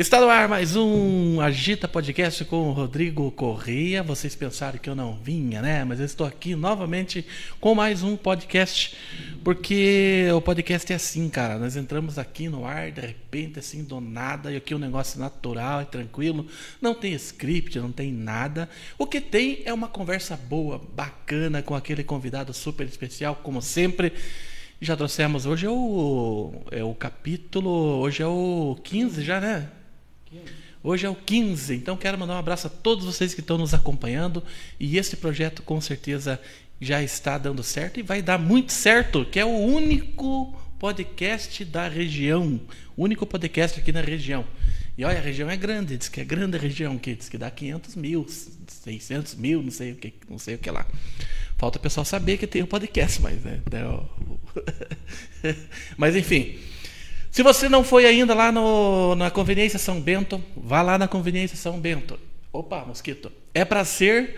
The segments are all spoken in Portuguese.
Está no ar mais um Agita Podcast com o Rodrigo Correia. Vocês pensaram que eu não vinha, né? Mas eu estou aqui novamente com mais um podcast, porque o podcast é assim, cara. Nós entramos aqui no ar, de repente, assim, do nada, e aqui o um negócio natural e tranquilo. Não tem script, não tem nada. O que tem é uma conversa boa, bacana, com aquele convidado super especial, como sempre. Já trouxemos, hoje é o, é o capítulo, hoje é o 15 já, né? Hoje é o 15, então quero mandar um abraço a todos vocês que estão nos acompanhando e esse projeto com certeza já está dando certo e vai dar muito certo, que é o único podcast da região, único podcast aqui na região. E olha, a região é grande, diz que é grande a região, que diz que dá 500 mil, 600 mil, não sei o que, não sei o que lá. Falta o pessoal saber que tem um podcast, mas né, mas enfim. Se você não foi ainda lá no, na Conveniência São Bento, vá lá na Conveniência São Bento. Opa, mosquito. É para ser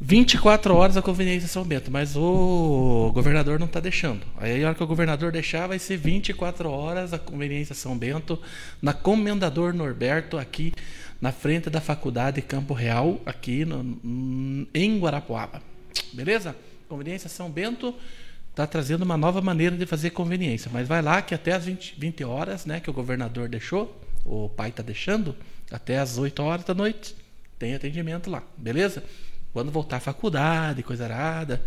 24 horas a Conveniência São Bento, mas o governador não está deixando. Aí a hora que o governador deixar, vai ser 24 horas a Conveniência São Bento, na Comendador Norberto, aqui na frente da Faculdade Campo Real, aqui no, em Guarapuava. Beleza? Conveniência São Bento está trazendo uma nova maneira de fazer conveniência. Mas vai lá que até as 20, 20 horas, né, que o governador deixou, o pai está deixando, até as 8 horas da noite, tem atendimento lá, beleza? Quando voltar à faculdade, coisa arada,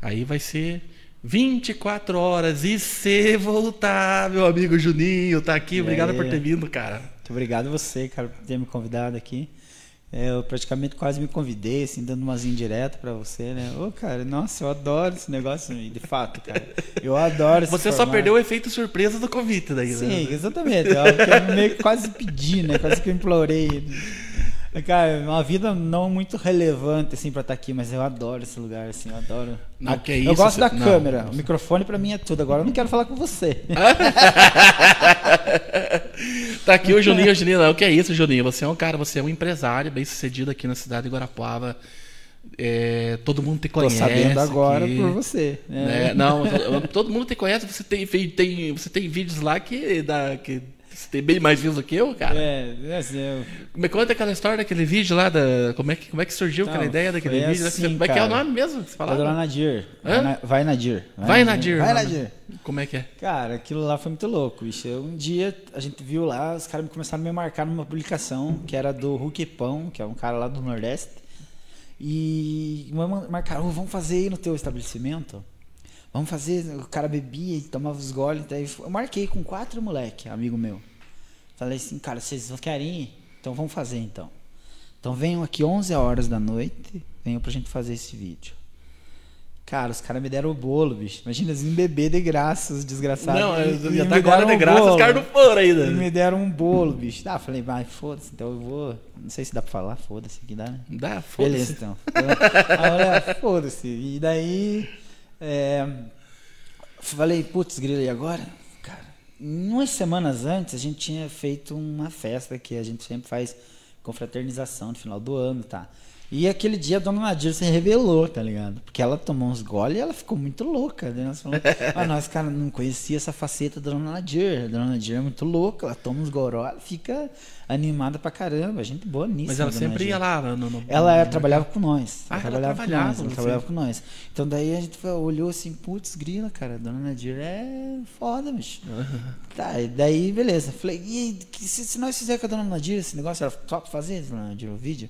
aí vai ser 24 horas. E se voltar, meu amigo Juninho, tá aqui. Obrigado por ter vindo, cara. Muito obrigado você, cara, por ter me convidado aqui. É, eu praticamente quase me convidei, assim, dando umas indiretas para você, né? Ô, cara, nossa, eu adoro esse negócio, de fato, cara. Eu adoro esse Você formato. só perdeu o efeito surpresa do convite daí, Sim, né? Sim, exatamente. Eu, eu meio que quase pedi, né? Quase que eu implorei. Cara, uma vida não muito relevante assim para estar tá aqui, mas eu adoro esse lugar assim, eu adoro. Não, que é isso, eu gosto da não, câmera, não. o microfone para mim é tudo. Agora eu não quero falar com você. tá aqui o Juninho, o Juninho, o que é isso, Juninho? Você é um cara, você é um empresário bem-sucedido aqui na cidade de Guarapuava. É, todo mundo te conhece. Tô sabendo agora aqui, por você. Né? Não, todo mundo te conhece. Você tem, tem, você tem vídeos lá que, dá, que você tem bem mais views do que eu, cara. É, é assim, eu... Me conta aquela história daquele vídeo lá, da, como, é que, como é que surgiu então, aquela ideia daquele vídeo? Assim, como é que é o nome mesmo que você falava? Vai Nadir. Vai, na, vai Nadir. Vai, vai Nadir. Vai Nadir. Como é que é? Cara, aquilo lá foi muito louco, bicho. Um dia a gente viu lá, os caras começaram a me marcar numa publicação que era do Hulk Pão, que é um cara lá do Nordeste. E marcaram, oh, vamos fazer aí no teu estabelecimento. Vamos fazer. O cara bebia e tomava os goles. Daí eu marquei com quatro moleque, amigo meu. Falei assim, cara, vocês querem ir? Então vamos fazer então. Então venham aqui 11 horas da noite, venham pra gente fazer esse vídeo. Cara, os caras me deram o bolo, bicho. Imagina, eles beber de graça, os desgraçados. Não, eu, tá agora de graça, os caras não foram ainda. Eles me deram um bolo, bicho. Ah, falei, vai, foda-se, então eu vou. Não sei se dá pra falar, foda-se aqui, dá, né? Dá, foda-se. Beleza, então. Olha, foda-se. E daí. É, falei, putz, grilo, e agora? umas semanas antes, a gente tinha feito uma festa que a gente sempre faz confraternização no final do ano, tá? E aquele dia a dona Nadir se revelou, tá ligado? Porque ela tomou uns goles e ela ficou muito louca. Né? Nós falamos, ah, nós, cara, não conhecia essa faceta da dona Nadir. A dona Nadir é muito louca, ela toma uns goró, ela fica animada pra caramba. Gente boa nisso. Mas ela sempre Nadir. ia lá no, no Ela no... trabalhava com nós. Ah, ela, trabalhava, trabalhava com nós. Ela trabalhava com nós. Então daí a gente olhou assim, putz, grila, cara, a dona Nadir é foda, bicho. Tá, e daí beleza. Falei, e se, se nós fizermos com a dona Nadir esse negócio, ela top fazer, dona Nadir, o vídeo?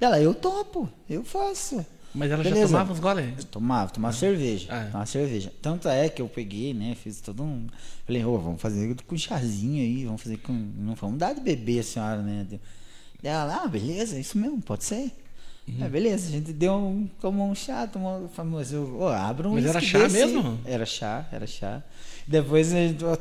Ela, eu topo, eu faço. Mas ela Beleza. já tomava uns goles? Tomava, tomava ah. cerveja. Ah. Tomava cerveja. Tanto é que eu peguei, né? Fiz todo um. Falei, ô, vamos fazer com chazinho aí, vamos fazer com. Não vamos dar de beber a senhora, né? Ela, ah, beleza, isso mesmo, pode ser. Uhum. É, beleza, a gente deu um, tomou um chá, tomou famoso. Oh, abra um Mas era chá desse. mesmo? Era chá, era chá. Depois,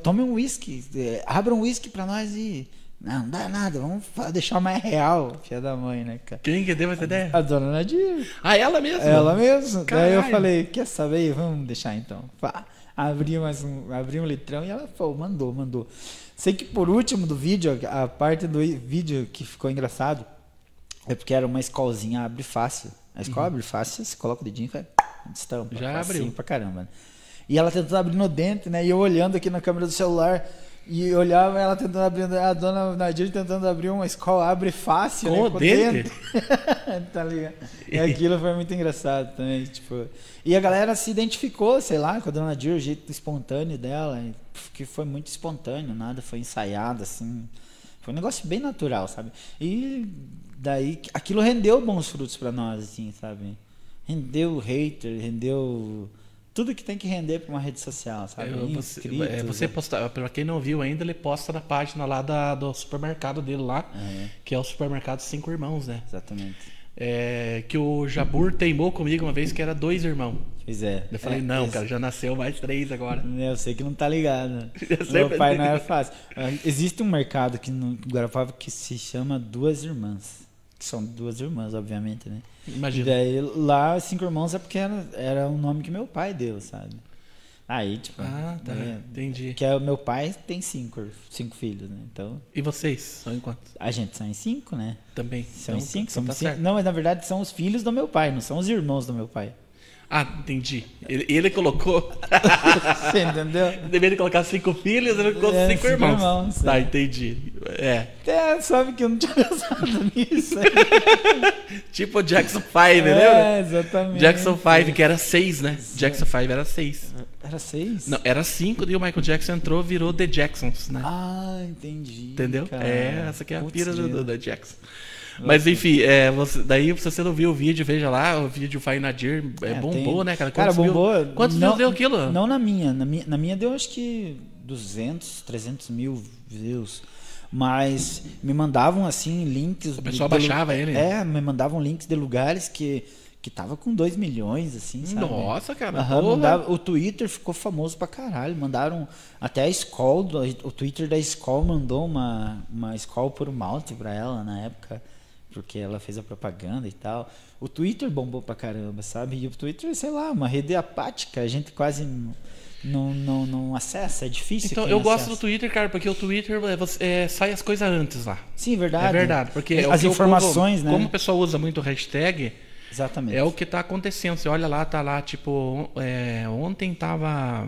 tome um uísque, é, abra um uísque pra nós e não, não dá nada, vamos deixar mais real, filha da mãe, né, cara? Quem que deu essa ideia? A dona Nadir. Ah, ela mesma? Ela mesma. Daí eu falei, quer saber? Vamos deixar então. Pá, abri, mais um, abri um litrão e ela pô, mandou, mandou. Sei que por último do vídeo, a parte do vídeo que ficou engraçado é porque era uma escolzinha abre fácil. A escola uhum. abre fácil, você coloca o dedinho e faz, estampa. Já abriu. pra caramba. Né? E ela tentando abrir no dente, né? E eu olhando aqui na câmera do celular E olhava ela tentando abrir, a dona Nadir tentando abrir uma escola, abre fácil, Com né? o dente? tá ligado? E aquilo foi muito engraçado também, tipo. E a galera se identificou, sei lá, com a dona Nadir, o jeito espontâneo dela, que foi muito espontâneo, nada foi ensaiado, assim. Foi um negócio bem natural, sabe? E daí aquilo rendeu bons frutos para nós, assim, sabe? Rendeu hater, rendeu tudo que tem que render para uma rede social, sabe? É, você, Inscritos, é, você né? posta, pra quem não viu ainda, ele posta na página lá da, do supermercado dele lá, É, que é o supermercado Cinco Irmãos, né? exatamente. É, que o Jabur teimou comigo uma vez que era dois irmãos. Pois é. Eu falei, É, não, cara, já nasceu mais três agora. Eu sei que não tá ligado. Eu Meu pai não entendi. era fácil. Existe um mercado aqui no Guarapava que se chama Duas Irmãs. Que são duas irmãs, obviamente, né? E Imagina. daí lá, Cinco Irmãos é porque era, era um nome que meu pai deu, sabe? Aí, tipo. Ah, tá. é, Entendi. que é, o meu pai tem cinco, cinco filhos, né? Então, E vocês? São em quantos? a gente são em cinco, né? Também. São Então, em cinco, tá- somos tá cinco. certo. Não, mas na verdade são os filhos do meu pai, não são os irmãos do meu pai. Ah, entendi. Ele, ele colocou. Você entendeu? Deveria colocar cinco filhos, ele colocou É, cinco, cinco irmãos. irmãos, Tá, é. entendi. É. Até sabe que eu não tinha pensado nisso. Tipo o Jackson 5, lembra? É, exatamente. Jackson 5, que era seis, né? Jackson 5 era seis. Era seis? Não, era cinco e o Michael Jackson entrou, virou The Jacksons, né? Ah, entendi. Entendeu? cara. É, essa aqui é a Putz, pira do, do, do Jackson. Mas enfim, é, você, daí se você não viu o vídeo, veja lá, o vídeo Fai Nadir é, É, bombou, tem- né, cara? Cara, Quantos bombou. Mil, quantos não, views deu aquilo? Não na minha. Na minha, na minha deu acho que 200, 300 mil views. Mas me mandavam assim links. O pessoal de- baixava ele? É, me mandavam links de lugares que, que tava com 2 milhões, assim, sabe? Nossa, cara. Porra. mandava- o Twitter ficou famoso pra caralho. Mandaram até a escola, o Twitter da escola mandou uma, uma escola por malte pra ela na época, porque ela fez a propaganda e tal. O Twitter bombou pra caramba, sabe? E o Twitter, sei lá, uma rede apática, a gente quase não, não, não, acessa, é difícil. Então, eu gosto acessa. do Twitter, cara, porque o Twitter é, é, sai as coisas antes lá. Sim, verdade. É verdade, porque é o as informações, povo- né? Como o pessoal usa muito hashtag, Exatamente. é o que tá acontecendo. Você olha lá, tá lá, tipo, é, ontem tava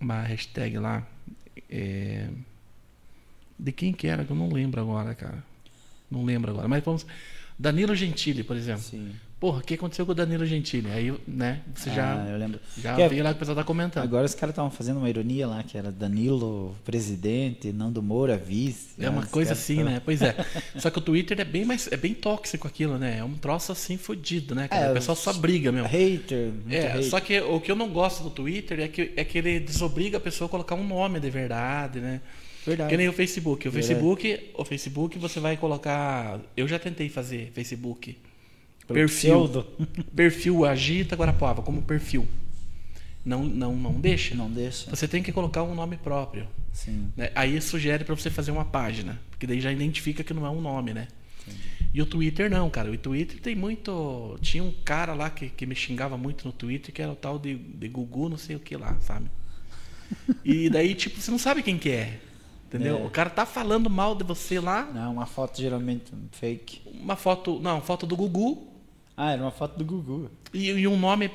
uma hashtag lá. é, de quem que era, que eu não lembro agora, cara. Não lembro agora. Mas vamos. Danilo Gentili, por exemplo. Sim. Porra, o que aconteceu com o Danilo Gentili? Aí, né, você Ah, já, eu lembro. já Que vê lá que o pessoal tá comentando. Agora os caras estavam fazendo uma ironia lá, que era Danilo presidente, Nando Moura vice. É uma Os coisa assim, tavam- né? Pois é. Só que o Twitter é bem mais, é bem tóxico aquilo, né? É um troço assim fodido, né? cara? É, o pessoal só briga mesmo. Hater. É, hater. só que o que eu não gosto do Twitter é que, é que ele desobriga a pessoa a colocar um nome de verdade, né? Verdade. Que nem o Facebook. O Verdade. Facebook, o Facebook você vai colocar. Eu já tentei fazer Facebook. Pelo Perfil. pseudo. Perfil Agita Guarapuava, como perfil. Não, não, não deixa. Não deixa. Você tem que colocar um nome próprio. Sim. né? Aí sugere para você fazer uma página, porque daí já identifica que não é um nome, né? E o Twitter não, cara. O Twitter tem muito. Tinha um cara lá que, que me xingava muito no Twitter, que era o tal de, de Gugu, não sei o que lá, sabe? E daí, tipo, você não sabe quem que é. Entendeu? É. O cara tá falando mal de você lá, Não, uma foto geralmente fake. uma foto. Não, foto do Gugu Ah, era uma foto do Gugu. e, e um nome,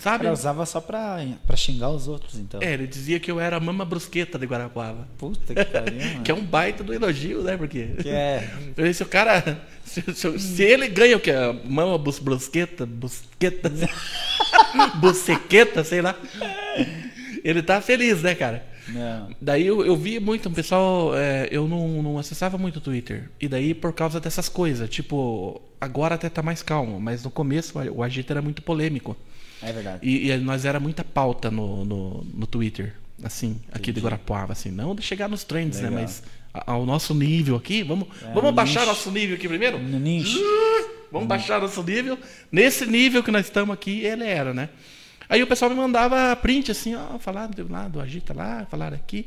sabe? cara usava só pra, pra xingar os outros, então. É, ele dizia que eu era a mama brusqueta de Guarapuava. Puta que pariu. Que é um baita do elogio, né? Porque. Que é. Se o cara. Se, se- se ele ganha o que? Mama bus, brusqueta? Busqueta? bucequeta, sei lá. Ele tá feliz, né, cara? Não. Daí eu, eu vi muito, um pessoal. é, eu não, não acessava muito o Twitter. E daí por causa dessas coisas. Tipo, agora até tá mais calmo, mas no começo o Agita era muito polêmico. É verdade. E, e nós era muita pauta no, no, no Twitter, assim, aqui de Guarapuava, assim, não de chegar nos trends, né? Legal. Mas a- ao nosso nível aqui, vamos, É, vamos no baixar nicho. nosso nível aqui primeiro? No nicho. Vamos baixar nosso nível. Nesse nível que nós estamos aqui, ele era, né? Aí o pessoal me mandava print assim, ó, falar do lado, agita lá, falar aqui.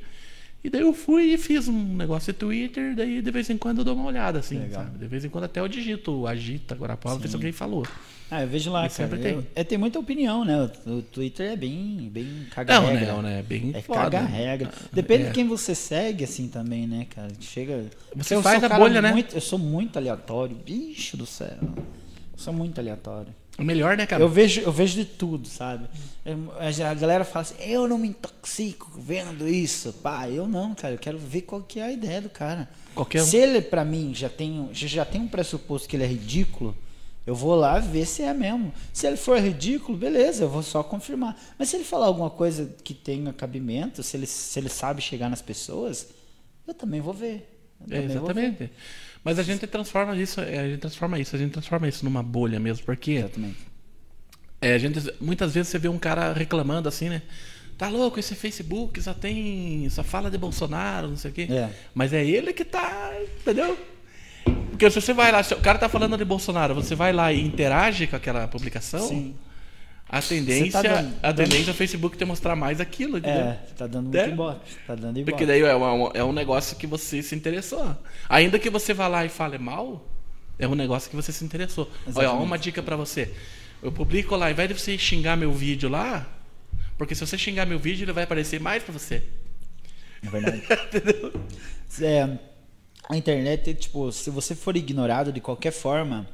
E daí eu fui e fiz um negócio de Twitter, daí de vez em quando eu dou uma olhada, assim, Legal. sabe? De vez em quando até eu digito agita, Guarapuava, ver se alguém falou. Ah, eu vejo lá, E cara. sempre tem. Eu- é, tem muita opinião, né? O, Twitter é bem, bem Não, caga-regra. não, né? Bem É foda. caga-regra. Depende É. de quem você segue, assim, também, né, cara? Chega... Você faz a bolha, né? muito- eu sou muito aleatório. Bicho do céu. Eu sou muito aleatório. Melhor, né, cara? Eu vejo, eu vejo de tudo, sabe? A galera fala assim, eu não me intoxico vendo isso. Pá, eu não, cara. Eu quero ver qual que é a ideia do cara. Qualquer um. Se ele, pra mim, já tem, já tem um pressuposto que ele é ridículo, eu vou lá ver se é mesmo. Se ele for ridículo, beleza, eu vou só confirmar. Mas se ele falar alguma coisa que tenha cabimento, se ele, se ele sabe chegar nas pessoas, eu também vou ver. É, exatamente. Ver. Mas a gente transforma isso, é, a gente transforma isso, a gente transforma isso numa bolha mesmo, porque exatamente. É, a gente, muitas vezes você vê um cara reclamando assim, né? Tá louco, esse Facebook só tem. só fala de Bolsonaro, não sei o quê. É. Mas é ele que tá. Entendeu? Porque se você vai lá, se o cara tá falando de Bolsonaro, você vai lá e interage com aquela publicação. Sim. A tendência, Tá dando- a tendência é o Facebook te mostrar mais aquilo, entendeu? É, tá dando muito É. ibope. Tá dando ibope. Porque daí é, uma- é um negócio que você se interessou. Ainda que você vá lá e fale mal, é um negócio que você se interessou. Olha, Exatamente. uma dica pra você. Eu publico lá, ao invés de você xingar meu vídeo lá, porque se você xingar meu vídeo, ele vai aparecer mais pra você. É verdade. É, a internet, tipo, se você for ignorado de qualquer forma,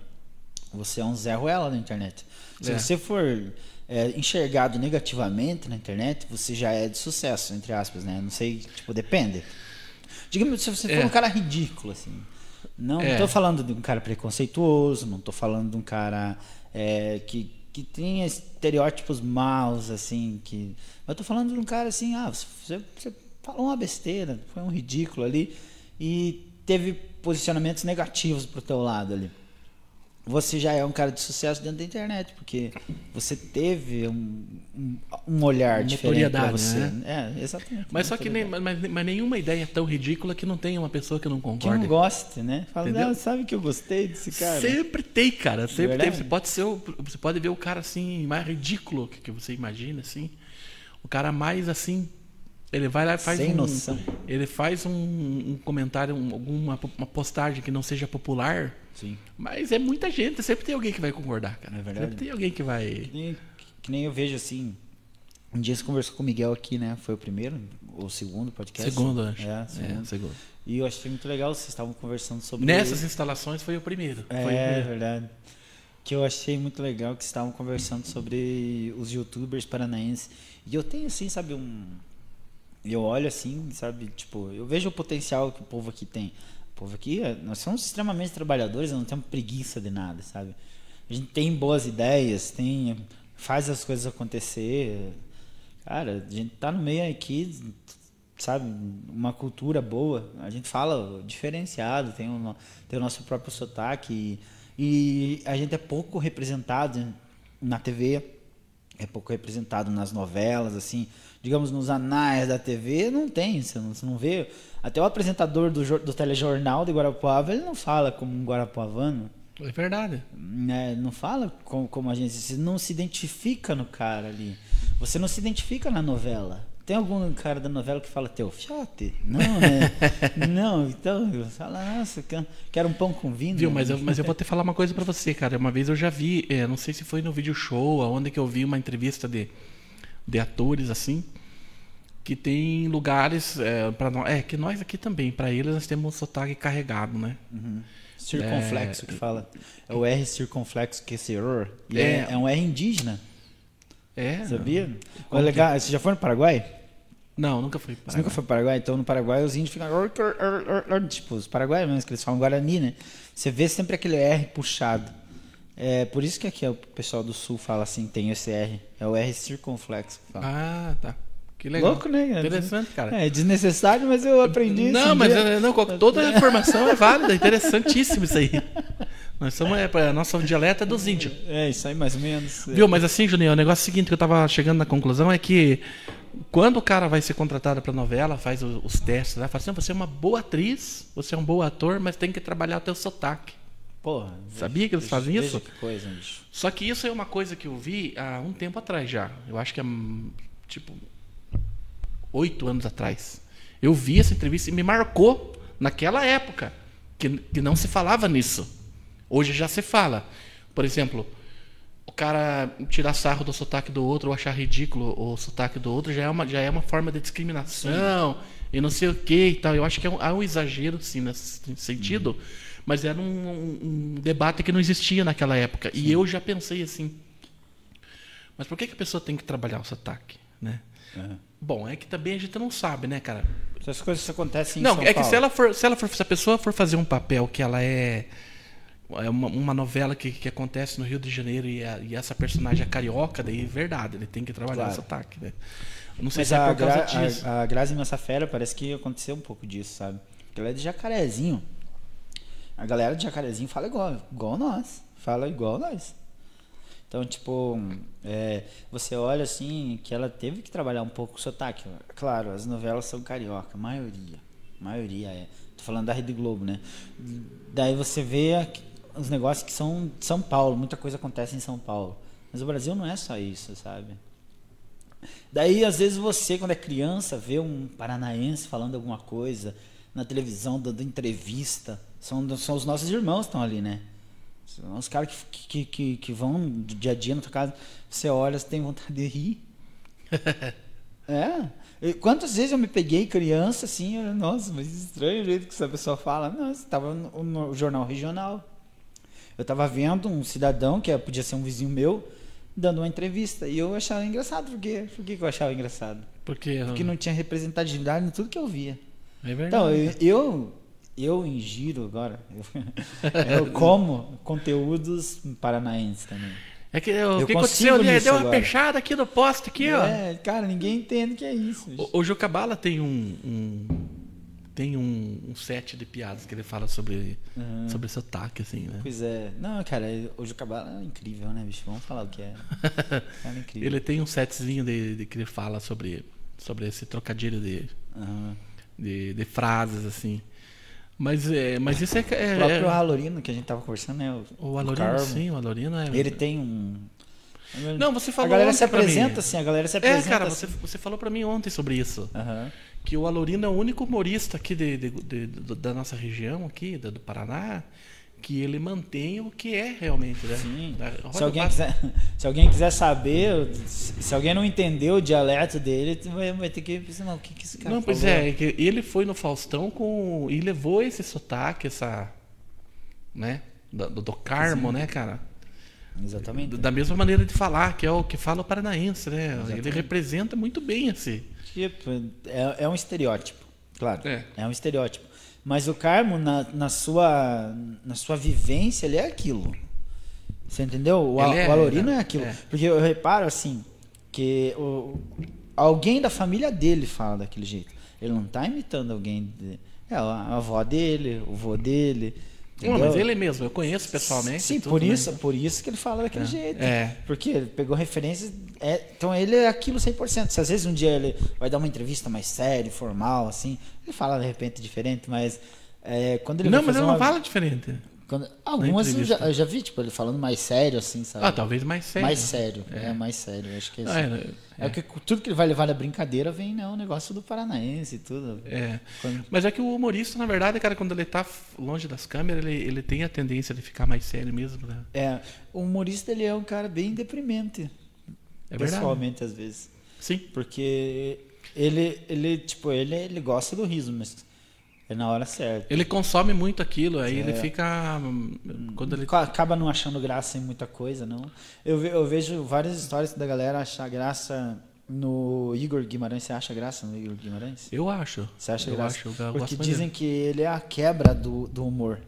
você é um Zé Ruela na internet. Se É. você for é, enxergado negativamente na internet, você já é de sucesso, entre aspas, né? Não sei, tipo, depende. Digamos, se você for É. um cara ridículo, assim. Não É. tô falando de um cara preconceituoso, não tô falando de um cara é, que, que tem estereótipos maus, assim, que. Eu tô falando de um cara assim, ah, você, você falou uma besteira, foi um ridículo ali e teve posicionamentos negativos pro teu lado ali. Você já é um cara de sucesso dentro da internet, porque você teve um, um, um olhar diferente Notoriedade, você. né? É, exatamente. Mas só que nem, mas, mas nenhuma ideia é tão ridícula que não tenha uma pessoa que não que concorda. não goste, né? Fala, Entendeu? não, sabe que eu gostei desse cara? Sempre tem, cara. Sempre tem. Você pode ser o- você pode ver o cara assim mais ridículo que, que você imagina assim. O cara mais assim, ele vai lá e faz Sem um noção. ele faz um, um comentário, um- alguma uma postagem que não seja popular, Sim. mas é muita gente, sempre tem alguém que vai concordar, cara. É verdade. Sempre tem alguém que vai Que nem, que nem eu vejo assim. Um dia você conversou com o Miguel aqui, né? Foi o primeiro ou o segundo podcast? segundo, acho. É, segundo. É, segundo. E eu achei muito legal, vocês estavam conversando sobre. Nessas instalações foi o primeiro. É, Foi o primeiro. verdade. Que eu achei muito legal que vocês estavam conversando sobre os youtubers paranaenses. E eu tenho assim, sabe, um. Eu olho assim, sabe, tipo, eu vejo o potencial que o povo aqui tem. O povo aqui, é- nós somos extremamente trabalhadores, não temos preguiça de nada, sabe? A gente tem boas ideias, tem faz as coisas acontecer. Cara, a gente tá no meio aqui, sabe, uma cultura boa. A gente fala diferenciado, tem o, tem o nosso próprio sotaque. E, e a gente é pouco representado na TV, é pouco representado nas novelas, assim. Digamos, nos anais da TV, não tem, você não, você não vê. Até o apresentador do, do telejornal de Guarapuava, ele não fala como um guarapuavano. É verdade. né, não fala como, como a gente, você não se identifica no cara ali. Você não se identifica na novela. Tem algum cara da novela que fala teu fiote? Não, né? não, então, eu falo, nossa, que- quero um pão com vinho. Viu, mas eu, mas eu vou te falar uma coisa pra você, cara. Uma vez eu já vi, é, não sei se foi no vídeo show, aonde que eu vi uma entrevista de, de atores assim, que tem lugares é, para nós, é que nós aqui também, pra eles nós temos um sotaque carregado, né? Uhum. Circunflexo que fala. É o R circunflexo que é esse R. É. é, é um R indígena, É. sabia? É legal. Você já foi no Paraguai? Não, nunca fui. Você nunca foi para Paraguai? Então no Paraguai os índios ficam. Tipo, os paraguaios mesmo, que eles falam Guarani, né? Você vê sempre aquele R puxado. É por isso que aqui o pessoal do sul fala assim, tem esse R. É o R circunflexo. Ah, tá. Que legal. Louco, né? Interessante, cara. É desnecessário, mas eu aprendi isso. Não, um mas dia. é, não, toda a informação é válida, interessantíssimo isso aí. Nós somos, é, a nossa dialeta é dos índios. É, isso aí mais ou menos. Viu? Mas assim, Juninho, o negócio seguinte que eu tava chegando na conclusão é que quando o cara vai ser contratado pra novela, faz o- os testes, né? fala assim, você é uma boa atriz, você é um bom ator, mas tem que trabalhar o teu sotaque. Porra. Sabia que eles fazem isso? Que coisa, bicho. Só que isso é uma coisa que eu vi há um tempo atrás já. Eu acho que é hum, tipo oito anos atrás. Eu vi essa entrevista e me marcou naquela época que, que não se falava nisso. Hoje já se fala. Por exemplo, o cara tirar sarro do sotaque do outro ou achar ridículo o sotaque do outro já é uma, já é uma forma de discriminação. e não sei o que e tal. Eu acho que é um, há um exagero, sim, nesse sentido, mas era um, um, um debate que não existia naquela época. E eu já pensei assim, mas por que, que a pessoa tem que trabalhar o sotaque, né? Bom, é que também a gente não sabe, né, cara? Essas coisas acontecem em Não, São é que Paulo. se ela for, se ela for, se a pessoa for fazer um papel que ela é é uma, uma novela que, que acontece no Rio de Janeiro e, a- e essa personagem é carioca, daí é verdade, ele tem que trabalhar Claro. o sotaque, né? Não sei Mas se é a, por causa Gra disso. a, a Grazi Massafera parece que aconteceu um pouco disso, sabe? Porque ela é de Jacarezinho. A galera de Jacarezinho fala igual, igual nós. Fala igual nós. Então, tipo, é, você olha assim que ela teve que trabalhar um pouco o sotaque. Claro, as novelas são carioca, maioria. Maioria é. Tô falando da Rede Globo, né? Daí você vê os negócios que são de São Paulo, muita coisa acontece em São Paulo. Mas o Brasil não é só isso, sabe? Daí, às vezes, você, quando é criança, vê um paranaense falando alguma coisa na televisão, dando entrevista. São, são os nossos irmãos que estão ali, né? São os caras que, que, que, que vão do dia a dia na tua casa. Você olha, você tem vontade de rir. é. E Quantas vezes eu me peguei criança assim, eu, nossa, mas estranho o jeito que essa pessoa fala. Você estava no, no jornal regional. Eu estava vendo um cidadão, que é- podia ser um vizinho meu, dando uma entrevista. E eu achava engraçado. Por quê? Por que que eu achava engraçado? Porque, Porque não tinha representatividade em tudo que eu via. é verdade. Então, eu, eu, eu ingiro agora. Eu, eu como conteúdos paranaenses também. é que o eu que aconteceu ali? Deu uma agora. peixada aqui no poste aqui, ó. É, cara, ninguém entende o que é isso. O, o Jocabala tem um, um- tem um, um set de piadas que ele fala sobre Uhum. sobre sotaque assim, né? Pois é. Não, cara, o Jucabala é incrível, né, bicho? Vamos falar o que é. Cara, é incrível. Ele tem um setzinho de, de que ele fala sobre sobre esse trocadilho de, Aham. de, de frases assim. Mas é, mas isso é, é, O próprio é Alorino, que a gente tava conversando, né? O, o Alorino, sim, o Alorino é. Ele tem um. Não, você A falou galera ontem se mim. apresenta assim, a galera se É, apresenta cara, assim. você, você falou pra mim ontem sobre isso. Aham. Que o Alorino é o único humorista aqui de, de- de- da nossa região, aqui, do Paraná, que ele mantém o que é realmente, né? Sim. Roda Se alguém, quiser, se alguém quiser saber, se alguém não entendeu o dialeto dele, vai, vai ter que pensar, não, o que, que esse cara Não, pois falou? é, é ele foi no Faustão com e levou esse sotaque, essa, né, do, do- Carmo, né, cara? Exatamente. Da mesma maneira de falar, que é o que fala o paranaense, né? Ele Exatamente. representa muito bem esse. Tipo, é, é um estereótipo, claro. É. um estereótipo. Mas o Carmo, na, na, sua, na sua vivência, ele é aquilo. Você entendeu? O, Ele é, o Alorino é, é aquilo. é. Porque eu reparo assim, que o, alguém da família dele fala daquele jeito. Ele não tá imitando alguém. De, é a avó dele, o vô dele. Não, mas ele mesmo, eu conheço pessoalmente. Sim, por né? isso, por isso que ele fala daquele É. jeito. É. Porque ele pegou referências. é, então ele é aquilo 100%. Se às vezes um dia ele vai dar uma entrevista mais séria, formal, assim, ele fala de repente diferente, mas é, quando ele Não, mas ele não uma- fala diferente. Quando- algumas eu já, eu já vi, tipo, ele falando mais sério, assim, sabe? Ah, talvez mais sério. Mais sério, é. mais sério. Acho que é, Ah, isso. é, é, que tudo que ele vai levar na brincadeira vem, né? O negócio do paranaense e tudo. É. Quando- Mas é que o humorista, na verdade, cara, quando ele tá longe das câmeras, ele, ele tem a tendência de ficar mais sério mesmo, né? É, o humorista ele é um cara bem deprimente, É verdade. pessoalmente, às vezes. Sim. Porque ele, ele tipo, ele, ele gosta do riso, mas é na hora certa. Ele consome muito aquilo, aí ele É. fica. hum, Quando ele. Ca- Acaba não achando graça em muita coisa, não. Eu, eu vejo várias histórias da galera achar graça no Igor Guimarães. Você acha graça no Igor Guimarães? Eu acho. Você acha eu graça? Acho, eu Porque dizem dele. que ele é a quebra do, do humor.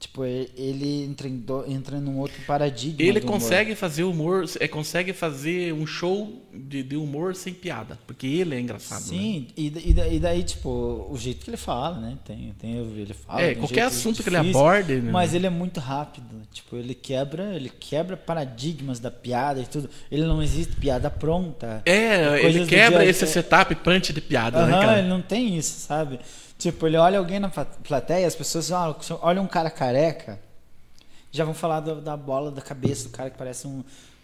Tipo, e- ele entra em, do, entra num outro paradigma. Ele consegue fazer humor, é, consegue fazer um show de, de humor sem piada, porque ele é engraçado. né? Sim, e, da- e, da- e daí, tipo, o jeito que ele fala, né? Tem, tem, ele fala. É, qualquer assunto que ele difícil, aborde, né? Mas ele é muito rápido. Tipo, ele quebra, ele quebra paradigmas da piada e tudo. Ele não existe piada pronta. É, ele quebra dia- esse é- setup punch de piada, né, Aham, cara? ele não tem isso, sabe? Tipo, ele olha alguém na pla- plateia, as pessoas olham, olham um cara careca, já vão falar do- da bola da cabeça do cara que parece um.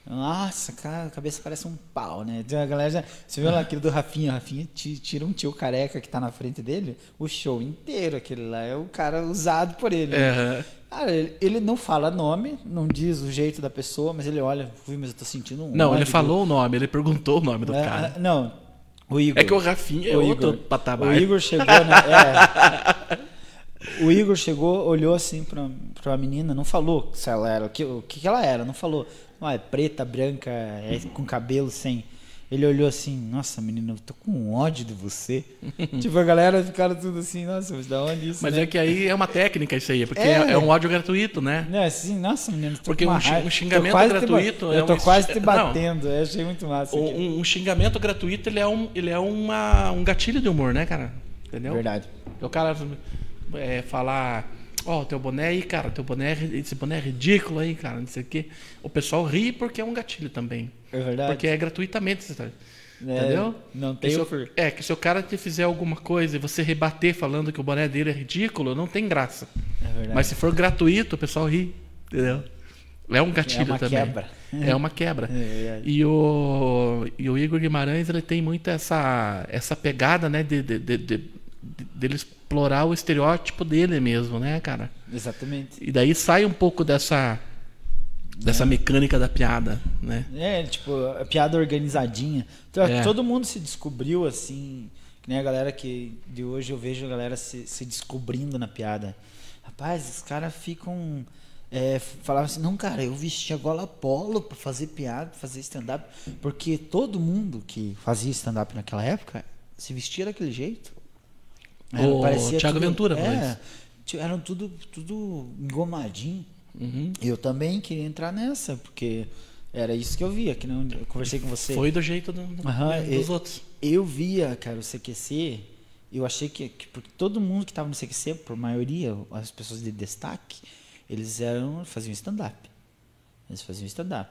Nossa, cara, a cabeça parece um pau, né? Então a galera já. Você viu lá aquele do Rafinha? O Rafinha ti- tira um tio careca que tá na frente dele, o show inteiro, aquele lá é o cara usado por ele. É, Cara, ele, ele não fala nome, não diz o jeito da pessoa, mas ele olha, ui, mas eu tô sentindo um. Não, ele falou o nome, ele perguntou o nome do É, cara. Não, O Igor. É que o Rafinha é O outro Igor. patamar. O Igor chegou, né? É. O Igor chegou, olhou assim pra, pra menina, não falou se ela era, o que, o que ela era, não falou. Ah, é preta, branca, é com cabelo sem. Ele olhou assim, nossa, menina, eu tô com ódio de você. tipo, a galera ficaram tudo assim, nossa, mas da onde isso? Mas né? é que aí é uma técnica isso aí, porque É. é, é um áudio gratuito, né? Né, assim, nossa, menina, tô Porque um um xingamento te gratuito é Eu tô um- quase te batendo, eu achei muito massa. Um, um xingamento gratuito, ele é, um, ele é uma, um gatilho de humor, né, cara? Entendeu? Verdade. O cara é, falar, ó, teu boné aí, cara, teu boné, é esse boné é ridículo aí, cara, não sei o quê. O pessoal ri porque é um gatilho também. É verdade. Porque é gratuitamente, você tá- É, entendeu? Não tem se É, que se o cara te fizer alguma coisa e você rebater falando que o boné dele é ridículo, não tem graça. É verdade. Mas se for gratuito, o pessoal ri, entendeu? É um gatilho É uma também. quebra. É uma quebra. É. E o, e o Igor Guimarães ele tem muito essa, essa pegada, né, de, de, de, de, dele explorar o estereótipo dele mesmo, né, cara? Exatamente. E daí sai um pouco dessa dessa mecânica da piada, né? É, tipo, a piada organizadinha. Então, É. Todo mundo se descobriu assim. Que nem a galera que de hoje eu vejo a galera se, se descobrindo na piada. Rapaz, os caras ficam. É, falavam assim, não, cara, eu vestia gola polo pra fazer piada, pra fazer stand-up. Porque todo mundo que fazia stand-up naquela época se vestia daquele jeito. O Thiago Ventura falou é, isso. ti- Eram tudo, tudo engomadinho. Uhum. Eu também queria entrar nessa, porque era isso que eu via, que não, eu conversei com você. Foi do jeito do- do- Aham, né, dos e- outros. Eu via, cara, o CQC, eu achei que, que porque todo mundo que estava no CQC, por maioria, as pessoas de destaque, eles eram faziam stand-up. Eles faziam stand-up.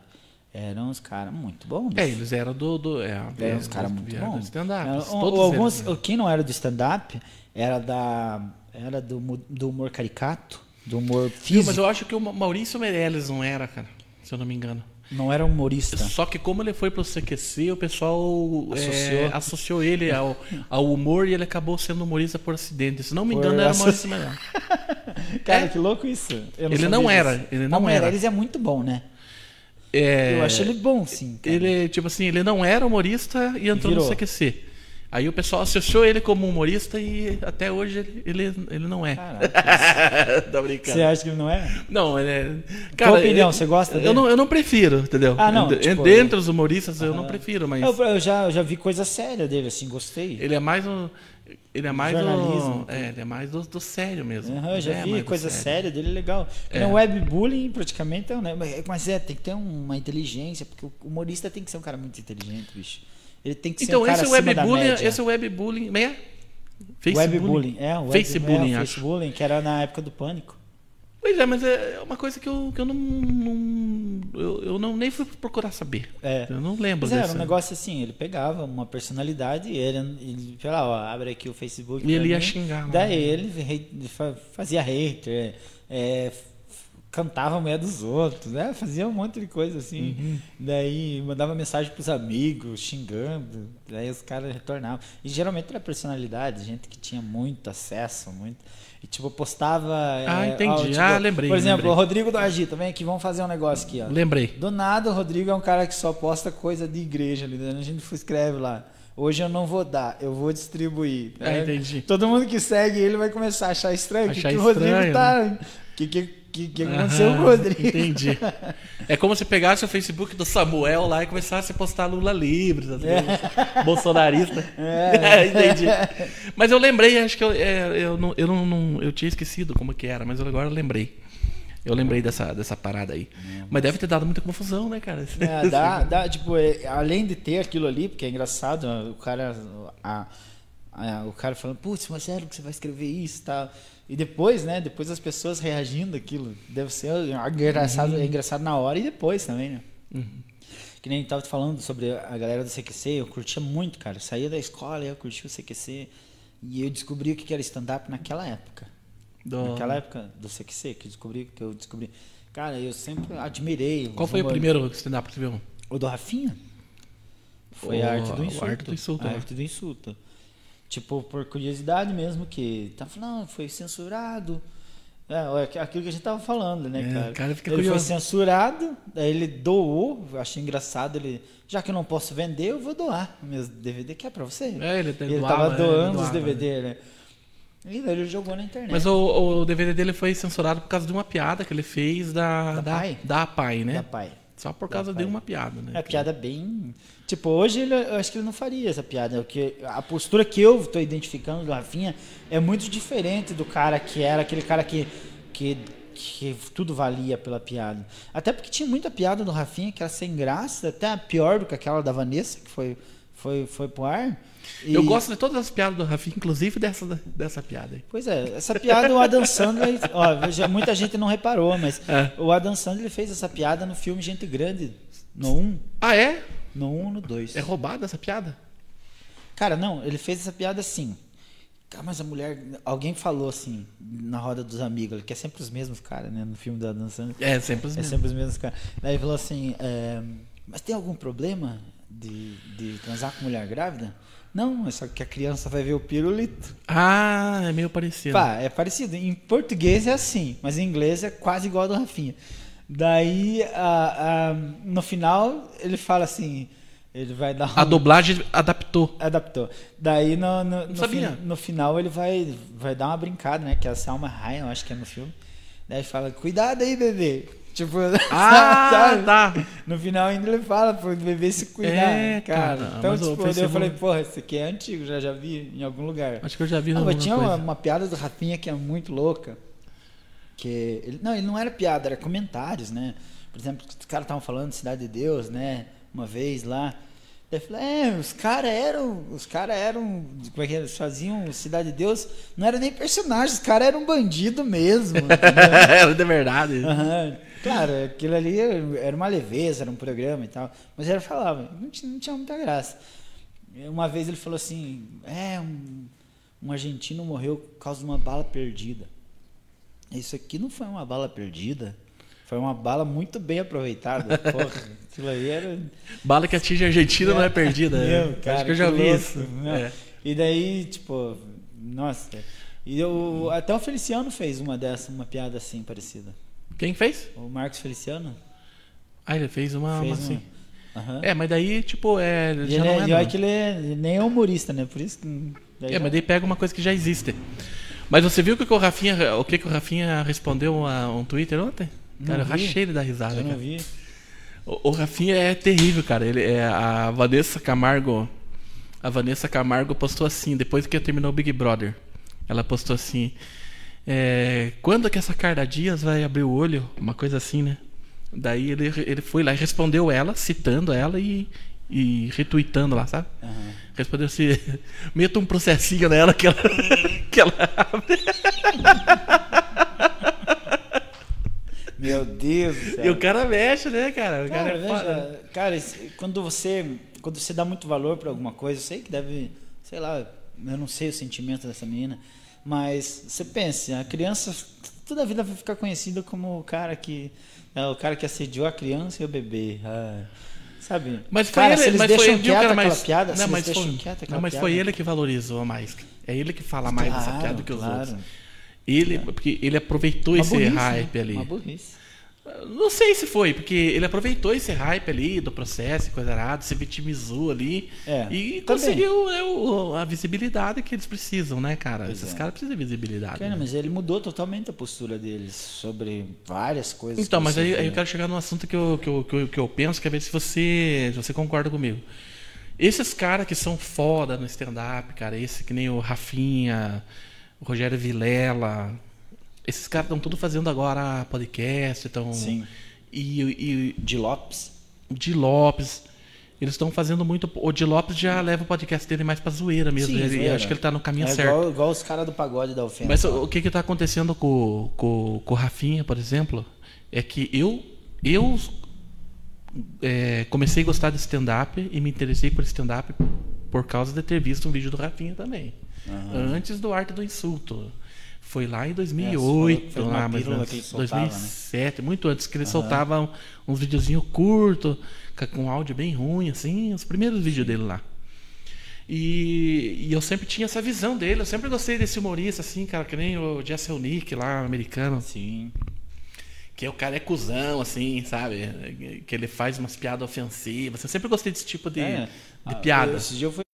Eram uns caras muito bons. É, eles eram do. do é, Eram uns é, caras muito bons. Era- ou alguns, eles, né? Quem não era do stand-up era da era do, do humor caricato, do humor físico. Mas eu acho que o Ma- Maurício Meirelles não era, cara, se eu não me engano. Não era humorista. Só que como ele foi pro CQC, o pessoal Associou. é, associou ele ao, ao humor e ele acabou sendo humorista por acidente. Se não me Por engano, era associ- Maurício Meirelles. Cara, É. que louco isso. Eu Ele não disso. era, ele não o era. Meirelles é muito bom, né? É, Eu acho ele bom, sim. cara. Ele, tipo assim, ele não era humorista e entrou Virou. no CQC. Aí o pessoal associou ele como humorista e até hoje ele, ele, ele não é. Caraca, tá brincando. você acha que ele não é? Não, ele é. Tua opinião, eu- você gosta dele? Eu não, eu não prefiro, entendeu? Ah, não, tipo, Dentre os humoristas eu não prefiro, mas. Eu, eu já, eu já vi coisa séria dele, assim, gostei. Ele é mais um. Ele é mais Jornalismo. do. É, ele é mais do, do sério mesmo. Eu já É vi coisa séria dele, legal. É. É. webbullying praticamente é um, né? Mas- é, tem que ter uma inteligência, porque o humorista tem que ser um cara muito inteligente, bicho. Ele tem que ser Então, um cara esse acima da webbullying, esse webbullying. Como é? Webbullying, é, o web, Facebooking, é, o acho. Facebooking, que era na época do pânico. Pois é, mas é uma coisa que eu, que eu não. não- eu, eu não nem fui procurar saber. É. Eu não lembro Mas era dessa. um negócio assim, ele pegava uma personalidade e ele, ele sei lá, ó, abre aqui o Facebook. E ele pra ia mim. xingar, né? Daí ele hate- fa- fazia hater, é, cantava a mulher dos outros, né? Fazia um monte de coisa assim. Uhum. Daí mandava mensagem pros amigos, xingando. Daí os caras retornavam. E geralmente era personalidade, gente que tinha muito acesso, muito. E tipo, postava. Ah, é, entendi. ó, tipo, Ah, lembrei, Por exemplo, lembrei. o Rodrigo do Agita, vem aqui, vamos fazer um negócio aqui, ó. Lembrei. Do nada, o Rodrigo é um cara que só posta coisa de igreja ali. né? A gente escreve lá. Hoje eu não vou dar, eu vou distribuir. Ah, né? entendi. Todo mundo que segue ele vai começar a achar estranho. O que, Achar que o Rodrigo estranho, né? tá. O que, que, que, que aconteceu com o Rodrigo? Entendi. É como se pegasse o Facebook do Samuel lá e começasse a postar Lula livre, essas coisas. bolsonarista. É. entendi. Mas eu lembrei, acho que eu, é, eu, não, eu, não, não- eu tinha esquecido como que era, mas eu agora lembrei. Eu lembrei dessa, dessa parada aí. Mas deve ter dado muita confusão, né, cara? É, dá, dá, tipo, é, além de ter aquilo ali, porque é engraçado, o cara. a- a- o cara falando, putz, mas sério que você vai escrever isso e tal. E depois, né? Depois as pessoas reagindo àquilo. Deve ser engraçado, é engraçado na hora e depois também, né? Que nem tava falando sobre a galera do CQC, eu curtia muito, cara. Eu saía da escola eu curtia o CQC. E eu descobri o que era stand-up naquela época. Do- Naquela época do CQC, que eu descobri, que eu descobri. Cara, eu sempre admirei. Qual foi o primeiro stand-up que você viu? o do Rafinha? Foi O- a arte do a insulto. arte do insulto, A né? arte do insulto. Tipo, por curiosidade mesmo, que tá falando, foi censurado. É, aquilo que a gente tava falando, né, É, cara? o cara fica ele foi curioso. censurado, daí ele doou, eu achei engraçado, ele, já que eu não posso vender, eu vou doar meus DVD, que é pra você. É, ele, ele doava, tava né, doando os doava, DVD, né? E daí ele jogou na internet. Mas o, o DVD dele foi censurado por causa de uma piada que ele fez da, Da da, Pai? da Pai, né? Da pai. Só por causa de uma piada, né? É piada bem. Tipo, hoje ele- eu acho que ele não faria essa piada. Porque a postura que eu tô identificando do Rafinha é muito diferente do cara que era aquele cara que, que, que tudo valia pela piada. Até porque tinha muita piada do Rafinha que era sem graça, até pior do que aquela da Vanessa, que foi, foi, foi pro ar. E- Eu gosto de todas as piadas do Rafinha, inclusive dessa, dessa piada aí. Pois é, essa piada o Adam Sandler, ó, veja, muita gente não reparou, mas É. o Adam Sandler fez essa piada no filme Gente Grande, no 1, Ah, é? No 1 no 2. É roubada essa piada? Cara, não, ele fez essa piada assim. Cara, mas a mulher. Alguém falou assim, na roda dos amigos, que é sempre os mesmos caras, né? No filme da dançando. É, sempre os É mesmos. sempre os mesmos caras. Daí ele falou assim: é, Mas tem algum problema de, de transar com mulher grávida? Não, é só que a criança vai ver o pirulito. Ah, é meio parecido. Pá, é parecido. Em português é assim, mas em inglês é quase igual ao do Rafinha. Daí, a- a- no final, ele fala assim: ele vai dar A um- dublagem adaptou. Adaptou. Daí no, no, no, fin- no final ele vai, vai dar uma brincada, né? Que é a Salma eu acho que é no filme. Daí fala, cuidado aí, bebê. Tipo, Ah, sabe? tá. No final ainda ele fala pro bebê se cuidar, É, cara. cara, Então, eu tipo, daí eu falei, porra, esse aqui é antigo, já, já vi em algum lugar. Acho que eu já vi Ah, mas tinha uma, uma piada do Rafinha que é muito louca. Que ele, não, ele não era piada, era comentários, né? Por exemplo, os caras estavam falando de Cidade de Deus, né? Uma vez lá. Eu falei, é, os caras eram. Os caras eram. Como é que eles faziam Cidade de Deus? Não era nem personagem, os caras eram bandido mesmo. Era de verdade. Aham. Claro, aquilo ali era uma leveza, era um programa e tal. Mas ele falava, não tinha, não tinha muita graça. Uma vez ele falou assim: é, um, um argentino morreu por causa de uma bala perdida. Isso aqui não foi uma bala perdida, foi uma bala muito bem aproveitada. Porra, aquilo aí era. Bala que atinge a Argentina não é perdida. Meu, né? cara, Acho que eu já vi louco, isso. né? É. E daí, tipo, nossa. E eu, até o Feliciano fez uma dessa, uma piada assim parecida. Quem fez? O Marcos Feliciano Ah, ele fez uma, uma fez assim. uma. Aham. É, mas daí, tipo, é. E Já ele, não é, é, e olha que ele, é, ele nem é humorista, né? Por isso que. É, já- mas daí pega uma coisa que já existe. Mas você viu o que o Rafinha, o que que o Rafinha respondeu a um Twitter ontem? Não Cara, eu vi. rachei ele da risada, eu não cara. vi. O, o Rafinha é terrível, cara. Ele é a Vanessa Camargo. A Vanessa Camargo postou assim, depois que terminou o Big Brother. Ela postou assim: é, quando que essa Carla Dias vai abrir o olho? Uma coisa assim, né? Daí ele, ele foi lá e respondeu ela, citando ela e, e retweetando lá, sabe? Aham. Respondeu assim: meta um processinho nela que ela, que ela abre. Meu Deus do céu. E o cara mexe, né, cara? O cara, Cara, é veja, cara, esse- quando você, quando você dá muito valor pra alguma coisa, eu sei que deve, sei lá, eu não sei o sentimento dessa menina, mas você pensa, a criança toda a vida vai ficar conhecida como o cara que é o cara que assediou a criança e o bebê. Ah, sabe? Mas foi cara, ele, se eles mas deixam foi ele, quieta cara, aquela piada, se não, eles mas, deixam foi, quieta aquela não, mas piada, foi ele que valorizou mais. É ele que fala mais dessa Claro, piada do que os claro. outros. Ele, porque ele aproveitou Uma esse burrice, né? hype ali. Uma burrice. Não sei se foi, porque ele aproveitou esse hype ali do processo e coisa errada, se vitimizou ali É, e conseguiu né, o- a visibilidade que eles precisam, né, cara? Pois Esses é. caras precisam de visibilidade. Cara, né? mas ele mudou totalmente a postura deles sobre várias coisas. Então, mas aí, aí eu quero chegar num assunto que eu, que eu, que eu, que eu penso, quer ver se você, se você concorda comigo. Esses caras que são foda no stand-up, cara, esse que nem o Rafinha, o Rogério Vilela, esses caras estão tudo fazendo agora podcast, estão. Sim. E, e De Lopes. Di Lopes. Eles estão fazendo muito. O Di Lopes já leva o podcast dele mais pra zoeira mesmo. Sim, ele, zoeira. Acho que ele tá no caminho É certo. igual, igual os caras do pagode da ofensa. Mas o o que que tá acontecendo com, com, com o Rafinha, por exemplo, é que eu, eu é, comecei a gostar de stand-up e me interessei por stand-up por causa de ter visto um vídeo do Rafinha também. Antes do Arte do Insulto. Foi lá em 2008, É, foi lá, ele soltava, né? 2007, muito antes, que ele soltava um- uns videozinhos curtos, com áudio bem ruim, assim, os primeiros vídeos dele lá. E, e eu sempre tinha essa visão dele. Eu sempre gostei desse humorista, assim, cara, que nem o Jesse Nick lá, americano. Sim. Que o cara é cuzão, assim, sabe? Que ele faz umas piadas ofensivas. Eu sempre gostei desse tipo de, É. de Ah, piada. Esse dia foi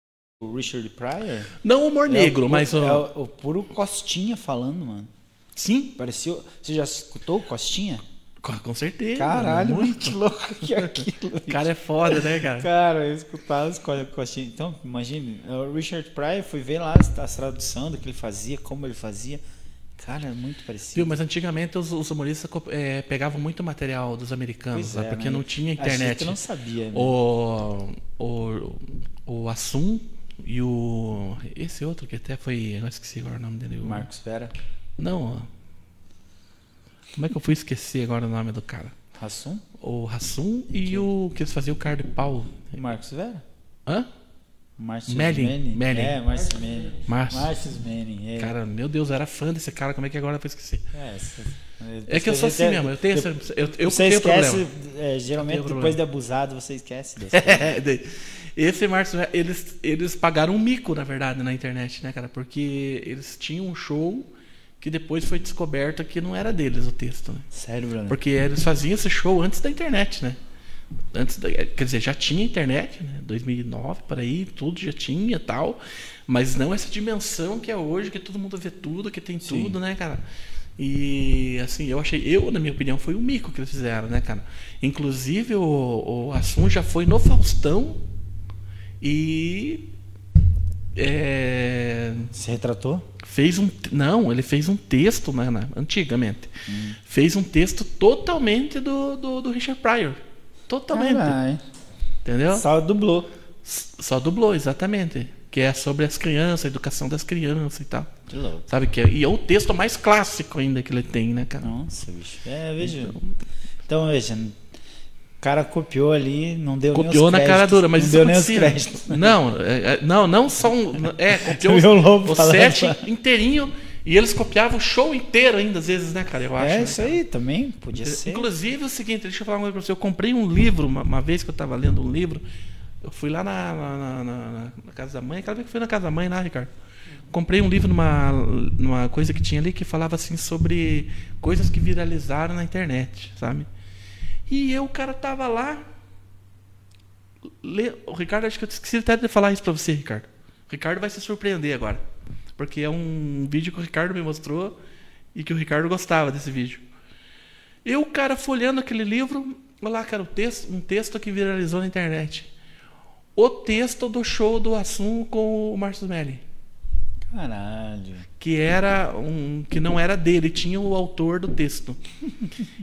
o Richard Pryor. Não humor negro, é o, mas. É o- o, o puro Costinha falando, mano. Sim, Parecia. Você já escutou o Costinha? com, com certeza. Caralho, muito. muito louco que é aquilo. O cara é foda, né, cara? Cara, eu escutava co- Costinha. Então, imagine, o Richard Pryor, fui ver lá as, as traduções do que ele fazia, como ele fazia. Cara, é muito parecido. Viu, mas antigamente os, os humoristas eh, pegavam muito material dos americanos, é, porque não tinha A gente internet. não sabia, né? O, o, o Assum e o. Esse outro que até foi. Eu esqueci agora o nome dele. o- Marcos Vera, Não. Como é que eu fui esquecer agora o nome do cara? Rassum, O Hassum e o que eles faziam o cara de pau. Marcos Vera? Hã? Melling, Manning. Melling. É, Márcio Manning. Márcio Manning, é. Cara, meu Deus, eu era fã desse cara, como é que agora eu vou esquecer? É, essa- É que eu sou assim Você- mesmo, eu tenho essa. Eu, eu Você tenho esquece, problema. é, geralmente depois problema. de abusado, você esquece desse. É, Esse Márcio, eles, eles pagaram um mico, na verdade, na internet, né, cara? Porque eles tinham um show que depois foi descoberto que não era deles o texto, né? Sério, Bruno? Porque eles faziam esse show antes da internet, né? Antes da, quer dizer, já tinha internet, né? 2009, por aí, tudo já tinha tal. Mas não essa dimensão que é hoje, que todo mundo vê tudo, que tem Sim. tudo, né, cara? E assim, eu achei, eu, na minha opinião, foi um mico que eles fizeram, né, cara? Inclusive, o, o Assum já foi no Faustão e. é, Se retratou? fez um não ele fez um texto né, na- antigamente fez um texto totalmente do, do, do Richard Pryor totalmente Caralho. entendeu Só dublou. Só dublou exatamente que é sobre as crianças a educação das crianças e tal Que louco. sabe que é, e é o texto mais clássico ainda que ele tem né cara Nossa, bicho. É, veja. Então, veja. O cara copiou ali, não deu nem copiou os na créditos, cara dura mas não deu nem os créditos. não é, é, não não só um, é copiou o set inteirinho e eles copiavam o show inteiro ainda às vezes né cara eu acho É, né, isso cara? aí também, podia ser. Inclusive, é o seguinte, deixa eu falar uma coisa pra você. Eu comprei um livro, uma, uma vez que eu estava lendo um livro. Eu fui lá na, na, na- na- na casa da mãe, aquela vez que eu fui na casa da mãe, lá, Ricardo. Comprei um livro numa, numa coisa que tinha ali que falava assim sobre coisas que viralizaram na internet, sabe? E eu, o cara tava lá. lê- o Ricardo, acho que eu esqueci até de falar isso pra você, Ricardo. O Ricardo vai se surpreender agora. Porque é um vídeo que o Ricardo me mostrou e que o Ricardo gostava desse vídeo. Eu, cara, folhando aquele livro, olha lá, cara, o texto, um texto que viralizou na internet. O texto do show do Assum com o Márcio Melli. Caralho. Que era um. que não era dele, tinha o autor do texto.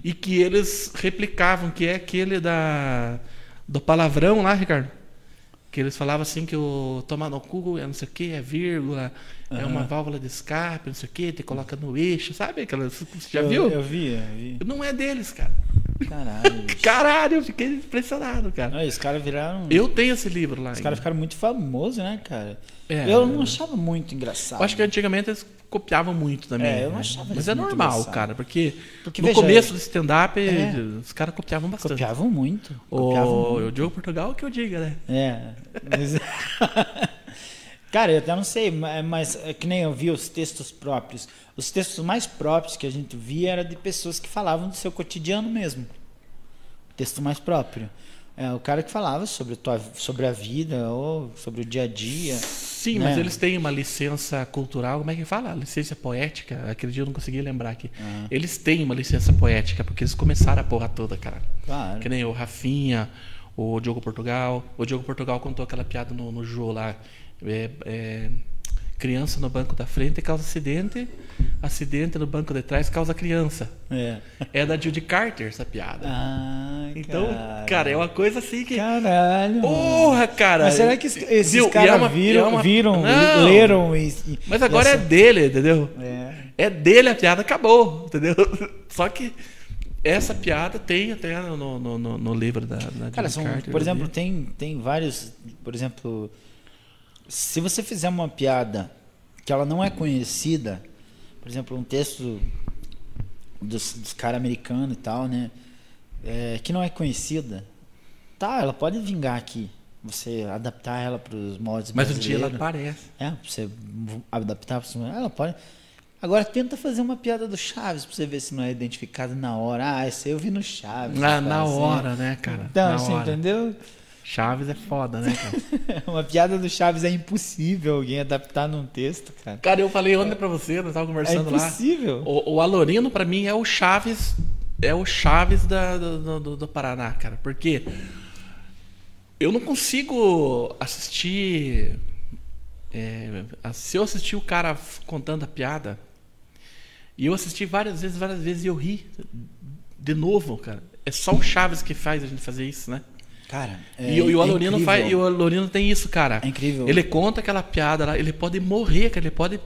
e que eles replicavam, que é aquele da. do palavrão lá, Ricardo. Que eles falavam assim que o tomar no cu é não sei o que, é vírgula, é uma válvula de escape, não sei o que, te coloca no eixo, sabe? Aquelas, você já eu, viu? Eu vi, eu vi. Não é deles, cara. Caralho. bicho. Caralho, eu fiquei impressionado, cara. Não, os caras viraram. Eu tenho esse livro lá. Os caras ficaram muito famosos, né, cara? É, eu não achava muito engraçado. Eu acho que antigamente eles copiavam muito também. É, eu não né? achava Mas é normal, engraçado. cara, porque, Porque, no veja, começo do stand-up É. os caras copiavam bastante. Copiavam muito. Copiavam O, muito. o Diogo Portugal que eu diga, né? É. Mas- Cara, eu até não sei, ma- mas é que nem eu vi os textos próprios. Os textos mais próprios que a gente via era de pessoas que falavam do seu cotidiano mesmo. O texto mais próprio. É o cara que falava sobre, tua, sobre a vida ou sobre o dia a dia. Sim, Né? mas eles têm uma licença cultural, como é que fala? Licença poética? Aquele dia eu não consegui lembrar aqui. Eles têm uma licença poética, porque eles começaram a porra toda, cara. Claro. Que nem o Rafinha, o Diogo Portugal. O Diogo Portugal contou aquela piada no, no Jô lá. É, é, criança no banco da frente causa acidente, acidente no banco de trás causa criança. É. É da Judy Carter essa piada. Ah, então, cara, é uma coisa assim que. Caralho. Porra, cara! Mas será que es- esses Viu? É caras uma- viram, é uma- viram Não. leram e, e- Mas agora é essa- dele, entendeu? é. É dele a piada, acabou, entendeu? Só que essa piada tem até no, no, no, no livro da, da Cara, Judy são, Carter, por exemplo, tem, tem vários. Por exemplo, se você fizer uma piada que ela não é conhecida, por exemplo, um texto dos, dos caras americanos e tal, né? é, que não é conhecida, tá, ela pode vingar aqui. você adaptar ela para os modos Mas um dia ela aparece. É, você adaptar pra você- ela pode. Agora tenta fazer uma piada do Chaves pra você ver se não é identificado na hora. Ah, esse aí eu vi no Chaves. Na, na assim. hora, né, cara? Então, na assim, hora. entendeu? Chaves é foda, né, cara? uma piada do Chaves é impossível alguém adaptar num texto, cara. cara, eu falei ontem pra você, nós tava É conversando lá. impossível. O, o Alorino, pra mim, é o Chaves. É o Chaves da, do, do, do Paraná, cara. Porque eu não consigo assistir. é, se eu assistir o cara contando a piada. E eu assisti várias vezes, várias vezes e eu ri de novo, cara. É só o Chaves que faz a gente fazer isso, né? Cara, é, e, o- e o é Alorino incrível. faz, e o Alorino tem isso, cara. É incrível. Ele conta aquela piada lá, ele pode morrer, cara, ele pode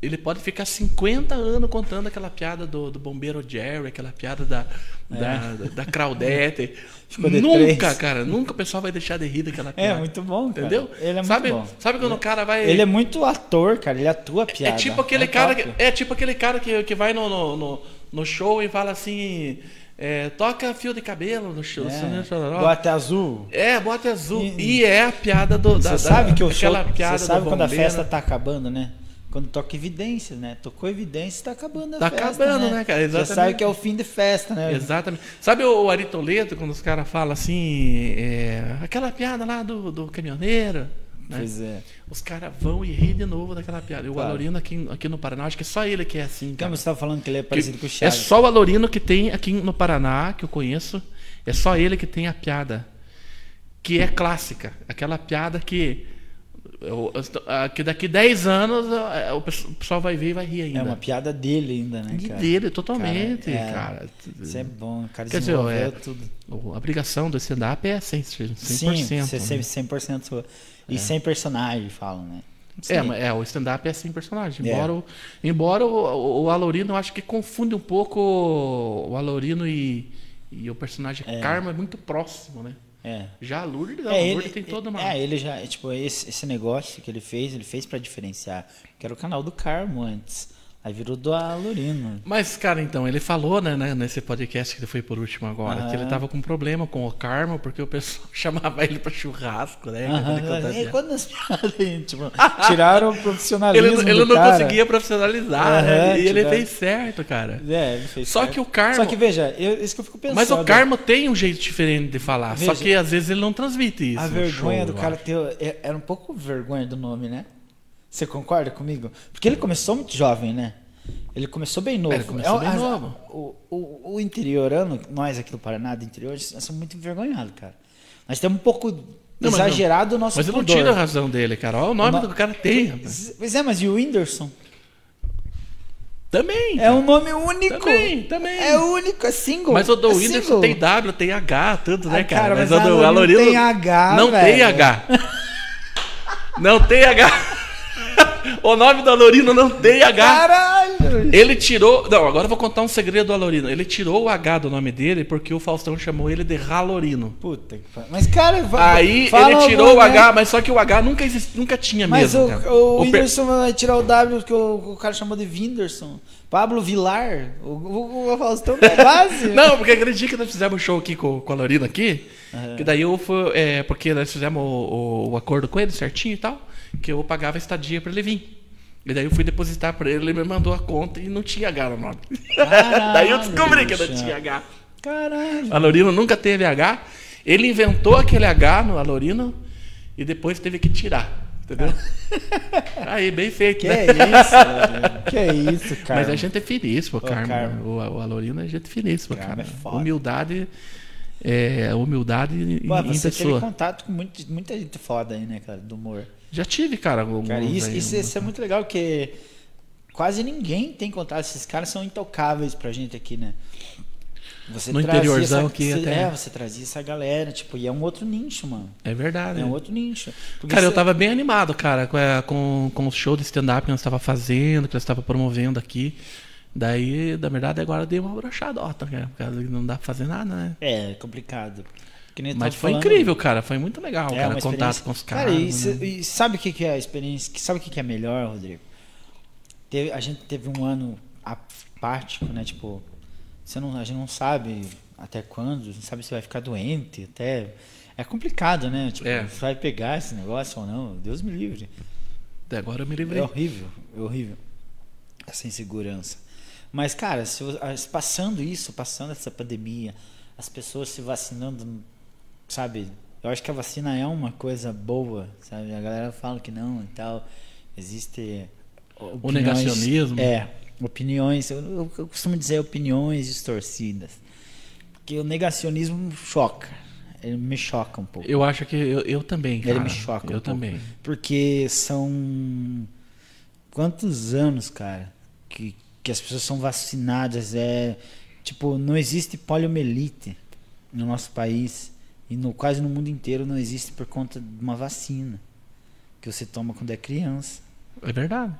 ele pode ficar 50 anos contando aquela piada do, do bombeiro Jerry, aquela piada da da, da, da Claudete. É. Nunca, cara, nunca o pessoal vai deixar de rir daquela É piada. muito bom, cara. Entendeu? Ele é sabe, muito bom. sabe quando o cara vai Ele é muito ator, cara. Ele atua a é piada. tipo aquele É cara top. que, é tipo aquele cara que, que vai no, no, no, no show e fala assim, é, toca fio de cabelo no show. É. Chororó. Bote azul. É, bote azul. E- E, é a piada do. Você da, sabe da, que o show. Você sabe do quando a festa tá acabando, né? Quando toca evidências, né? Tocou evidências, tá acabando a Tá festa. acabando, né, cara? Já Exatamente. sabe que é o fim de festa, né? Exatamente. Sabe o, o Ari Toledo, quando os caras falam assim, é, aquela piada lá do, do caminhoneiro? Né? Pois é. Os caras vão e riem de novo daquela piada. E o Claro. Alorino aqui, aqui no Paraná, acho que é só ele que é assim. Então Cara. você tava falando que ele é Que- parecido com o é Chaves. só o Alorino que tem aqui no Paraná, que eu conheço. É só ele que tem a piada. Que é clássica. Aquela piada que. Eu- eu- daqui 10 anos é, o pessoal vai ver e vai rir ainda. É uma piada dele ainda, né, cara? dele, totalmente, Cara, é. cara. Isso é bom, o cara Quer dizer, é- tudo. A obrigação do stand-up é 100%. 100%, Sim, você né? sempre 100% sua. E sem personagem, falam, né? É, Sim. é, o stand-up é sem personagem. É. Embora, o, embora o, o, Alorino, eu acho que confunde um pouco o Alorino e, e o personagem Karma é muito próximo, né? É. Já a Lourdes, não, É, ele, Lourdes tem toda uma... é, ele já, tipo, esse, esse negócio que ele fez, ele fez pra diferenciar. Que era o canal do Carmo antes. Aí virou do Alorino. Mas, cara, então, ele falou, né, né, nesse podcast que ele foi por último agora, que ele tava com problema com o Karma, porque o pessoal chamava ele pra churrasco, né? Quando piada. quando as piadas tipo, tiraram o profissionalismo Ele, ele não cara. conseguia profissionalizar, né? E ele fez certo, cara. É, ele fez Só certo. que o Karma- Só que veja, eu, isso que eu fico pensando. Mas o Karma tem um jeito diferente de falar, só Veja, que às vezes ele não transmite isso. A vergonha show, do cara ter. é- Era um pouco vergonha do nome, né? Você concorda comigo? Porque ele começou muito jovem, né? Ele começou bem novo. Ele começou É, bem novo. O, o, o interiorano, nós aqui do Paraná, do interior, nós somos muito envergonhados, cara. Nós temos um pouco Não, exagerado o nosso Mas eu não tiro a razão dele, cara. Olha o nome O no- do cara tem, rapaz. Pois é, mas e o Whindersson? Também. É um nome único. Também, também. É único, é single. Mas o do é Whindersson single. tem W, tem H, tudo, né, cara? cara, mas, mas o do Alorino Alorino tem H, não tem velho. H. não tem H. o nome do Alorino não tem H. Caralho! Ele tirou. Não, agora eu vou contar um segredo do Alorino. Ele tirou o H do nome dele porque o Faustão chamou ele de Ralorino. Puta que pariu. Mas, cara, va- Aí ele tirou o né? H, mas só que o H nunca, exist, nunca tinha Mas mesmo. o, cara. o, per- Whindersson vai tirar o W que o, o cara chamou de Whindersson. Pablo Vilar. O, o, o Faustão da base. Não, porque aquele dia que nós fizemos um show aqui com, com a Lorina aqui, que daí eu fui. É, porque nós fizemos o, o- o acordo com ele certinho e tal, que eu pagava a estadia pra ele vir. E daí eu fui depositar pra ele, ele me mandou a conta e não tinha H no nome. Caralho, daí eu descobri que não tinha H. Caralho. A Lorino nunca teve H. Ele inventou aquele H no Alorino e depois teve que tirar. Entendeu? Aí, bem feito, Que né? é isso? Que é isso, cara? Mas a gente é feliz, pô, Carmo. O, o Alorino é gente feliz, pô, cara. é humildade, é, humildade Pô, em você teve pessoa. contato com muito, muita gente foda aí, né, cara, do humor. Já tive, cara. alguns Cara, isso, aí, isso, isso é muito legal, porque quase ninguém tem contato. Esses caras são intocáveis pra gente aqui, né? Você No interiorzão essa- aqui você- até. É, você trazia essa galera, tipo, e é um outro nicho, mano. É verdade. É um outro nicho. Porque Cara, eu você- tava bem animado, cara, com, a- com, com o show de stand-up que nós tava fazendo, que nós tava promovendo aqui. Daí, na verdade, agora eu dei uma brochadota, cara, por causa que não dá pra fazer nada, né? É, complicado. Mas foi falando. incrível, cara. Foi muito legal, É, cara, contato com os Cara, caras. e, né? e sabe o que, que é a experiência? Sabe o que, que é melhor, Rodrigo? Teve- a gente teve um ano apático, né? Tipo, você não, a gente não sabe até quando, não sabe se vai ficar doente, até. É complicado, né? Tipo, É. você vai pegar esse negócio ou não? Deus me livre. Até agora eu me livrei. É horrível, é horrível. Essa insegurança. Mas, cara, se, passando isso, passando essa pandemia, as pessoas se vacinando, sabe? Eu acho que a vacina é uma coisa boa, sabe? A galera fala que não e tal. Existe. opiniões- negacionismo. É, opiniões. Eu, eu- costumo dizer opiniões distorcidas. Porque o negacionismo choca. Ele me choca um pouco. Eu acho que eu, eu também, Ele cara. me choca um Eu pouco. também. Porque são quantos anos, cara, que, que as pessoas são vacinadas. É tipo, não existe poliomielite no nosso país e no quase no mundo inteiro não existe por conta de uma vacina que você toma quando é criança. É verdade.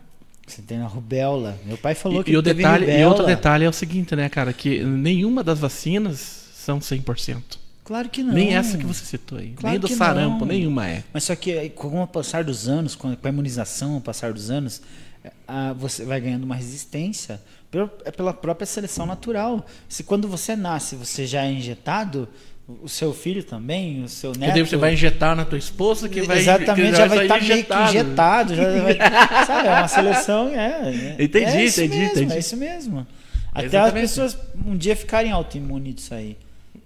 Você tem a rubéola. Meu pai falou E, que e o detalhe, e rubéola. outro detalhe é o seguinte, né, cara? Que nenhuma das vacinas são 100%. Claro que não. Nem essa que você citou aí. Claro Nem do sarampo, não. nenhuma é. Mas só que aí, com o passar dos anos, com a imunização, o passar dos anos, a- você vai ganhando uma resistência pela, é pela própria seleção natural. Se quando você nasce você já é injetado, o seu filho também, o seu neto. daí você vai injetar na tua esposa que vai Exatamente, que já vai sair estar meio que injetado. Já vai, sabe, é uma seleção. É, é, Entendi, é entendi, mesmo, entendi. É isso mesmo. Até as Exatamente. pessoas um dia ficarem autoimunes disso aí.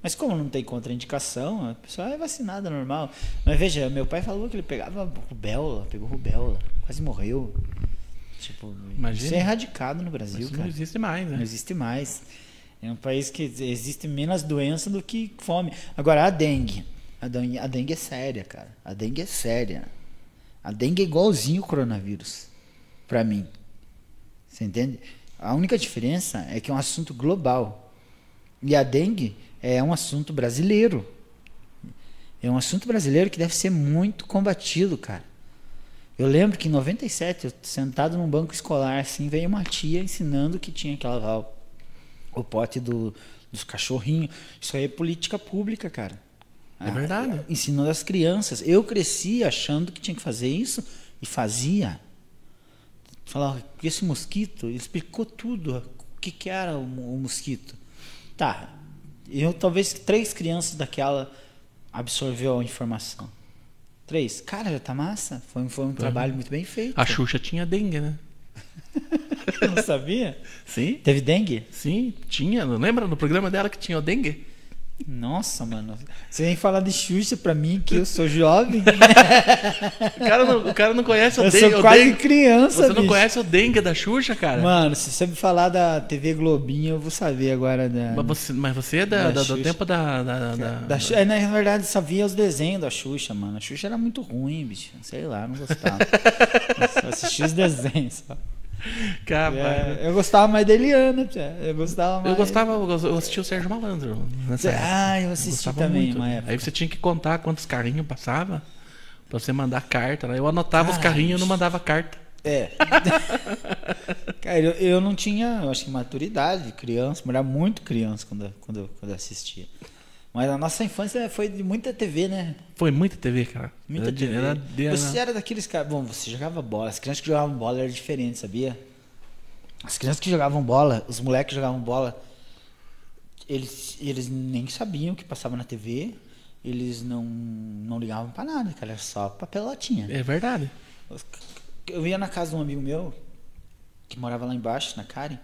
Mas como não tem contraindicação, a pessoa é vacinada normal. Mas veja, meu pai falou que ele pegava rubéola, pegou rubéola, quase morreu. Tipo, Imagina. isso é erradicado no Brasil, Isso não cara. existe mais, Não né? existe mais. É um país que existe menos doença do que fome. Agora, a dengue. A dengue, a dengue é séria, cara. A dengue é séria. A dengue é igualzinho o coronavírus. Pra mim. Você entende? A única diferença é que é um assunto global. E a dengue é um assunto brasileiro. É um assunto brasileiro que deve ser muito combatido, cara. Eu lembro que em 97, eu sentado num banco escolar, assim, veio uma tia ensinando que tinha que lavar o, pote do, dos cachorrinhos. Isso aí é política pública, cara. É verdade. ensinando as crianças. Eu cresci achando que tinha que fazer isso e fazia. Falava que esse mosquito, ele explicou tudo. O que, que era o, o mosquito. Tá. Eu talvez três crianças daquela absorveu a informação. Três. Cara, já tá massa. Foi, foi um trabalho muito bem feito. A Xuxa tinha dengue, né? Eu não sabia? Sim, Teve dengue? sim, tinha. Não lembra no programa dela que tinha o dengue? Nossa, mano. Você vem falar de Xuxa pra mim, que eu sou jovem. O cara não, o cara não conhece o eu dengue. sou o quase dengue- criança, Você não bicho. conhece o dengue da Xuxa, cara? Mano, se você me falar da TV Globinho, eu vou saber agora da. Mas você, mas você é da, Da da- do Xuxa. tempo da. da, da- da Xu- é, na verdade, só via os desenhos da Xuxa, mano. A Xuxa era muito ruim, bicho. Sei lá, não gostava. Eu só assistia os desenhos. Só. Cara, É, eu gostava mais da Eliana, tia. Eu gostava mais. Eu gostava, eu eu assistia o Sérgio Malandro. Ah, eu assisti Gostava também. Aí você tinha que contar quantos carrinhos passava pra você mandar carta. né? Eu anotava os Caralho. carrinhos e não mandava carta. É. Cara, eu, eu não tinha, eu acho que maturidade, criança, eu era muito criança quando, eu- quando, eu- quando eu assistia. Mas a nossa infância foi de muita TV, né? Foi muita TV, cara. Muita Era TV. era de- Você era daqueles caras. Bom, você jogava bola. As crianças que jogavam bola era diferente, sabia? As crianças que jogavam bola, os moleques que jogavam bola, eles, eles nem sabiam o que passava na TV. Eles não, não ligavam pra nada, cara. Era só papelotinha. É verdade. Eu ia na casa de um amigo meu, que morava lá embaixo, na Karen,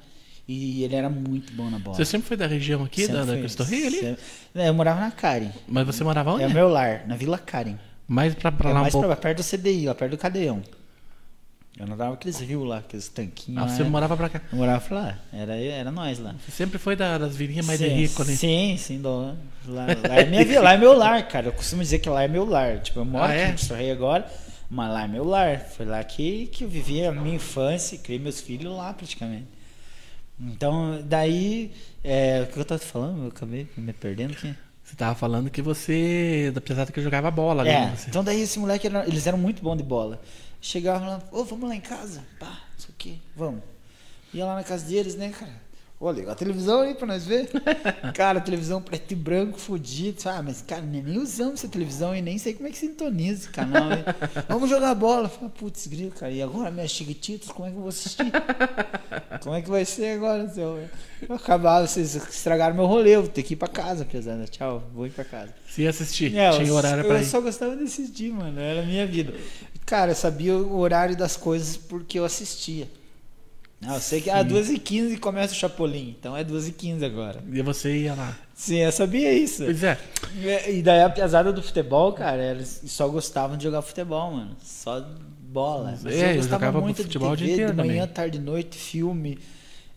e ele era muito bom na bola. Você sempre foi da região aqui, da, Sempre da foi. Cristo Rei ali? Sempre- É, eu morava na Karen. Mas você morava onde? É o meu lar, na Vila Karen. Mais pra, pra É lá um mais pouco. pra, perto do CDI, lá perto do Cadeão. Eu não dava aqueles rios lá, aqueles tanquinhos. Ah, lá, você é. morava pra cá. Eu morava lá, era, era nós lá. Você sempre foi da- das vilinhas mais de rico ali. Sim, sim, do, lá, lá, é minha, lá é meu lar, cara. Eu costumo dizer que lá é meu lar. Tipo, eu moro Ah, aqui é? no Cristo Rei agora, mas lá é meu lar. Foi lá que, que eu vivi a minha infância criei meus filhos lá praticamente. Então, daí, é, o que eu tava falando? Eu acabei me perdendo aqui. Você tava falando que você, apesar de que eu jogava bola ali. É, né? Então daí esse moleque, era- eles eram muito bons de bola. Chegavam lá, ô, vamos lá em casa, pá, isso aqui, vamos. Ia lá na casa deles, né, cara? Liga a televisão aí pra nós ver. cara, televisão preto e branco, fudido. Ah, mas, cara, nem, usamos essa televisão e nem sei como é que sintoniza esse canal. Hein? Vamos jogar bola. Fala, putz, grilo, cara. E agora, minhas chiquititas, como é que eu vou assistir? como é que vai ser agora? Seu... Eu acabava, vocês estragaram meu rolê. Eu vou ter que ir pra casa, pesada. Tchau, vou ir pra casa. Se assistir, é, tinha horário pra eu ir. Eu só gostava de assistir, mano. Era a minha vida. Cara, eu sabia o horário das coisas porque eu assistia. Não, eu sei que às 2h15 começa o Chapolin, então é 2h15 agora. E você ia lá. Sim, eu sabia isso. Pois é. E daí a pesada do futebol, cara, eles só gostavam de jogar futebol, mano. Só bola. Mas é, eu, eu jogava muito futebol de TV, de manhã, também. tarde, noite, filme.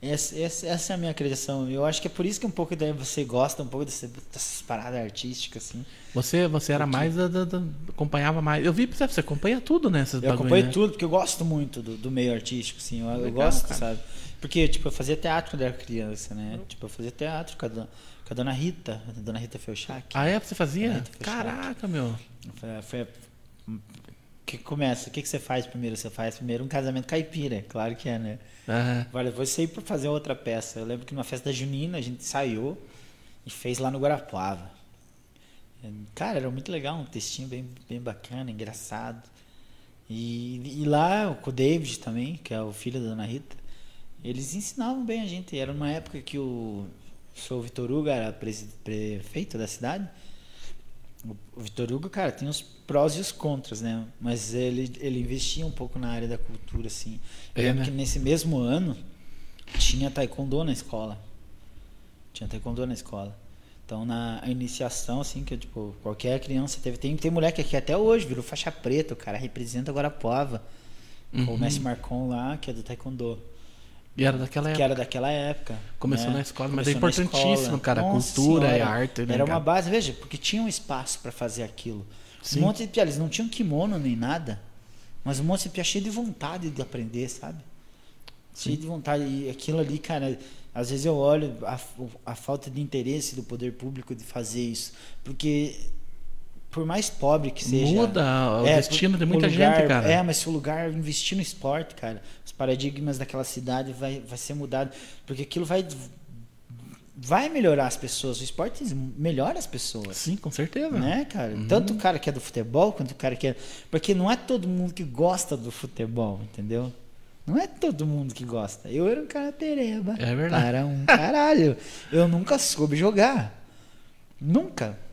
Essa, essa, essa, é a minha acreditação. Eu acho que é por isso que um pouco daí você gosta um pouco desse, dessas paradas artísticas, assim. Você, você era porque... mais da, da, da, acompanhava mais. Eu vi, você acompanha tudo, né? eu acompanho né? tudo, porque eu gosto muito do, do meio artístico, assim. Eu, Legal, eu gosto, cara. sabe? Porque, tipo, eu fazia teatro quando era criança, né? Tipo, eu fazia teatro com a dona, com a dona Rita, a dona Rita Feuchac. Ah, é? Você fazia? Caraca, meu. Foi, foi que começa? O que, que você faz primeiro? Você faz primeiro um casamento caipira, claro que é, né? Uhum. Agora, vou sair para fazer outra peça. Eu lembro que numa festa junina a gente saiu e fez lá no Guarapuava. Cara, era muito legal, um textinho bem, bem bacana, engraçado. E, e lá com o David também, que é o filho da Dona Rita, eles ensinavam bem a gente. Era uma época que o seu Vitor Hugo era prefeito da cidade. O Vitor Hugo, cara, tem os prós e os contras, né? Mas ele, ele investia um pouco na área da cultura, assim. Eu é, lembro né? que nesse mesmo ano tinha taekwondo na escola. Tinha taekwondo na escola. Então, na iniciação, assim, que tipo, qualquer criança teve. Tem, tem moleque aqui até hoje, virou faixa preta, o cara representa agora a Pova. Uhum. O Messi Marcon lá, que é do taekwondo. E era daquela época. Que era daquela época. Começou né? na escola, mas é importantíssimo, cara. Nossa cultura senhora, arte, né? Era uma base, veja, porque tinha um espaço para fazer aquilo. Sim. Um monte de eles não tinham kimono nem nada, mas um monte de pia cheio de vontade de aprender, sabe? Sim. Cheio de vontade. E aquilo ali, cara, às vezes eu olho a, a falta de interesse do poder público de fazer isso. Porque por mais pobre que seja. Muda o é, destino de muita lugar, gente, cara. É, mas se o lugar investir no esporte, cara, os paradigmas daquela cidade vai, vai ser mudado. Porque aquilo vai. Vai melhorar as pessoas. O esporte melhora as pessoas. Sim, com certeza. Né, cara? Uhum. Tanto o cara que é do futebol, quanto o cara que é. Porque não é todo mundo que gosta do futebol, entendeu? Não é todo mundo que gosta. Eu era um cara pereba. É verdade. Para um caralho. Eu nunca soube jogar. Nunca.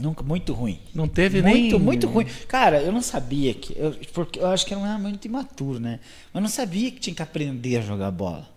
Nunca, muito ruim. Não teve muito, nem. Muito, muito ruim. Cara, eu não sabia que. Eu, porque eu acho que era muito imaturo, né? Mas eu não sabia que tinha que aprender a jogar bola.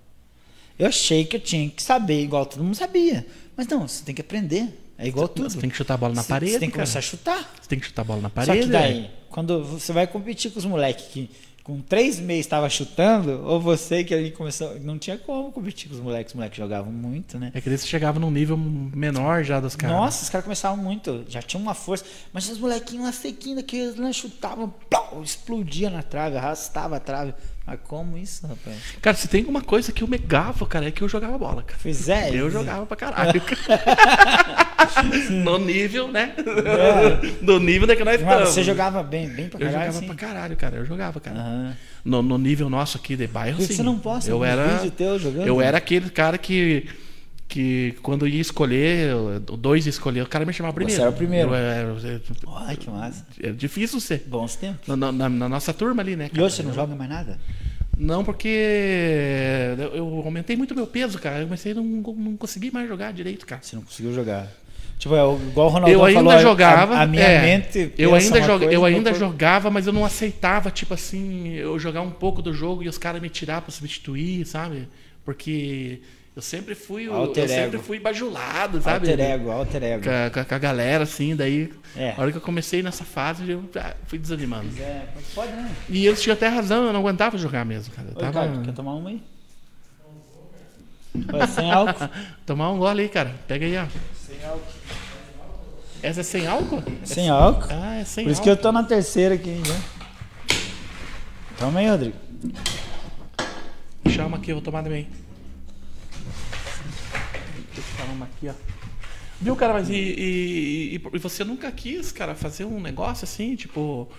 Eu achei que eu tinha que saber, igual todo mundo sabia. Mas não, você tem que aprender. É igual tudo. Você tem que chutar a bola na você, parede. Você tem que cara. começar a chutar. Você tem que chutar a bola na parede. Só que daí, quando você vai competir com os moleques que com três meses estava chutando, ou você que ali começou. Não tinha como competir com os moleques, os moleques jogavam muito, né? É que eles chegavam num nível menor já dos caras. Nossa, os caras começavam muito, já tinham uma força. Mas os molequinhos lá sequinhos daqueles lá chutavam, explodia na trave, arrastava a trave. Mas como isso, rapaz? Cara, se tem uma coisa que eu megava, cara, é que eu jogava bola, cara. Pois é. Eu jogava pra caralho. no nível, né? É. No nível da que nós estamos. Você jogava bem, bem pra caralho? Eu jogava sim. pra caralho, cara. Eu jogava, cara. Uhum. No, no, nível nosso aqui de bairro, sim. Você não posta eu era, vídeo teu jogando? Eu era aquele cara que que quando ia escolher, dois ia escolher, o cara me chamava primeiro. Você era o primeiro. Eu, eu, eu, Ai, que massa. É difícil ser. Bons tempos. Na, na, na nossa turma ali, né? Cara? E hoje você não joga mais nada? Não, porque eu aumentei muito meu peso, cara. Eu comecei a não, não consegui mais jogar direito, cara. Você não conseguiu jogar. Tipo, é igual o Ronaldo eu ainda falou, jogava. A, a minha é, mente. Eu ainda, joga, eu ainda jogava, mas eu não aceitava, tipo assim, eu jogar um pouco do jogo e os caras me tirar para substituir, sabe? Porque eu sempre fui, alter eu ego. sempre fui bajulado, sabe? Alter ego, alter ego. Com a, com a galera, assim, daí. É. A hora que eu comecei nessa fase, eu fui desanimando. É, pode né? E eles tinham até razão, eu não aguentava jogar mesmo, cara. Eu Oi, tava... cara, quer tomar uma aí? Sem álcool? tomar um gole aí, cara. Pega aí, ó. Sem álcool. Essa é sem álcool? Sem álcool. Ah, é sem Por isso álcool. que eu tô na terceira aqui já. Toma aí, Rodrigo. Chama aqui, eu vou tomar também. Uma aqui, ó. Viu, cara, mas e, e, e, você nunca quis, cara, fazer um negócio assim, tipo.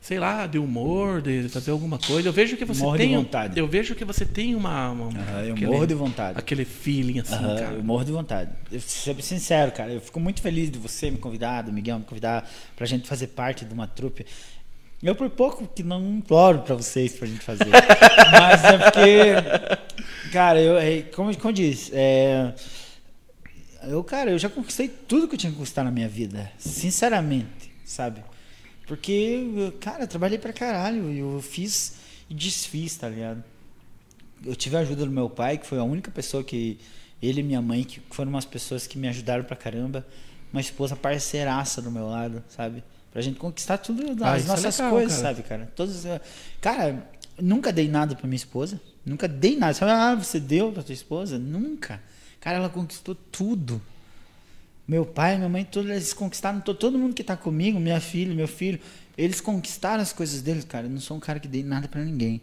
sei lá, de humor, de fazer alguma coisa. Eu vejo que você Morro de tem. vontade. Eu vejo que você tem uma. uma Aham, eu aquele, morro de vontade. Aquele feeling assim, Aham, cara. eu morro de vontade. Eu ser sincero, cara. Eu fico muito feliz de você me convidar, do Miguel me convidar, pra gente fazer parte de uma trupe. Eu por pouco que não imploro pra vocês pra gente fazer. Mas é porque, cara, eu, é, como, como eu disse, é, eu, cara, eu já conquistei tudo que eu tinha que conquistar na minha vida. Sinceramente, sabe? Porque, cara, eu trabalhei pra caralho. e Eu fiz e desfiz, tá ligado? Eu tive a ajuda do meu pai, que foi a única pessoa que. Ele e minha mãe, que foram umas pessoas que me ajudaram pra caramba. Uma esposa parceiraça do meu lado, sabe? Pra gente conquistar tudo Ah, as é nossas legal, coisas, cara. sabe, cara? Todas, eh, cara, nunca dei nada pra minha esposa. Nunca dei nada. Sabe, ah, você deu pra tua esposa? Nunca. Cara, ela conquistou tudo. Meu pai, minha mãe, todos eles conquistaram, to- todo mundo que tá comigo, minha filha, meu filho, eles conquistaram as coisas deles, cara. Eu não sou um cara que dei nada pra ninguém.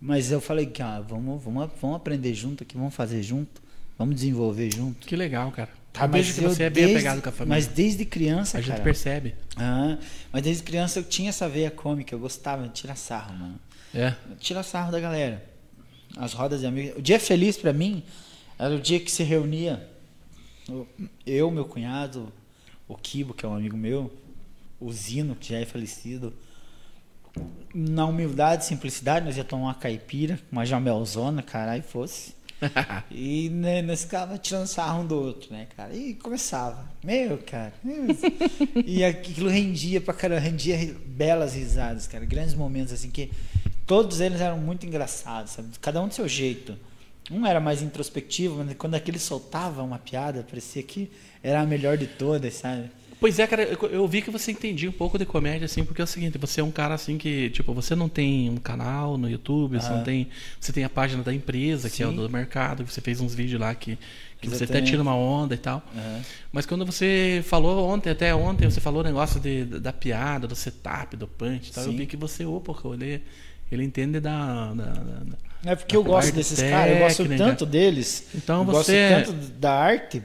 Mas eu falei que, ah, vamos, vamos, vamos aprender junto aqui, vamos fazer junto, vamos desenvolver junto. Que legal, cara. Tá, vejo que você é bem desde- apegado com a família. Mas desde criança, a gente cara. percebe. Ah, mas desde criança eu tinha essa veia cômica, eu gostava de tirar sarro, mano. É. Tirar sarro da galera. As rodas de amigos. O dia feliz pra mim era o dia que se reunia eu, meu cunhado, o Kibo, que é um amigo meu, o Zino, que já é falecido. Na humildade e simplicidade, nós ia tomar uma caipira, uma jamelzona, caralho, fosse. E né, nós ficava tirando sarro um do outro, né, cara? E começava. Meu, cara. meu. E aquilo rendia pra caramba, rendia belas risadas, cara. Grandes momentos, assim, que todos eles eram muito engraçados, sabe? Cada um do seu jeito. Um era mais introspectivo, mas quando aquele soltava uma piada, parecia que era a melhor de todas, sabe? Pois é, cara, eu, eu vi que você entendia um pouco de comédia, assim, porque é o seguinte, você é um cara assim que, tipo, você não tem um canal no YouTube, você não Ah. tem. Você tem a página da empresa, que é o Sim. do mercado, que você fez uns vídeos lá que, que você até tira uma onda e tal. Aham. Mas quando você falou ontem, até ontem, você falou o negócio de, da piada, do setup, do punch e tal, eu Sim. vi que você, opa, ele, ele entende da. da- da- da- É porque A eu gosto desses caras, eu gosto tanto deles. Então eu você- gosto tanto da arte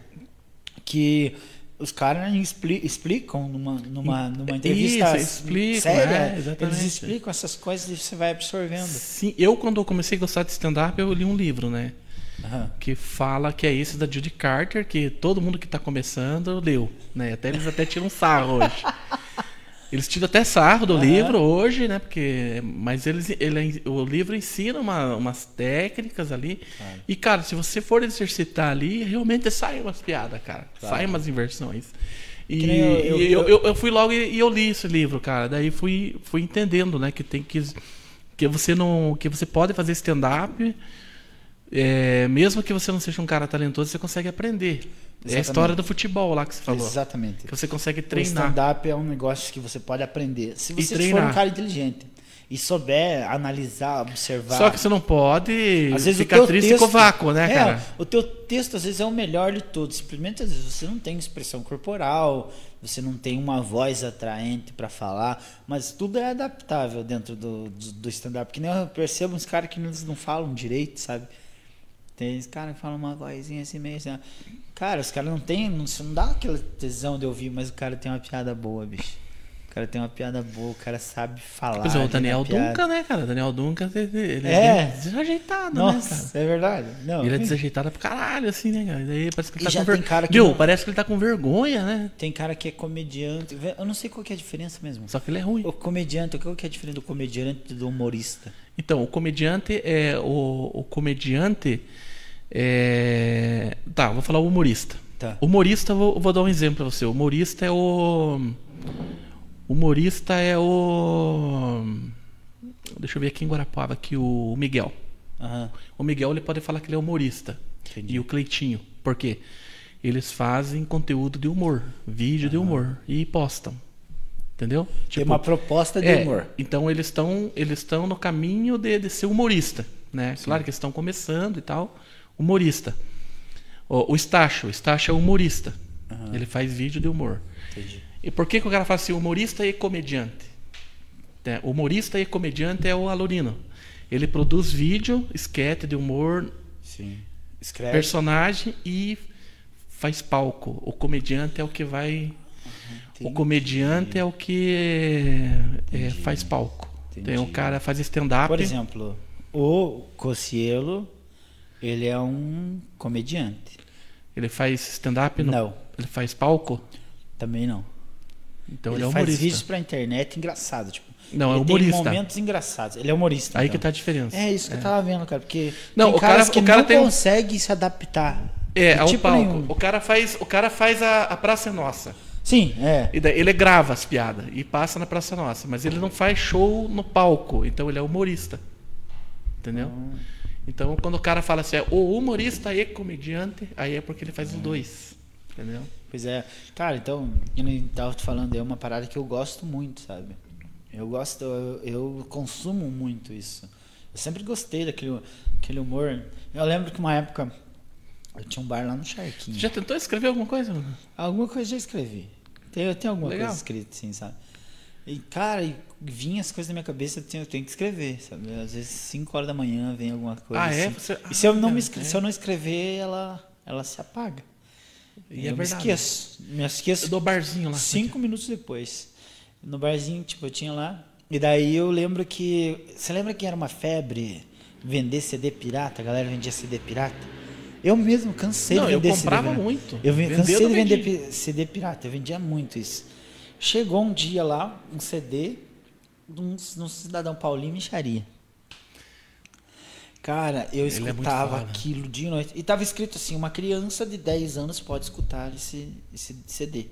que os caras expli- explicam numa, numa, numa entrevista Isso, explicam, séria. é, exatamente. eles explicam essas coisas e você vai absorvendo. Sim, eu quando eu comecei a gostar de stand-up, eu li um livro, né? Aham. que fala que é esse da Judy Carter, que todo mundo que está começando leu, né? Até eles até tiram sarro hoje. Eles tiram até sarro do Aham. livro hoje, né? Porque, mas eles, ele, o livro ensina uma- umas técnicas ali. Claro. E, cara, se você for exercitar ali, realmente sai umas piadas, cara. Claro. Sai umas inversões. E eu- eu- eu, eu, eu fui logo e, e eu li esse livro, cara. Daí fui, fui entendendo, né? Que tem que. Que você não. Que você pode fazer stand-up. É, mesmo que você não seja um cara talentoso, você consegue aprender. É a Exatamente. história do futebol lá que você falou. Exatamente. Que você consegue O treinar. stand-up é um negócio que você pode aprender. Se você for um cara inteligente e souber analisar, observar. Só que você não pode Às vezes ficar o triste texto, com o vácuo, né, é, cara? O teu texto às vezes é o melhor de todos. Simplesmente às vezes você não tem expressão corporal, você não tem uma voz atraente para falar, mas tudo é adaptável dentro do, do, do stand-up. Que nem eu percebo uns caras que eles não falam direito, sabe? Tem esse cara que fala uma vozinha assim meio assim. Cara, os caras não tem, não, não dá aquela tesão de ouvir, mas o cara tem uma piada boa, bicho. O cara tem uma piada boa, o cara sabe falar. Pois é, o Daniel. Duncan, né, cara? O Daniel Duncan, ele é, É. desajeitado, né, Nossa, cara? é verdade. Não, Ele é desajeitado pra caralho, assim, né, cara? Daí parece que ele E tá com cara que não- Parece que ele tá com vergonha, né? Tem cara que é comediante. Eu não sei qual que é a diferença mesmo. Só que ele é ruim. O comediante, qual que é a diferença do comediante e do humorista? Então, o comediante é. O, o comediante é. Tá, vou falar o humorista. Tá. Humorista, vou, vou dar um exemplo pra você. O humorista é o. Humorista é o. Deixa eu ver aqui em Guarapava, aqui o Miguel. Aham. O Miguel ele pode falar que ele é humorista. Entendi. E o Cleitinho. Por quê? Eles fazem conteúdo de humor, vídeo de humor e postam. Entendeu? Tem uma proposta de é, humor. Então eles estão eles estão no caminho de, de ser humorista, né? Claro que eles estão começando e tal, humorista. O, o Stacho, o Stacho é humorista. Aham. Ele faz vídeo de humor. Entendi. E por que, que o cara fala assim, humorista e comediante? É, humorista e comediante é o Alorino. Ele produz vídeo, esquete de humor, Sim. Escreve. personagem e faz palco. O comediante é o que vai O comediante é o que é, é, faz palco. Tem um cara que faz stand-up. Por exemplo, o Cocielo, ele é um comediante. Ele faz stand-up? Não. Ele faz palco? Também não. Então ele ele, é faz humorista. vídeos pra internet engraçado, tipo. Não, é ele humorista. Tem momentos engraçados. Ele é humorista. Aí então. que tá a diferença. É isso que eu tava vendo, cara, porque Não, tem o cara- que o cara não tem consegue se adaptar. É, ao tipo palco. nenhum. O cara faz, o cara faz a, a Praça é Nossa. Sim, é. E daí ele grava as piadas e passa na Praça Nossa, mas ele não faz show no palco, então ele é humorista. Entendeu? Hum. Então quando o cara fala assim, é o humorista e comediante, aí é porque ele faz os dois. Entendeu? Pois é. Cara, então, eu nem tava te falando, é uma parada que eu gosto muito, sabe? Eu gosto, eu, eu consumo muito isso. Eu sempre gostei daquele aquele humor. Eu lembro que uma época eu tinha um bar lá no Charquinho. Você já tentou escrever alguma coisa? Alguma coisa já escrevi. Tem, eu tenho alguma Legal. coisa escrita, assim, sabe? E, cara, e vinha as coisas na minha cabeça, eu tenho, eu tenho que escrever, sabe? Às vezes, 5 horas da manhã vem alguma coisa. Ah, é? assim. Você- E se eu, não Ah, me, é. se eu não escrever, ela, ela se apaga. E eu é me verdade. esqueço. Me esqueço Do barzinho lá. cinco minutos depois. No barzinho, tipo, eu tinha lá. E daí eu lembro que. Você lembra que era uma febre vender CD pirata? A galera vendia CD pirata? Eu mesmo cansei Não, de eu vender comprava CD muito. Eu ven- Vender, cansei eu de vender vendi. CD pirata. Eu vendia muito isso. Chegou um dia lá, um CD de um, de um cidadão Paulinho Micharia. Cara, eu Ele é escutava foda. aquilo dia e noite. E tava escrito assim: uma criança de 10 anos pode escutar esse, esse CD.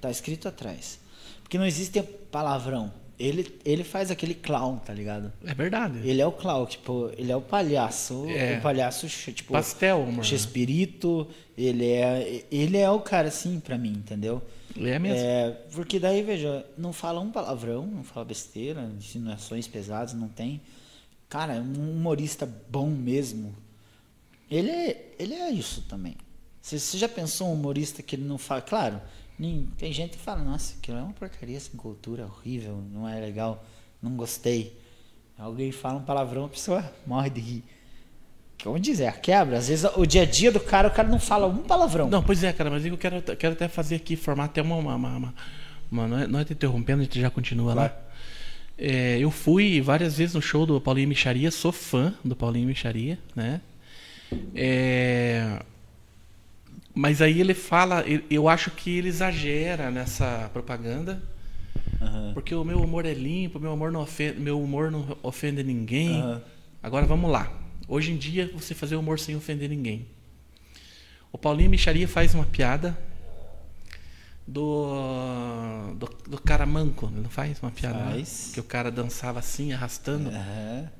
Tá escrito atrás. Porque não existe palavrão. Ele, ele faz aquele clown, tá ligado? É verdade. Ele é o clown, tipo, ele é o palhaço. É. O palhaço, tipo. Pastel, mano. Chespirito, ele é. Ele é o cara assim pra mim, entendeu? Ele é mesmo. É, porque daí, veja, não fala um palavrão, não fala besteira, insinuações pesadas, não tem. Cara, é um humorista bom mesmo. Ele é, ele é isso também. Você, já pensou um humorista que ele não fala. Claro, tem gente que fala, nossa, aquilo é uma porcaria sem cultura, horrível, não é legal, não gostei. Alguém fala um palavrão, a pessoa morre de rir. Como dizer, a quebra. Às vezes o dia a dia do cara, o cara não fala um palavrão. Não, pois é, cara, mas eu quero, quero até fazer aqui, formar até uma. uma, uma, uma- uma- não, é, não é te interrompendo, a gente já continua lá. É, eu fui várias vezes no show do Paulinho Micharia, sou fã do Paulinho Micharia, né? É, mas aí ele fala, eu- acho que ele exagera nessa propaganda, Aham. porque o meu humor é limpo, meu humor não ofende, meu humor não ofende ninguém. Aham. Agora vamos lá. Hoje em dia você fazer humor sem ofender ninguém. O Paulinho Micharia faz uma piada do, do, do cara manco, ele não faz uma piada? né? Faz. Que o cara dançava assim, arrastando. Aham.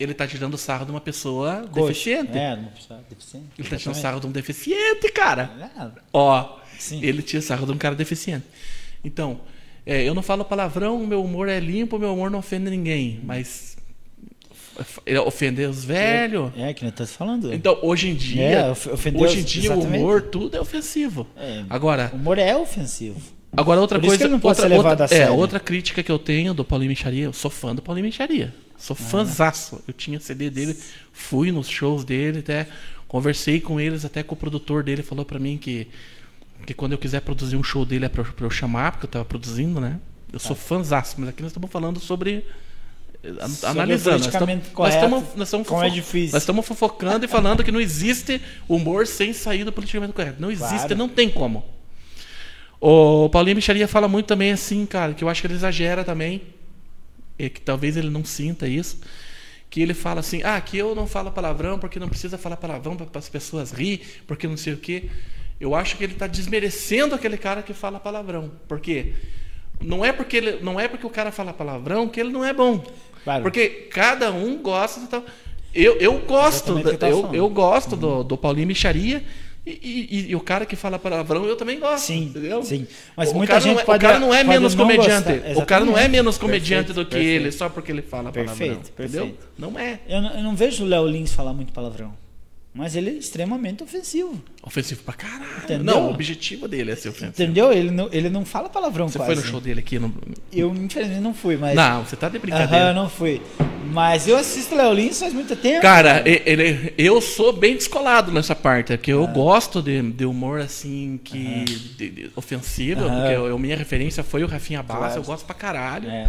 Ele tá tirando sarro de uma pessoa Coxa. deficiente. É, não precisa. Deficiente. Ele tá tirando Exatamente. sarro de um deficiente, cara. É, Ó, Sim. ele tira sarro de um cara deficiente. Então, é, eu não falo palavrão, meu humor é limpo, meu humor não ofende ninguém. Mas ofender os velhos. É, que nem tô falando. Então, hoje em dia, É, of- ofendeu hoje em dia o exatamente. humor tudo é ofensivo. É. Agora, O humor é ofensivo. agora outra Por isso coisa, que ele não pode outra, ser levado outra- a sério. é, outra crítica que eu tenho do Paulinho Micharia, eu sou fã do Paulinho Micharia. Sou Ah. fãzaço. Eu tinha CD dele, fui nos shows dele, até conversei com eles, até com o produtor dele falou pra mim que que quando eu quiser produzir um show dele é pra, pra eu chamar, porque eu tava produzindo, né? Eu sou fãzaço, mas aqui nós estamos falando sobre eh, analisando. Nós estamos- como é difícil. Nós estamos fofocando e falando que não existe humor sem sair do politicamente correto. Não existe, Claro. não tem como. O Paulinho Micharia fala muito também assim, cara, que eu acho que ele exagera também. E que talvez ele não sinta isso. Que ele fala assim, ah, que eu não falo palavrão porque não precisa falar palavrão para as pessoas rir, porque não sei o quê. Eu acho que ele está desmerecendo aquele cara que fala palavrão. Por quê? Não é porque, ele, não é porque o cara fala palavrão que ele não é bom. Claro. Porque cada um gosta tal. Eu, eu gosto, eu eu, gosto do, do Paulinho Micharia e, e- e o cara que fala palavrão eu também gosto. Sim, entendeu? sim. Mas o muita cara gente não é, pode- O cara não é menos não comediante. O cara não é menos comediante Perfeito, do que perfeito. ele só porque ele fala palavrão. Perfeito, Entendeu? perfeito. Não é Eu não, eu não vejo o Léo Lins falar muito palavrão. Mas ele é extremamente ofensivo. ofensivo pra caralho. Entendeu? Não, o objetivo dele é ser ofensivo. Entendeu? Ele não, ele não fala palavrão Você quase. foi no show dele aqui no. Eu, infelizmente, não fui, mas. Não, você tá de Aham, brincadeira. não fui. Mas eu assisto Léo Lins faz muito tempo. Cara, ele, eu sou bem descolado nessa parte, porque eu gosto de, de humor assim que de- de- ofensivo, porque eu, minha referência foi o Rafinha Bastos, Claro. eu gosto pra caralho. É.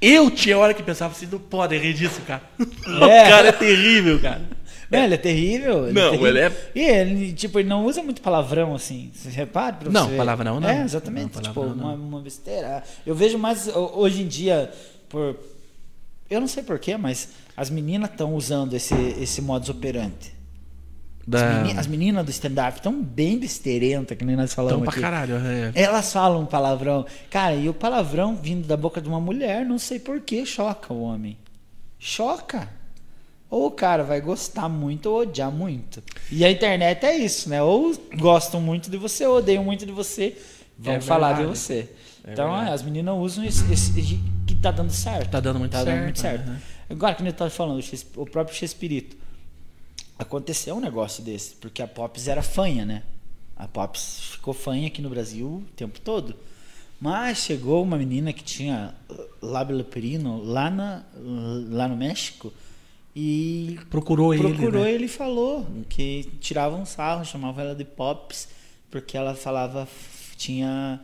Eu tinha hora que pensava assim, não pode rir disso, cara. É. o cara é terrível, cara. Não, ele é terrível. Não, terrível. ele é- E ele, tipo, ele não usa muito palavrão, assim. Você repara pra Não, você... palavrão não. É, exatamente. Não, tipo, palavrão uma, não. uma besteira. Eu vejo mais ho- hoje em dia, por... Eu não sei porquê, mas as meninas estão usando esse, esse modus operandi. As, Da... meni- as meninas do stand-up estão bem besteirentas, que nem nós falamos Então pra caralho. É. Elas falam palavrão. Cara, e o palavrão vindo da boca de uma mulher, não sei porquê, choca o homem. Choca. Ou o cara vai gostar muito ou odiar muito. E a internet é isso, né? Ou gostam muito de você ou odeiam muito de você. Vão É falar de você. É então, verdade. é, as meninas usam esse, esse- que tá dando certo. Tá dando muito Tá dando certo, muito certo. aham. Agora, que eu tava falando, o próprio Chespirito. Aconteceu um negócio desse, porque a Pops era fanha, né? A Pops ficou fanha aqui no Brasil o tempo todo. Mas chegou uma menina que tinha lábio leporino lá, na, lá no México e Procurou, procurou ele. né? ele e falou que tiravam um sarro, chamavam ela de Pops, porque ela falava, tinha.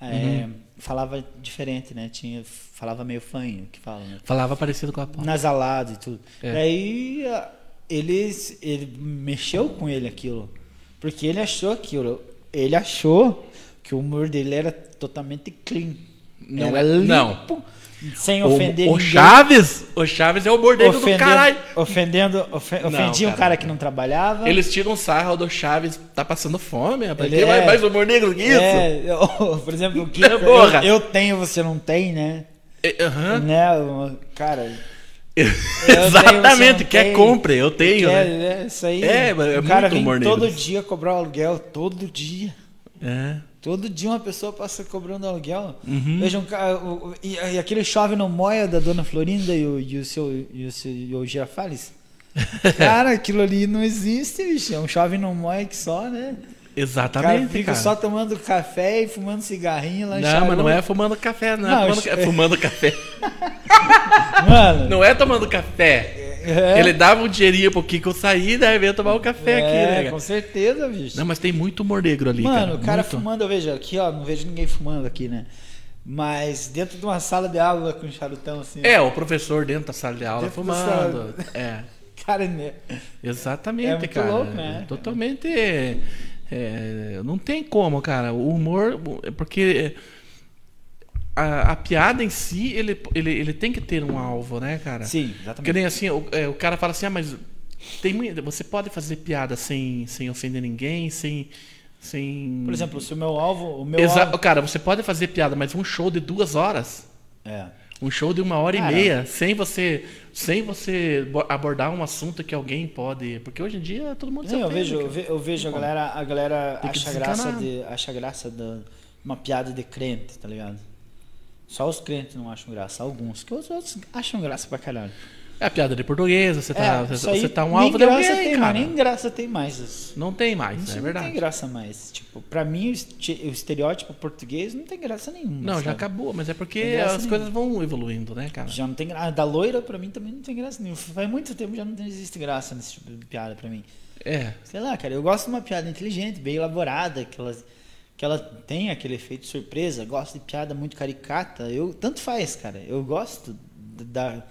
é, Uhum. Falava diferente, né? Tinha, falava meio fanho, que fala, né? Falava parecido com a Paula. nasalado e tudo. É. Daí a- ele, ele mexeu com ele aquilo. Porque ele achou aquilo. Ele achou que o humor dele era totalmente clean. Não era é- limpo, não. Sem O, ofender o ninguém. Chaves, o Chaves é o bordeiro do caralho. ofendendo, ofe- Não, ofendia um cara. cara que não trabalhava. Eles tiram um sarro do Chaves, tá passando fome, rapaz. Ele é- mais humor negro que isso? É, eu- por exemplo, o Kiko, Porra. eu, eu tenho, você não tem, né? É, aham. né? Cara, tenho, Exatamente, não quer tem. compre, eu tenho, é, né? é, isso aí. É, mas é o cara muito vem humor todo negro. dia cobrar o aluguel, todo dia. É. Todo dia uma pessoa passa cobrando aluguel. Uhum. Veja um cara. o- o- e, e aquele chove no moia da dona Florinda e o, e o seu. E o, seu, e o Girafales? Cara, aquilo ali não existe, bicho. É um chove no moia que só, né? O cara Exatamente, fica cara. só tomando café e fumando cigarrinho lá em Não, mas não é fumando café, não, Não, é, fumando, é fumando café. Mano. Não é tomando café. É, Ele dava um dinheirinho pro Kiko sair, daí veio tomar um café é, aqui, né? com cara? certeza, bicho. Não, mas tem muito humor negro ali, Mano, cara. o cara muito. fumando, eu vejo aqui, ó, não vejo ninguém fumando aqui, né? Mas dentro de uma sala de aula com um charutão assim. É, o professor dentro da sala de aula Dentro fumando. É, Cara, né? exatamente, É cara. louco, né? Totalmente. é, não tem como, cara. O humor. é Porque a, a piada em si, ele, ele, ele tem que ter um alvo, né, cara? Sim, Porque exatamente. nem assim, o, é, o cara fala assim, ah, mas tem, você pode fazer piada sem, sem ofender ninguém, sem. sem... Por exemplo, se o meu alvo. O meu Exa- alvo... Cara, você pode fazer piada, mas um show de duas horas. É. Um show de uma hora Cara. e meia, sem você, sem você bo- abordar um assunto que alguém pode. Porque hoje em dia todo mundo se Não, eu ofende, vejo, eu cara. ve- eu vejo a galera, a galera acha graça de acha graça de uma piada de crente, tá ligado? Só os crentes não acham graça, alguns, que os outros acham graça pra caralho. É a piada de português, você tá, É, você, isso aí você tá um alvo de graça alguém, tem cara. nem graça tem mais. Isso Não tem mais, Isso é não verdade. tem graça mais. Tipo, pra mim o este- o estereótipo português não tem graça nenhuma. Não, já sabe? acabou, mas é porque as nenhuma. coisas vão evoluindo, né, cara? Já não tem graça. Da loira, pra mim, também não tem graça nenhuma. Faz muito tempo já não existe graça nesse tipo de piada pra mim. É. Sei lá, cara, eu gosto de uma piada inteligente, bem elaborada, que ela, que ela tem aquele efeito surpresa. Gosto de piada muito caricata. Eu tanto faz, cara. Eu gosto da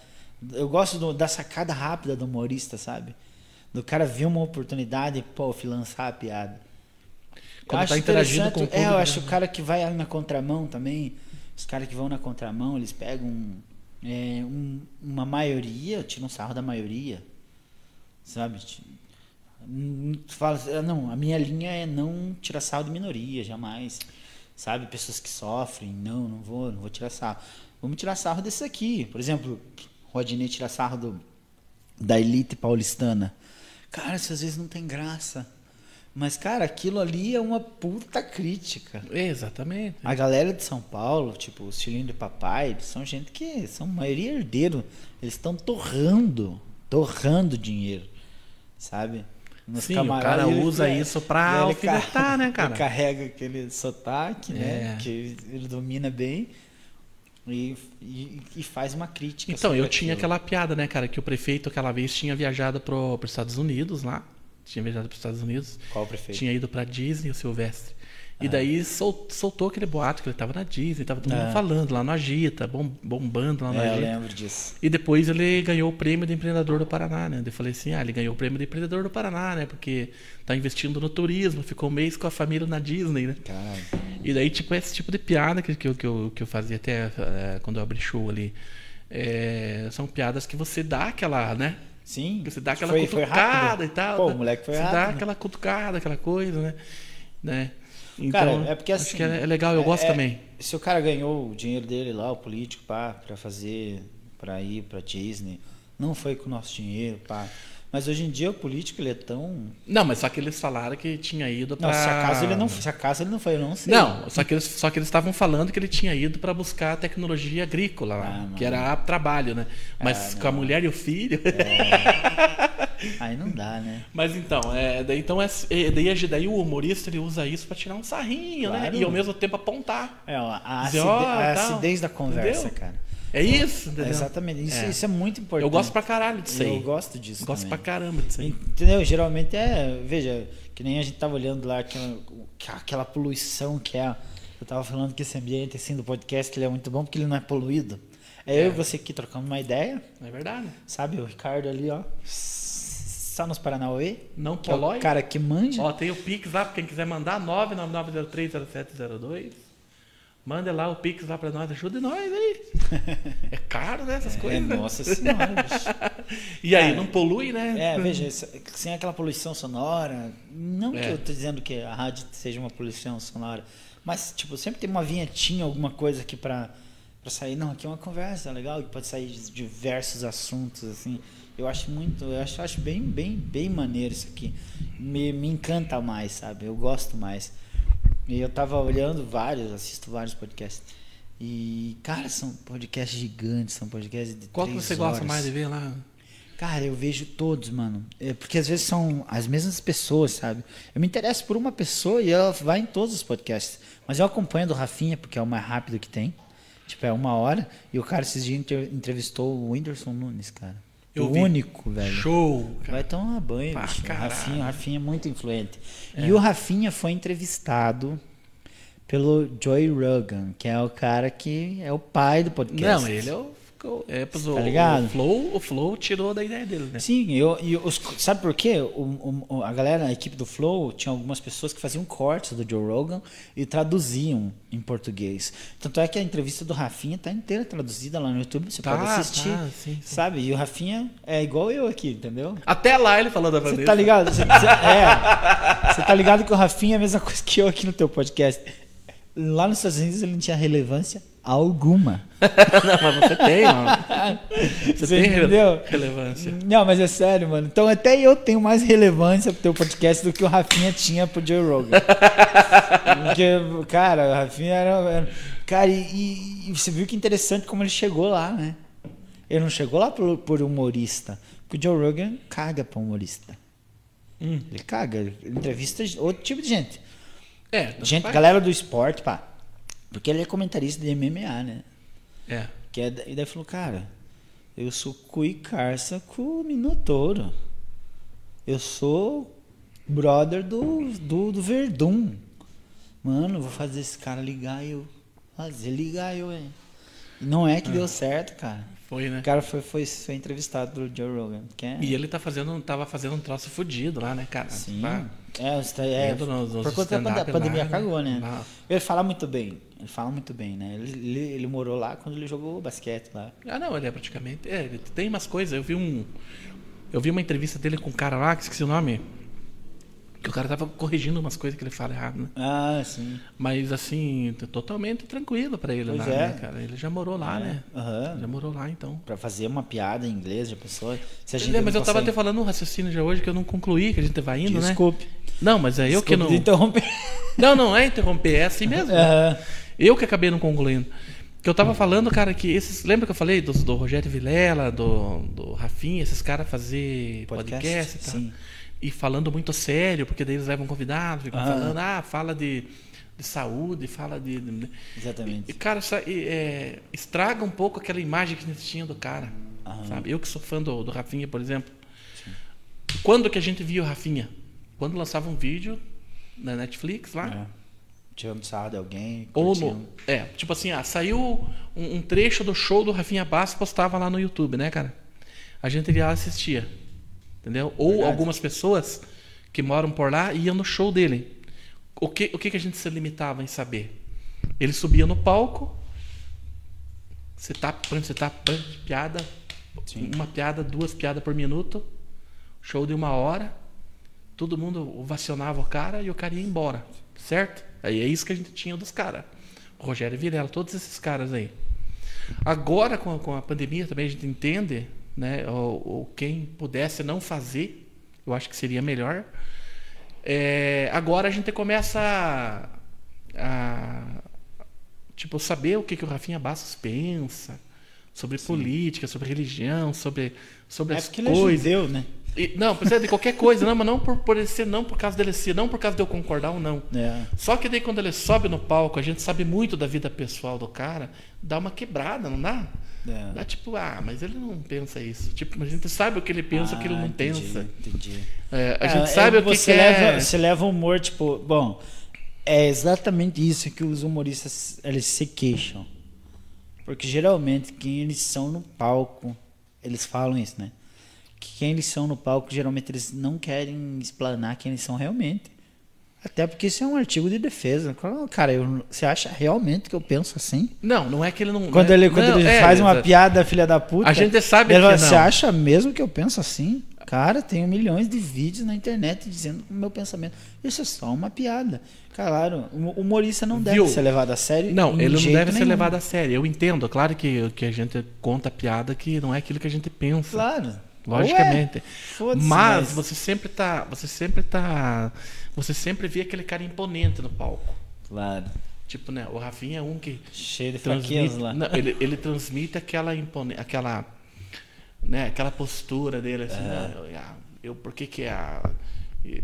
eu gosto do- da sacada rápida do humorista, sabe? Do cara ver uma oportunidade e, pô, lançar a piada. Quando eu tá acho interagindo interessante- com o É, público, eu acho né? o cara que vai na contramão também. Os caras que vão na contramão, eles pegam é, um- uma maioria, tiram um sarro da maioria. Sabe? Hum, tu fala, "Ah, não, a minha linha é não tirar sarro de minoria, jamais. Sabe? Pessoas que sofrem, não, não vou, não vou tirar sarro. Vamos tirar sarro desse aqui. Por exemplo, Rodinei tira sarro do, da elite paulistana. Cara, isso às vezes não tem graça. Mas, cara, aquilo ali é uma puta crítica. Exatamente. A galera de São Paulo, tipo, os filhinhos de papai, são gente que são a maioria herdeiro. Eles estão torrando, torrando dinheiro, sabe? Sim, o cara ele- usa isso pra ele alfinetar, né, cara? Ele carrega aquele sotaque, né? É. Que ele domina bem. E, e, e faz uma crítica. Então, eu tinha aquilo. aquela piada, né, cara, que o prefeito aquela vez tinha viajado para os Estados Unidos lá. Tinha viajado para os Estados Unidos. Qual o prefeito? Tinha ido pra Disney, o Silvestre. E daí sol- soltou aquele boato que ele tava na Disney, tava todo mundo Ah. falando lá no Agita, bom- bombando lá no É, eu Agita. lembro disso. E depois ele ganhou o prêmio de empreendedor do Paraná, né? Eu falei assim, ah, ele ganhou o prêmio de empreendedor do Paraná, né? Porque tá investindo no turismo, ficou um mês com a família na Disney, né? Caralho. E daí, tipo, esse tipo de piada que, que, eu, que, eu, que eu fazia até eh, quando eu abri show ali. eh, são piadas que você dá aquela, né? Sim. Que você dá aquela foi, foi cutucada rápido. e tal. Pô, né? o moleque foi Você dá rápido. aquela cutucada, aquela coisa, né? né? Cara, Então, é porque acho assim. que é, é legal, eu é- gosto é- também. Se o cara ganhou o dinheiro dele lá, o político, pá, pra fazer, pra ir pra Disney, não foi com o nosso dinheiro, pá. Mas hoje em dia o político ele é tão. Não, mas só que eles falaram que tinha ido pra. Não, se acaso ele não, se acaso ele não foi, eu não sei. Não, só que eles só que eles estavam falando que ele tinha ido para buscar tecnologia agrícola lá, Ah, que era trabalho, né? Mas Ah, com a mulher e o filho. Aí não dá, né? Mas então, é, daí, então é, é, daí, é- daí o humorista ele usa isso para tirar um sarrinho, né? Claro. E ao mesmo tempo apontar. É, ó, a, Dizer, acide- ó, a tal, acidez da conversa, entendeu? cara. É isso, entendeu? Exatamente. Isso É. isso é muito importante. Eu gosto pra caralho disso aí. Eu gosto disso. Gosto pra também. caramba disso aí. Entendeu? Geralmente é. Veja, que nem a gente tava olhando lá aquela, aquela poluição que é. Eu tava falando que esse ambiente assim do podcast ele é muito bom porque ele não é poluído. É, eu e você aqui trocando uma ideia, É verdade. sabe? O Ricardo ali, ó. Só nos Paranauê. Não Que é o cara que manja. Ó, tem o Pix lá, quem quiser mandar, 999030702. Manda lá o Pix lá pra nós, ajude nós aí. É caro, né, essas É, coisas. nossa senhora, bicho. E aí, Cara, não polui, né? É, veja, sem aquela poluição sonora, não que É. eu tô dizendo que a rádio seja uma poluição sonora, mas tipo, sempre tem uma vinhetinha, alguma coisa aqui pra, pra sair. Não, aqui é uma conversa legal, que pode sair de diversos assuntos, assim. Eu acho muito, eu acho, acho bem, bem, bem maneiro isso aqui. Me, me encanta mais, sabe? Eu gosto mais. E eu tava olhando vários, assisto vários podcasts. E, cara, são podcasts gigantes, são podcasts de Qual que você gosta horas. mais de ver lá? Cara, eu vejo todos, mano. É, porque às vezes são as mesmas pessoas, sabe? Eu me interesso por uma pessoa e ela vai em todos os podcasts. Mas eu acompanho do Rafinha, porque é o mais rápido que tem. Tipo, é uma hora. E o cara esses dias entre- entrevistou o Whindersson Nunes, cara. Eu o vi. único, velho. Show, cara. Vai tomar banho, Pra bicho. Caralho. Rafinha, o Rafinha é muito influente. É. E o Rafinha foi entrevistado pelo Joey Rogan, que é o cara que é o pai do podcast. Não, ele é o. É, pois o, Tá ligado? o Flow, o Flow tirou da ideia dele, né? Sim, eu, e os, sabe por quê? O, o- a galera, a equipe do Flow, tinha algumas pessoas que faziam cortes do Joe Rogan e traduziam em português. Tanto é que a entrevista do Rafinha tá inteira traduzida lá no YouTube, você Tá, pode assistir. tá, sim, sim. Sabe? E o Rafinha é igual eu aqui, entendeu? Até lá ele falou da Você Vanessa. tá ligado? Você, você- é. Você tá ligado que o Rafinha é a mesma coisa que eu aqui no teu podcast. Lá nos Estados Unidos ele não tinha relevância alguma. Não, mas você tem, mano. Você, Você tem entendeu? relevância. Não, mas é sério, mano. Então até eu tenho mais relevância pro teu podcast do que o Rafinha tinha pro Joe Rogan. Porque, cara, o Rafinha era. era- cara, e, e- você viu que interessante como ele chegou lá, né? Ele não chegou lá por, por humorista. Porque o Joe Rogan caga pra humorista. Hum. Ele caga, ele entrevista outro tipo de gente. É, Gente, faz. galera do esporte, pá. Porque ele é comentarista de MMA, né? É. Que é, e daí falou, cara, eu sou cuicarça com o Minotouro. Eu sou brother do, do, do Verdun. Mano, vou fazer esse cara ligar eu. Fazer ligar eu, hein? Não é que deu certo, cara. Foi, né? O cara foi, foi, foi entrevistado pelo Joe Rogan. É, E ele tá fazendo, tava fazendo um troço fudido lá, né, cara? Sim. Pá. É, é, nos por conta da pandemia lá, cagou, né? lá. Ele fala muito bem. Ele fala muito bem, né? Ele, ele, ele morou lá quando ele jogou basquete lá. Ah, não, ele é praticamente. É, ele tem umas coisas. Eu vi um. Eu vi uma entrevista dele com um cara lá, que esqueci o nome. Que o cara tava corrigindo umas coisas que ele fala errado, né? Ah, sim. Mas assim, totalmente tranquilo pra ele Pois lá, é. né, cara? Ele já morou lá, É. né? Aham. Já morou lá, então. Pra fazer uma piada em inglês de pessoa. Se a gente É, mas eu tava consegue- até falando um raciocínio já hoje que eu não concluí, que a gente vai indo, Desculpe. né? Não, mas é eu que Desculpe não. de interromper. Não, não é interromper, é assim mesmo. Aham. Eu que acabei não concluindo. Que eu tava falando, cara, que esses. Lembra que eu falei do, do Rogério Vilela, do, do Rafinha, esses caras fazer podcast, Podcast? e tal? Sim. e falando muito sério, porque daí eles levam convidados, ficam Ah. falando, ah, fala de, de saúde, fala de. de- Exatamente. E, cara, isso é, estraga um pouco aquela imagem que a gente tinha do cara. Aham. Sabe? Eu que sou fã do, do Rafinha, por exemplo. Quando que a gente via o Rafinha? Quando lançava um vídeo na Netflix lá. É. Tirando sarro de alguém. Ou no. É, tipo assim, ah, saiu um, um trecho do show do Rafinha Bass postava lá no YouTube, né, cara? A gente ia lá assistia. Entendeu? Ou Verdade. algumas pessoas que moram por lá iam no show dele. O que, o que, que a gente se limitava em saber? Ele subia no palco, você tá, você tá piada, Sim. uma piada, duas piadas por minuto, show de uma hora, todo mundo ovacionava o cara e o cara ia embora, certo? Aí é isso que a gente tinha dos caras. Rogério Virela, todos esses caras aí. Agora, com a, com a pandemia, também a gente entende, né? Ou, ou quem pudesse não fazer, eu acho que seria melhor. É, agora a gente começa a, a, tipo saber o que, que o Rafinha Bastos pensa sobre política, sobre religião, sobre sobre É as porque ele é coisas. judeu, né? E- não, precisa de qualquer coisa, não, mas não por, ser, não por causa dele ser, não por causa de eu concordar ou não. É. Só que daí quando ele sobe no palco, a gente sabe muito da vida pessoal do cara, dá uma quebrada, não dá? É. Dá tipo, ah, mas ele não pensa isso. Tipo, a gente sabe o que ele pensa, o que ele Ah, não entendi, pensa. Entendi. É, a É, gente sabe é, o que, você que leva, é. Você leva o humor, tipo, bom, é exatamente isso que os humoristas eles se queixam. Porque geralmente quem eles são no palco, eles falam isso, né? Que quem eles são no palco, geralmente eles não querem explanar quem eles são realmente. Até porque isso é um artigo de defesa. Fala, Cara, eu- você acha realmente que eu penso assim? Não, não é que ele não. Quando não é- ele, quando não, ele é, faz uma exa- piada, filha da puta. A gente sabe ele que não. Você acha mesmo que eu penso assim? Cara, tenho milhões de vídeos na internet dizendo o meu pensamento. Isso é só uma piada. Claro, o humorista não deve Viu? ser levado a sério. Não, ele não deve ser nenhum. levado a sério. Eu entendo, claro que, que a gente conta piada que não é aquilo que a gente pensa. Claro. Logicamente. Ué, mas você sempre tá. Você sempre tá. Você sempre vê aquele cara imponente no palco. Claro. Tipo, né? O Rafinha é um que Cheio de transmite. lá. Não, ele, ele transmite aquela impone, aquela. Né, aquela postura dele, assim, É. né, eu, ah, eu, por que que a.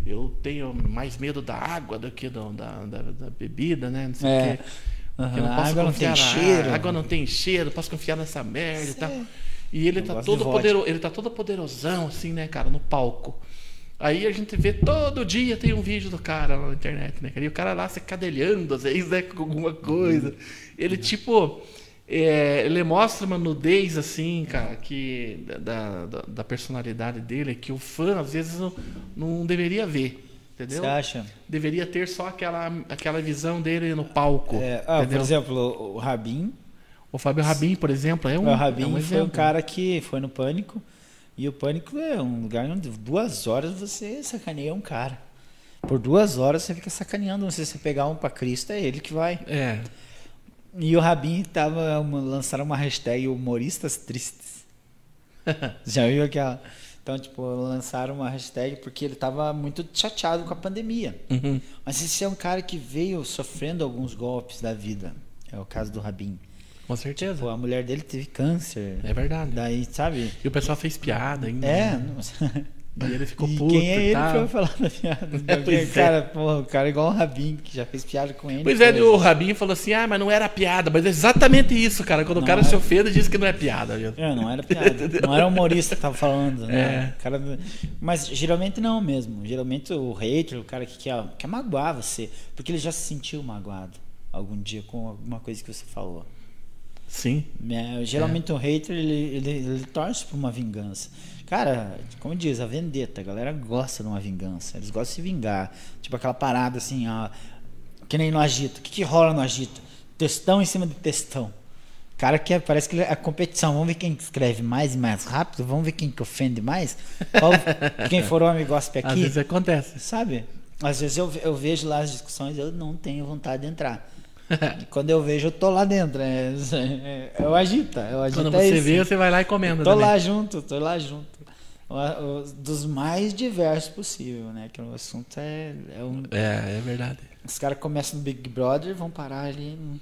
Eu tenho mais medo da água do que do- da, da, da bebida, né? Não sei o É. quê. Eu não a posso água não confiar tem na- cheiro. A água não tem cheiro, posso confiar nessa merda e tal. E ele tá todo poderoso, ele tá todo poderosão assim, né, cara, no palco. Aí a gente vê todo dia tem um vídeo do cara lá na internet, né? cara? E o cara lá se cadelhando, às vezes, né, com alguma coisa. Ele tipo é, ele mostra uma nudez assim, cara, que da, da, da personalidade dele que o fã às vezes não, não deveria ver, entendeu? Você acha? Deveria ter só aquela aquela visão dele no palco. É, ah, por exemplo, o Rabin. O Fábio Rabin, por exemplo, é um, o Rabin é um foi um cara que foi no Pânico. E o Pânico é um lugar onde duas horas você sacaneia um cara. Por duas horas você fica sacaneando. Se você pegar um pra Cristo, é ele que vai. É. E o Rabin tava uma, lançaram uma hashtag humoristas tristes. Já viu aquela? Então, tipo, lançaram uma hashtag porque ele tava muito chateado com a pandemia. Uhum. Mas esse é um cara que veio sofrendo alguns golpes da vida. É o caso do Rabin. Com certeza. Pô, a mulher dele teve câncer. É verdade. Daí, sabe? E o pessoal fez piada ainda. É, né? E ele ficou e puto quem é ele tal. pra falar da piada? Pois é. cara, porra, o cara é igual o Rabin, que já fez piada com ele. Pois é, o Rabin falou assim: ah, mas não era piada. Mas é exatamente isso, cara. Quando Não o cara é. se ofende, diz que não é piada. Viu? É, não era piada. Não era humorista que tava falando. É. Né? O cara... Mas geralmente não mesmo. Geralmente o hater, o cara que quer, quer magoar você. Porque ele já se sentiu magoado algum dia com alguma coisa que você falou. Sim. É, geralmente o hater, ele, ele, ele torce por uma vingança. Cara, como diz, a vendetta, a galera gosta de uma vingança. Eles gostam de se vingar. Tipo aquela parada assim, ó, que nem no agito. O que, que rola no agito? Textão em cima de textão. Cara que é- parece que é a competição. Vamos ver quem escreve mais e mais rápido. Vamos ver quem que ofende mais. Qual, quem for homem Às aqui. vezes acontece. Sabe? Às vezes eu, eu vejo lá as discussões eu não tenho vontade de entrar. Quando eu vejo, eu tô lá dentro. É, é, é o agita. É o agita Quando é você isso. vê, você vai lá e comenta. Tô também. lá junto, tô lá junto. Dos mais diversos possível, né? Que o assunto é, é um, É, é verdade. os caras começam no Big Brother, vão parar ali em-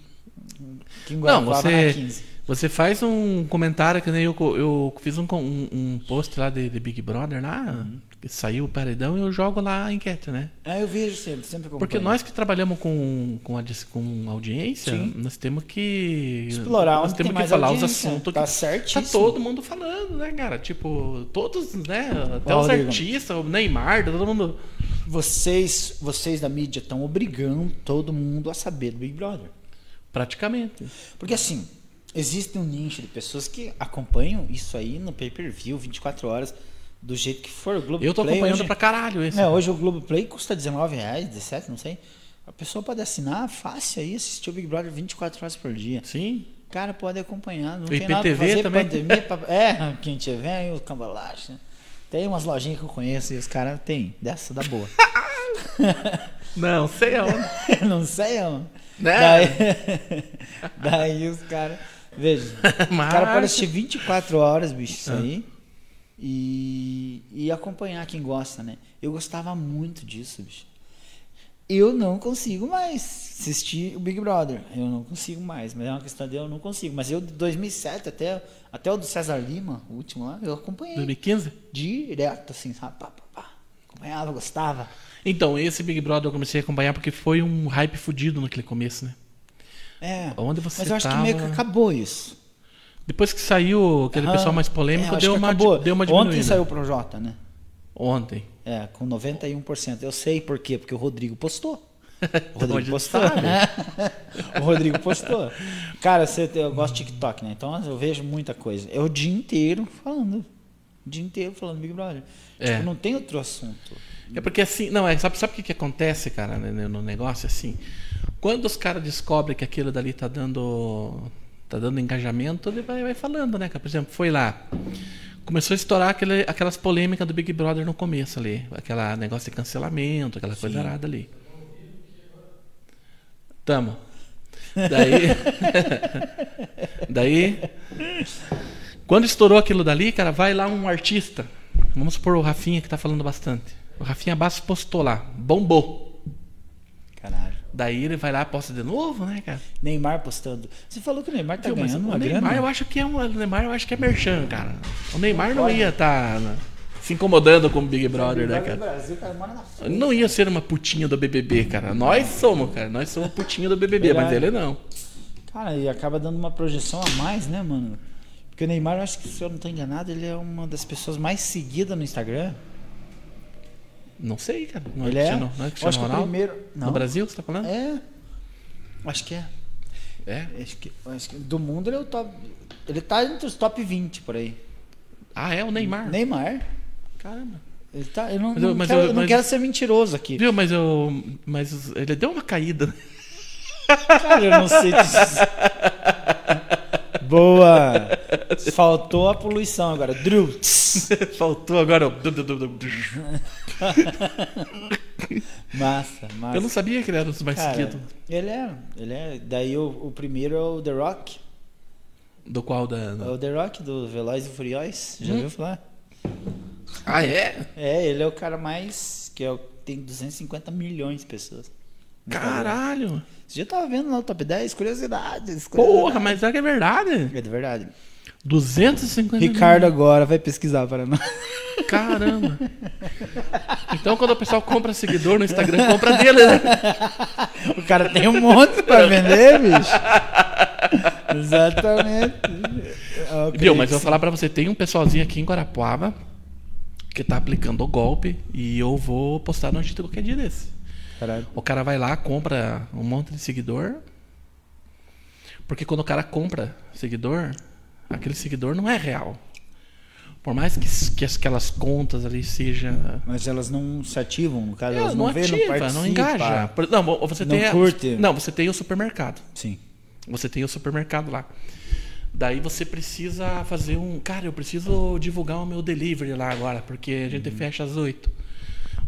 em Não, você- na 15. Você faz um comentário que nem eu, eu fiz um, um, um post lá de, de Big Brother lá, que saiu o paredão e eu jogo lá a enquete, né? É, eu vejo sempre, sempre acompanho. Porque nós que trabalhamos com, com, a, com audiência, Sim. nós temos que. Explorar Nós temos tem que falar os assuntos Tá que certíssimo. tá todo mundo falando, né, cara? Tipo, todos, né? Até Ó, os Rodrigo. artistas, o Neymar, todo mundo. Vocês, vocês da mídia estão obrigando todo mundo a saber do Big Brother. Praticamente. Porque assim, existe um nicho de pessoas que acompanham isso aí no pay-per-view 24 horas, do jeito que for. O Globo Eu tô Play acompanhando hoje, pra caralho esse. É, hoje o Globo Play custa 19 reais, 17, não sei. A pessoa pode assinar fácil aí, assistir o Big Brother 24 horas por dia. Sim. O cara pode acompanhar, não O tem nada pra IPTV fazer, também. pandemia, pra- É, quem tiver aí, o cambalache. Tem umas lojinhas que eu conheço e os caras tem, dessa da boa. Não, sei aonde. não sei, ó. Né? Daí, daí os caras. Veja, o Mas- cara pode assistir 24 horas, bicho, isso Ah. aí. E, e acompanhar quem gosta, né? Eu gostava muito disso, bicho. Eu não consigo mais assistir o Big Brother. Eu não consigo mais. Mas é uma questão de eu não consigo. Mas eu, de 2007 até, até o do César Lima, o último lá, eu acompanhei. 2015? Direto, assim, sabe? Pá, pá, pá. Acompanhava, gostava. Então, esse Big Brother eu comecei a acompanhar porque foi um hype fudido naquele começo, né? É. Onde você Mas eu acho tava... que meio que acabou isso. Depois que saiu aquele Aham. pessoal mais polêmico, É, deu, uma, acabou. deu uma diminuída. Ontem saiu o Projota, né? Ontem. É, com 91%. Eu sei por quê, porque o Rodrigo postou. O Então, Rodrigo gente postou. o Rodrigo postou. Cara, você, eu gosto de TikTok, né? Então eu vejo muita coisa. É o dia inteiro falando. O dia inteiro falando Big Brother. É. Tipo, não tem outro assunto. É porque assim, não, é, sabe, sabe o que, que acontece, cara, né, no negócio assim? Quando os caras descobrem que aquilo dali tá dando tá dando engajamento, ele vai, vai falando, né? Por exemplo, foi lá. Começou a estourar aquele, aquelas polêmicas do Big Brother no começo ali. Aquela negócio de cancelamento, aquela coisa arada ali. Tamo. Daí. daí. Quando estourou aquilo dali, cara, vai lá um artista. Vamos supor o Rafinha que tá falando bastante. O Rafinha Bastos postou lá. Bombou. Caralho. Daí ele vai lá e posta de novo, né, cara? Neymar postando. Você falou que o Neymar tá Viu, ganhando o uma Neymar, grana. eu acho que é um, o Neymar, eu acho que é merchan, cara. O Neymar não ia estar se incomodando com o Big Brother, né, cara? Brasil, cara. Não ia ser uma putinha do BBB, cara. Nós somos, cara. Nós somos putinha do BBB, mas ele não. Cara, e acaba dando uma projeção a mais, né, mano? Porque o Neymar, eu acho que se eu não tô enganado, ele é uma das pessoas mais seguidas no Instagram. Não sei, cara. Não Ele é é? Cristiano, não é Cristiano acho que o Ronaldo? primeiro. Não. No Brasil, você tá falando? É. Acho que é. É. Acho que, acho que do mundo ele é o top. Ele tá entre os top 20 por aí. Ah, é o Neymar. Neymar. Caramba. Ele tá. Eu não, Mas eu- não mas quero, eu- eu não mas- quero ser mentiroso aqui. Viu, mas eu. Mas ele deu uma caída. né? Cara, eu não sei. Boa! Faltou a poluição agora. Tss. Faltou agora o. Massa, massa. Eu não sabia que ele era dos mais Cara, seguidos. ele é, ele é. Daí o, o primeiro é o The Rock. Do qual da. É o The Rock do Velozes e Furiosos. Já Hum. ouviu falar? Ah, é? É, ele é o cara mais. que é tem 250 milhões de pessoas. no Instagram. Você já tava vendo lá o top 10? Curiosidades. Porra, curiosidades. mas será que é verdade? É de verdade. 250 Ricardo agora vai pesquisar para nós. mil. Caramba. Então quando o pessoal compra seguidor no Instagram, compra dele, né? O cara tem um monte pra vender, bicho. Exatamente. Ok. Viu, mas eu vou falar pra você, tem um pessoalzinho aqui em Guarapuava que tá aplicando o golpe e eu vou postar no Agita qualquer dia desse. Caralho. O cara vai lá, compra um monte de seguidor. Porque quando o cara compra seguidor, aquele seguidor não é real. Por mais que, que aquelas contas ali sejam. Mas elas não se ativam, no caso, É, elas não, não, vê, ativa, não não, participam. engaja. Não, você Não tem a- curte. não, você tem o supermercado. Sim. Você tem o supermercado lá. Daí você precisa fazer um. Cara, eu preciso divulgar o meu delivery lá agora, porque a Uhum. gente fecha às 8.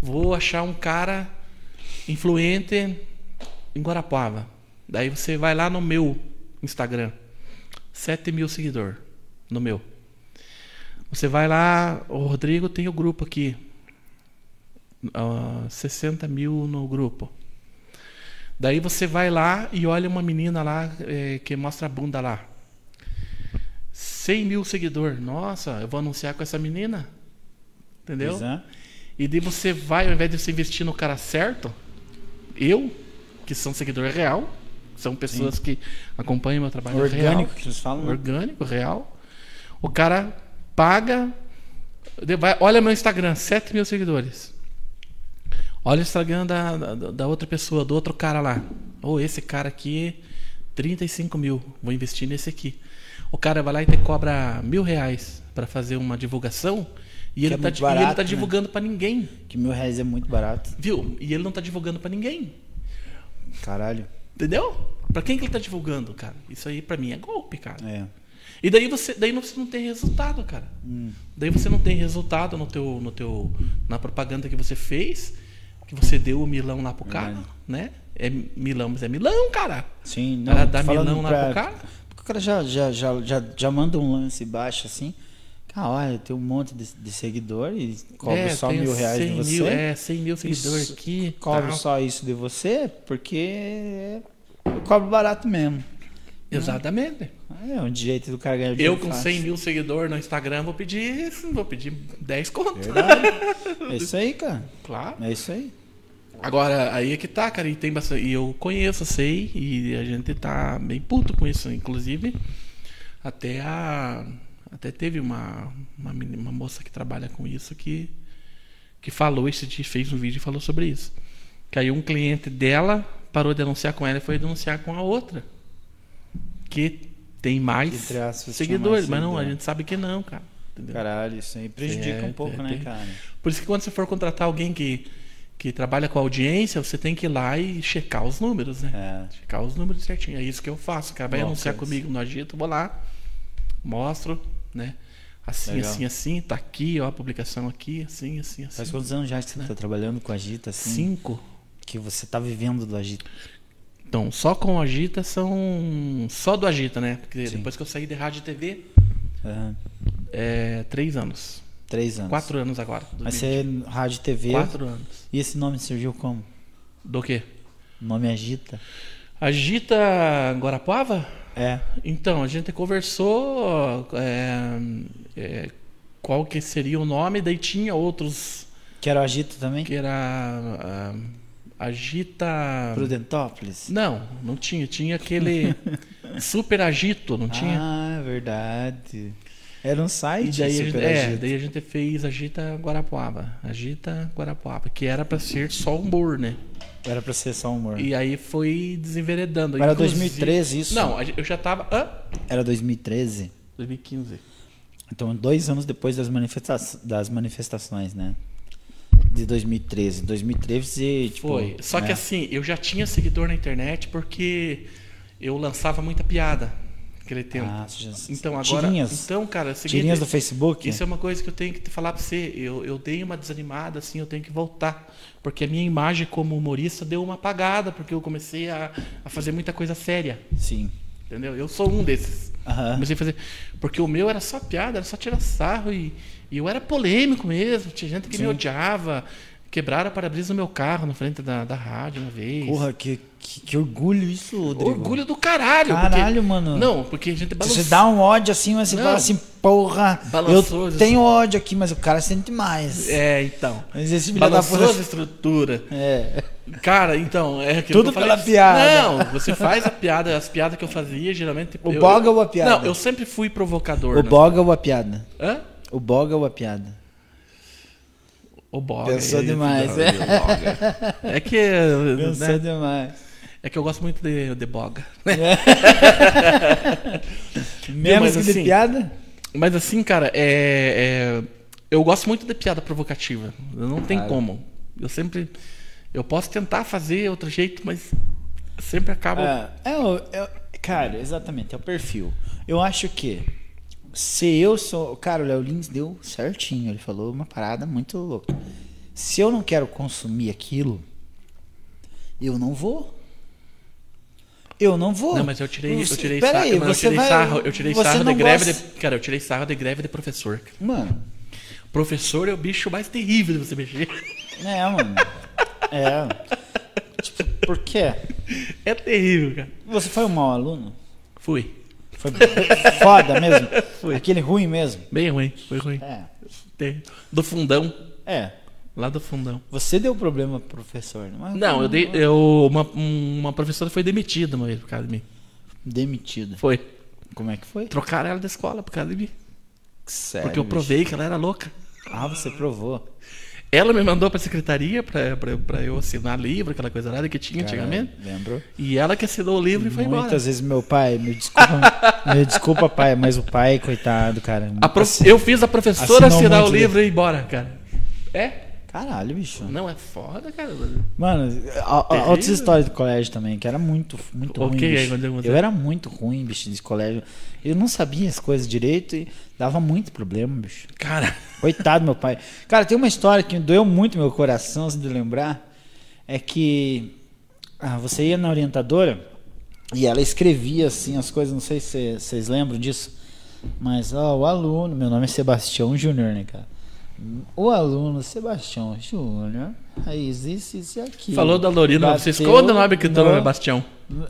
Vou achar um cara influente em Guarapuava. Daí você vai lá no meu Instagram. 7 mil seguidores no meu. Você vai lá, o Rodrigo tem o grupo aqui. Ah, 60 mil no grupo. Daí você vai lá e olha uma menina lá eh, que mostra a bunda lá. 100 mil seguidores. Nossa, eu vou anunciar com essa menina. Entendeu? Pois é. E daí você vai, ao invés de você investir no cara certo, eu, que são seguidor real, são pessoas que acompanham meu trabalho Orgânico real, que eles falam. né? orgânico, real. O cara paga. olha meu Instagram, 7 mil seguidores. Olha o Instagram da, da, da outra pessoa, do outro cara lá. Ou esse cara aqui, 35 mil. Vou investir nesse aqui. O cara vai lá e te cobra mil reais para fazer uma divulgação e ele, é tá, di- e ele barato, tá né? divulgando para ninguém. Que mil reais é muito barato. Viu? E ele não tá divulgando para ninguém. Caralho. Entendeu? Pra quem que ele tá divulgando, cara? Isso aí pra mim é golpe, cara. É. E daí você, daí você não tem resultado, cara. Hum. Daí você não tem resultado no teu, no teu, na propaganda que você fez, que você deu o milão lá pro cara, Verdade. né? É milão, mas é milão, cara. Sim, não. cara dá milão lá pra- pro cara. Porque o cara já, já, já, já, já manda um lance baixo assim. Cara, olha, tem um monte de, de seguidor e cobra é, só mil reais 100 de você. Mil, é, 100 mil seguidores aqui. Cobro tal. só isso de você porque eu cobro barato mesmo. Exatamente. É um jeito do cara ganhar Eu dinheiro com fácil. 100 mil seguidores no Instagram vou pedir, vou pedir 10 conto. Verdade. É isso aí, cara. Claro. É isso aí. Agora, aí é que tá, cara, e tem bastante. E eu conheço, sei, e a gente tá bem puto com isso. Inclusive, até a. Até teve uma, uma, meni- uma moça que trabalha com isso que, que falou esse dia, fez um vídeo e falou sobre isso. Que aí um cliente dela parou de anunciar com ela e foi denunciar com a outra. Que tem mais seguidores. mais mas não, a gente sabe que não, cara. Entendeu? Caralho, isso aí prejudica É, um pouco, é, né, cara? Por isso que quando você for contratar alguém que, que trabalha com audiência, você tem que ir lá e checar os números, né? É. Checar os números certinho. É isso que eu faço. O cara vai Bom, anunciar comigo no Agito, vou lá, mostro, né? Assim, Legal. assim, assim, tá aqui, ó, a publicação aqui, assim, assim, assim. Faz quantos anos já que você tá trabalhando com a Agita, assim? Cinco. Que você tá vivendo do Agita. Então, só com Agita são. Só do Agita, né? Porque Sim. depois que eu saí de rádio e TV, é três anos. Três anos. Quatro anos agora. Mas 2020. você, rádio e TV. Quatro anos. E esse nome surgiu como? Do quê? O nome Agita? Agita Guarapuava? É. Então, a gente conversou é, é, qual que seria o nome, daí tinha outros Que era o Agita também? que era ah, Agita. Prudentópolis? Não, não tinha. Tinha aquele Super Agito, não tinha? Ah, é verdade. Era um site, daí a, gente, Super é, daí a gente fez Agita Guarapuava. Agita Guarapuava, que era pra ser só humor, né? Era pra ser só humor. E aí foi desenveredando. Era Inclusive- 2013 isso? Não, a gente- eu já tava. Hã? Era 2013. 2015. Então, dois anos depois das, manifesta das manifestações, né? De 2013. 2013, tipo... Foi. Só que né? assim, eu já tinha seguidor na internet porque eu lançava muita piada naquele tempo. Ah, já- então agora. Tirinhas? Então, cara, é seguinte, Tirinhas do Facebook? Isso é uma coisa que eu tenho que falar pra você. Eu, eu dei uma desanimada, assim, eu tenho que voltar. Porque a minha imagem como humorista deu uma apagada, porque eu comecei a, a fazer muita coisa séria. Sim. Entendeu? Eu sou um desses. Aham. Comecei a fazer. Porque o meu era só piada, era só tirar sarro. E, e eu era polêmico mesmo. Tinha gente que Sim. me odiava. Quebraram a para-brisa do meu carro na frente da, da rádio uma vez. Porra, que, que, que orgulho isso, Rodrigo. Orgulho do caralho. Caralho, porque- mano. Não, porque a gente balançou. Você dá um ódio assim, mas você Não. fala assim, porra, Balançou, eu tenho ódio aqui, mas o cara sente mais. É, então. Mas esse da Balançou puta... as estruturas. É. Cara, então, é aquilo Tudo que eu falei pela piada. Não, você faz a piada, as piadas que eu fazia, geralmente. O eu, boga ou a piada? Não, eu sempre fui provocador. O né? boga ou a piada? Hã? O boga ou a piada? O boga. Pensou demais, não, é. É que. Pensou né, demais. é que eu gosto muito de, de boga. Menos mas que de assim- piada? Mas assim, cara, é, é- eu gosto muito de piada provocativa. Não tem Claro. como. Eu sempre. Eu posso tentar fazer outro jeito, mas sempre acabo. É, é, é cara, exatamente, é o perfil. Eu acho que se eu sou. Cara, o Léo Lins deu certinho. Ele falou uma parada muito louca. Se eu não quero consumir aquilo, eu não vou. Eu não vou. Não, mas eu tirei, eu tirei sarro. aí, eu tirei vai- sarro, eu tirei sarro de greve gosta- de. Cara, eu tirei sarro de greve de professor. Mano, Professor é o bicho mais terrível de você mexer. é, mano. É. Tipo, por quê? É terrível, cara. Você foi um mau aluno? Fui. Foi foda mesmo? Foi. Aquele ruim mesmo? Bem ruim, foi ruim. É. Do fundão. É. Lá do fundão. Você deu problema pro professor, não é? Não, eu dei. Eu, uma, uma professora foi demitida uma vez por causa de mim. Demitido. Foi. Como é que foi? Trocaram ela da escola por causa de mim. Sério, Porque eu bicho? provei que ela era louca. Ah, você provou. Ela me mandou pra secretaria pra, pra, pra eu assinar livro, aquela coisa nada que tinha antigamente. Lembro. E ela que assinou o livro e foi embora. Muitas vezes meu pai, me desculpa, me desculpa, pai, mas o pai, coitado, cara. A prof- assim- Eu fiz a professora assinar o muito livro e ir embora, cara. É? Caralho, bicho. Não, é foda, cara. Mano, a- a- Terrível. outras histórias do colégio também, que era muito, muito O ruim. bicho. Eu era muito ruim, bicho, de colégio. Eu não sabia as coisas direito e dava muito problema, bicho. Cara, Coitado, meu pai. Cara, tem uma história que doeu muito meu coração, se de lembrar. É que ah, você ia na orientadora e ela escrevia assim as coisas, não sei se vocês lembram disso. Mas, ó, o aluno, meu nome é Sebastião Júnior, né, cara? O aluno Sebastião Júnior, aí existe isso e aquilo. falou da Lorina, mas você Bateu esconde o nome que teu nome é Bastião.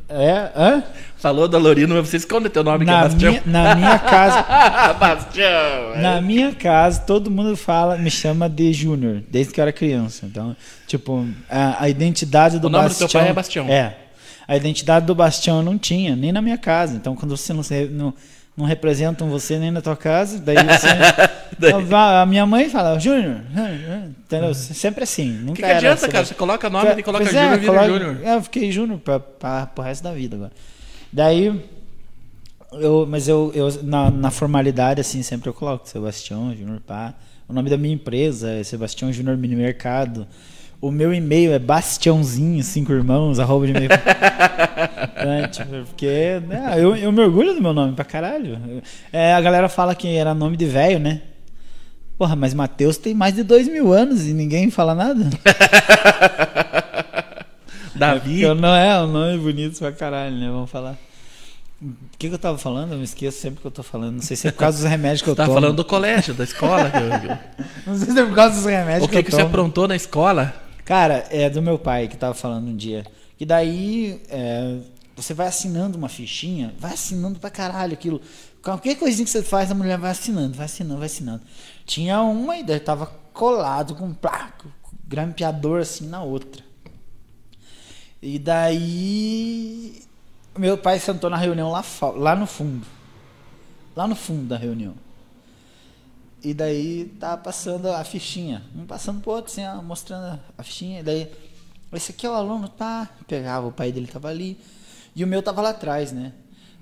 É, hã? Falou da Lorina, mas você esconde teu nome que é Na Bastião. minha, na minha casa, Bastião! é. Na minha casa, todo mundo fala, me chama de Júnior, desde que eu era criança. Então, tipo, a, a identidade do O nome do Bastião. teu pai é Bastião. É. A identidade do Bastião eu não tinha, nem na minha casa. Então, quando você não, não, não representam você nem na tua casa, daí você. Daí- Então, a minha mãe fala, Júnior, Júnior", entendeu? Sempre assim. O Nunca que, que adianta, Sebastião. cara? Você coloca nome e coloca Pois Júnior é, vira coloca- Júnior. É, eu fiquei Júnior pra, pra, pro resto da vida agora. Daí, eu, mas eu, eu na, na formalidade, assim, sempre eu coloco Sebastião Júnior Pá. O nome da minha empresa é Sebastião Júnior Mini Mercado. O meu e-mail é bastiãozinho, cinco irmãos, arroba de e-mail. é, tipo, porque né, eu, eu me orgulho do meu nome pra caralho. É, a galera fala que era nome de velho, né? Porra, mas Matheus tem mais de dois mil anos e ninguém fala nada. Davi. Eu não é um nome bonito pra caralho, né? Vamos falar. O que, que eu tava falando? Eu me esqueço sempre que eu tô falando. Não sei se é por causa dos remédios que eu Tá tomo. falando do colégio, da escola. que Não sei se é por causa dos remédios o que, que, eu que você tomo. aprontou na escola? Cara, é do meu pai que tava falando um dia. Que daí é, você vai assinando uma fichinha, vai assinando pra caralho aquilo. Qualquer coisinha que você faz, a mulher vai assinando, vai assinando, vai assinando. Tinha uma e daí tava colado com um grampeador assim na outra. E daí meu pai sentou na reunião lá, lá no fundo. Lá no fundo da reunião. E daí tá passando a fichinha. Um passando pro outro, assim, ó, mostrando a fichinha. E daí, esse aqui é o aluno, tá? Pegava, o pai dele tava ali. E o meu tava lá atrás, né?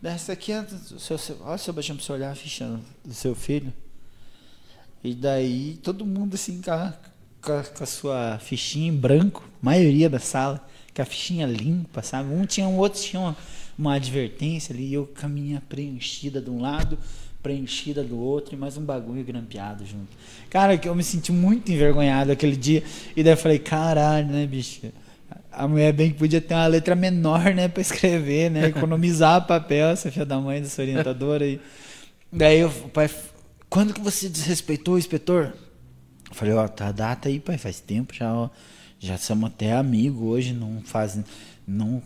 Daí, esse aqui é. do Seu, olha, seu Baixão, pra você olhar a ficha do seu filho. E daí, todo mundo assim, com a, com a sua fichinha em branco, maioria da sala, com a fichinha limpa, sabe? Um tinha, um outro tinha uma, uma advertência ali, e eu com a minha preenchida de um lado, preenchida do outro, e mais um bagulho grampeado junto. Cara, que eu me senti muito envergonhado aquele dia, e daí eu falei, caralho, né, bicho? A mulher bem que podia ter uma letra menor, né, pra escrever, né? Economizar papel, essa filha da mãe dessa orientadora aí. Daí o pai, quando que você desrespeitou o inspetor? Eu falei, ó, tá a data aí, pai, faz tempo já, ó. Já somos até amigo hoje, não faz. Não.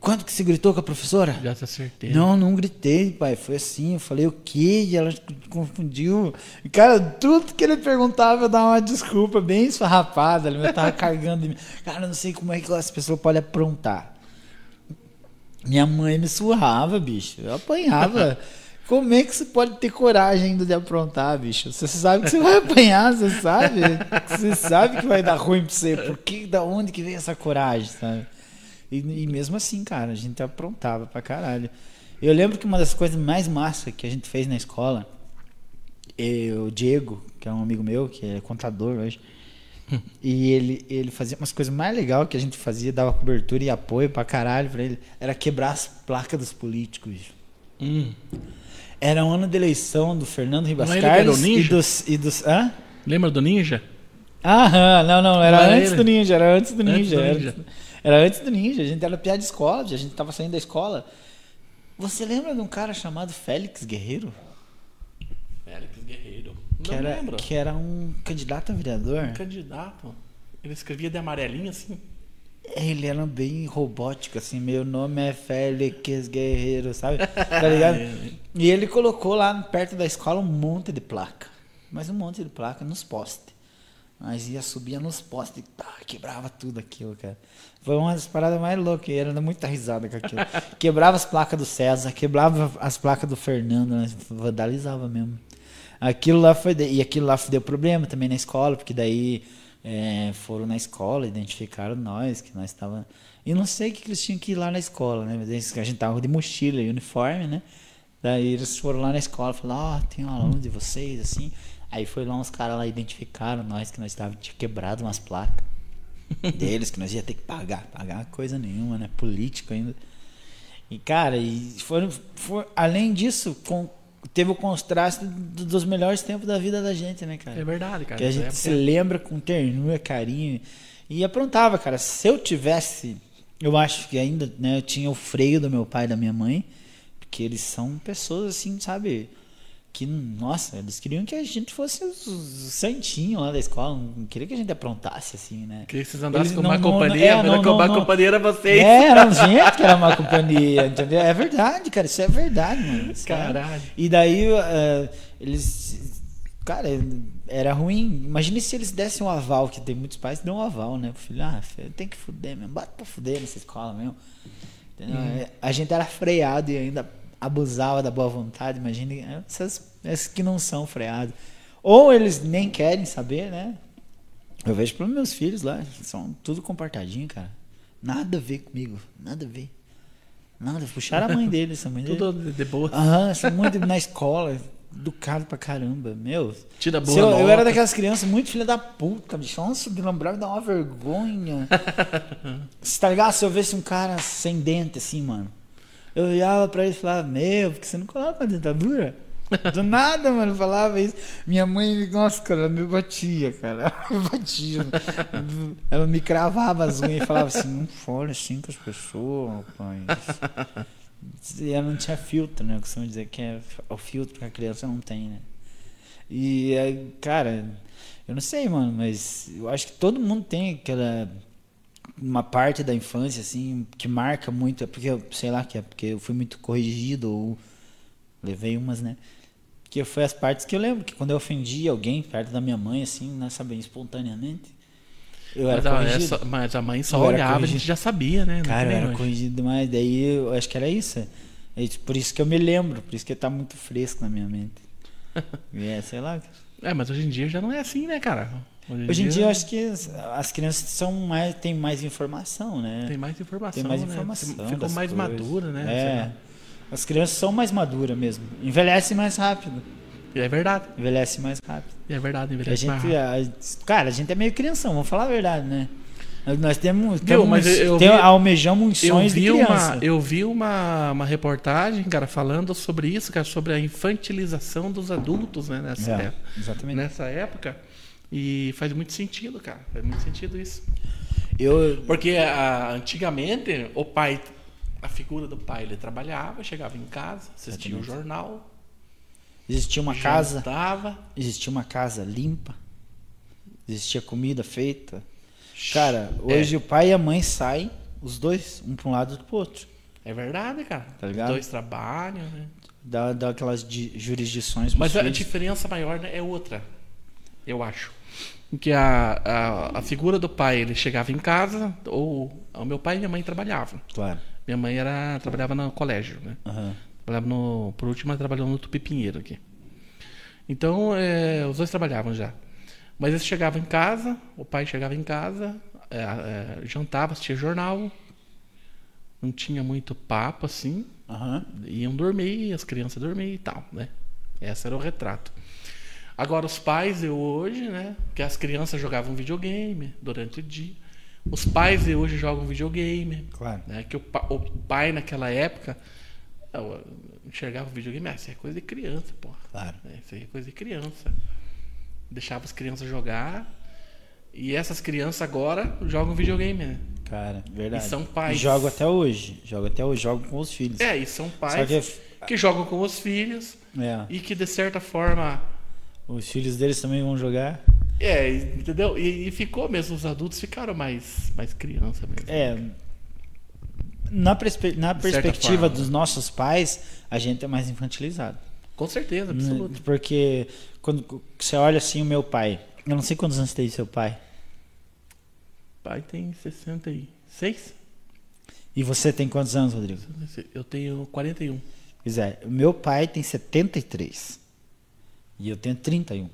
Quando que você gritou com a professora? Já te acertei. Não, não gritei, pai. Foi assim. Eu falei o quê? E ela confundiu. Cara, tudo que ele perguntava eu dava uma desculpa bem esfarrapada. Ele me tava carregando de mim. Cara, eu não sei como é que as pessoas podem aprontar. Minha mãe me surrava, bicho. Eu apanhava. Como é que você pode ter coragem ainda de aprontar, bicho? Você sabe que você vai apanhar, você sabe? Você sabe que vai dar ruim pra você. Por que, da onde que vem essa coragem, sabe? E, e mesmo assim, cara, a gente aprontava pra caralho. Eu lembro que uma das coisas mais massas que a gente fez na escola, eu, o Diego, que é um amigo meu, que é contador hoje, e ele, ele fazia umas coisas mais legais que a gente fazia, dava cobertura e apoio pra caralho pra ele, era quebrar as placas dos políticos. Hum. Era um ano de eleição do Fernando Ribas é era Carlos e ninja? dos, e dos. Hã? Lembra do Ninja? Aham, não, não, era Não era antes ele? do Ninja, era antes do Antes Ninja. do era, Ninja. Era antes do Ninja, a gente era piada de escola, a gente tava saindo da escola. Você lembra de um cara chamado Félix Guerreiro? Félix Guerreiro. Que Não era, lembro. que era um candidato a vereador? Um candidato. Ele escrevia de amarelinho assim. Ele era bem robótico, assim, meu nome é Félix Guerreiro, sabe? Tá ligado? E ele colocou lá perto da escola um monte de placa. Mas um monte de placa nos postes. Mas ia subia nos postes, tá, quebrava tudo aquilo, cara. Foi uma das paradas mais loucas, era muita risada com aquilo. quebrava as placas do César, quebrava as placas do Fernando, né? vandalizava mesmo. Aquilo lá foi. E aquilo lá deu problema também na escola, porque daí é, foram na escola, identificaram nós, que nós estava E não sei o que eles tinham que ir lá na escola, né? Mas a gente tava de mochila e uniforme, né? Daí eles foram lá na escola, falaram, ó, oh, tem um aluno de vocês, assim. Aí foi lá uns caras lá, identificaram nós, que nós estávamos quebrado umas placas deles, que nós ia ter que pagar. Pagar coisa nenhuma, né? Político ainda. E, cara, e foram, for, além disso, com, teve o contraste dos melhores tempos da vida da gente, né, cara? É verdade, cara. Que a gente é se lembra com ternura, carinho. E aprontava, cara. Se eu tivesse, eu acho que ainda, né, eu tinha o freio do meu pai e da minha mãe, porque eles são pessoas assim, sabe? Que, nossa, eles queriam que a gente fosse os, os santinhos lá da escola, não queria que a gente aprontasse, assim, né? Queria que vocês andassem com uma companhia, é, não, não, má companhia era vocês. É, era gente que era uma companhia, entendeu? É verdade, cara, isso é verdade, mano. Caralho. E daí, uh, eles, cara, era ruim. Imagine se eles dessem um aval, que tem muitos pais que dão um aval, né? Pro filho, ah, tem que fuder mesmo, bate pra fuder nessa escola mesmo. Hum. A gente era freado e ainda abusava da boa vontade, imagine essas, essas que não são freados. Ou eles nem querem saber, né? Eu vejo para meus filhos lá, são tudo comportadinho, cara. Nada a ver comigo, nada a ver. Nada, puxaram a mãe deles, a mãe Tudo de boa. Aham, são muito na escola, educado pra caramba, meu. Tira boa eu, eu, era daquelas crianças muito filha da puta, bicho. Nossa, de lembrar me dá uma vergonha. Se tá ligado? Se eu visse um cara sem dente assim, mano. Eu olhava pra ele e falava, meu, porque você não coloca a dentadura? Do nada, mano, falava isso. Minha mãe, nossa, cara, ela me batia, cara. Ela me batia. Ela me cravava as unhas e falava assim, não fale assim com as pessoas, rapaz. E ela não tinha filtro, né? Eu costumo dizer que é o filtro que a criança não tem, né? E, cara, eu não sei, mano, mas eu acho que todo mundo tem aquela uma parte da infância assim que marca muito, é porque eu, sei lá, que é porque eu fui muito corrigido ou levei umas, né? Que foi as partes que eu lembro que quando eu ofendi alguém perto da minha mãe assim, né, sabe, espontaneamente. Eu mas, era a, corrigido. Essa, mas a mãe só eu olhava, a gente já sabia, né? Não Cara, eu era corrigido demais, daí eu acho que era isso. É por isso que eu me lembro, por isso que tá muito fresco na minha mente. é, sei lá. É, mas hoje em dia já não é assim, né, cara? Hoje em, Hoje em dia, dia, eu acho que as crianças são mais, têm mais informação, né? Tem mais informação. Tem mais né? informação. Ficam mais maduras, né? É. As crianças são mais maduras mesmo. Envelhecem mais rápido. E é verdade. Envelhece mais rápido. E é verdade, envelhece a gente, mais rápido. A, cara, a gente é meio crianção, vamos falar a verdade, né? Nós temos, temos mas eu tem, vi, almejamos sonhos de criança. Uma, eu vi uma, uma reportagem, cara, falando sobre isso, cara, sobre a infantilização dos adultos, né? Nessa, é, exatamente. nessa época. E faz muito sentido, cara. Faz muito sentido isso. Eu... Porque a, antigamente o pai, a figura do pai, ele trabalhava, chegava em casa, assistia o jornal. Existia uma casa. Jantava. Existia uma casa limpa. Existia comida feita. Cara, hoje é. o pai e a mãe saem, os dois, um para um lado e outro para outro. É verdade, cara. Tá ligado? Os dois trabalham, né? Dá, dá aquelas jurisdições. Mas a diferença maior né, é outra, eu acho que a, a, a, figura do pai ele chegava em casa ou o meu pai e minha mãe trabalhavam. Claro. Minha mãe era trabalhava no colégio né? Uhum. trabalhava no por último ela trabalhou no Tupi Pinheiro aqui. Então é, os dois trabalhavam já. Mas eles chegavam em casa o pai chegava em casa é, é, jantava assistia jornal. Não tinha muito papo assim. Uhum. iam dormir as crianças dormiam e tal né? Esse era o retrato Agora, os pais de hoje, né? Que as crianças jogavam videogame durante o dia. Os pais de hoje jogam videogame. Claro. Né, que o, o pai, naquela época, enxergava o videogame. Ah, isso é coisa de criança, porra. Claro. É, isso aí é coisa de criança. Deixava as crianças jogar. E essas crianças agora jogam videogame, né? Cara, verdade. E são pais. E jogam até hoje. Jogam até hoje, jogam com os filhos. É, e são pais que, que, jogam com os filhos. É. E que, de certa forma os filhos deles também vão jogar. É, entendeu? E, e ficou mesmo, os adultos ficaram mais, mais criança mesmo. É. Na, perspe- na perspectiva forma. dos nossos pais, a gente é mais infantilizado. Com certeza, Né? absoluto. Porque quando você olha assim o meu pai, eu não sei quantos anos tem seu pai. Pai tem 66? E você tem quantos anos, Rodrigo? Eu tenho 41. Pois é, meu pai tem 73. E eu tenho 31.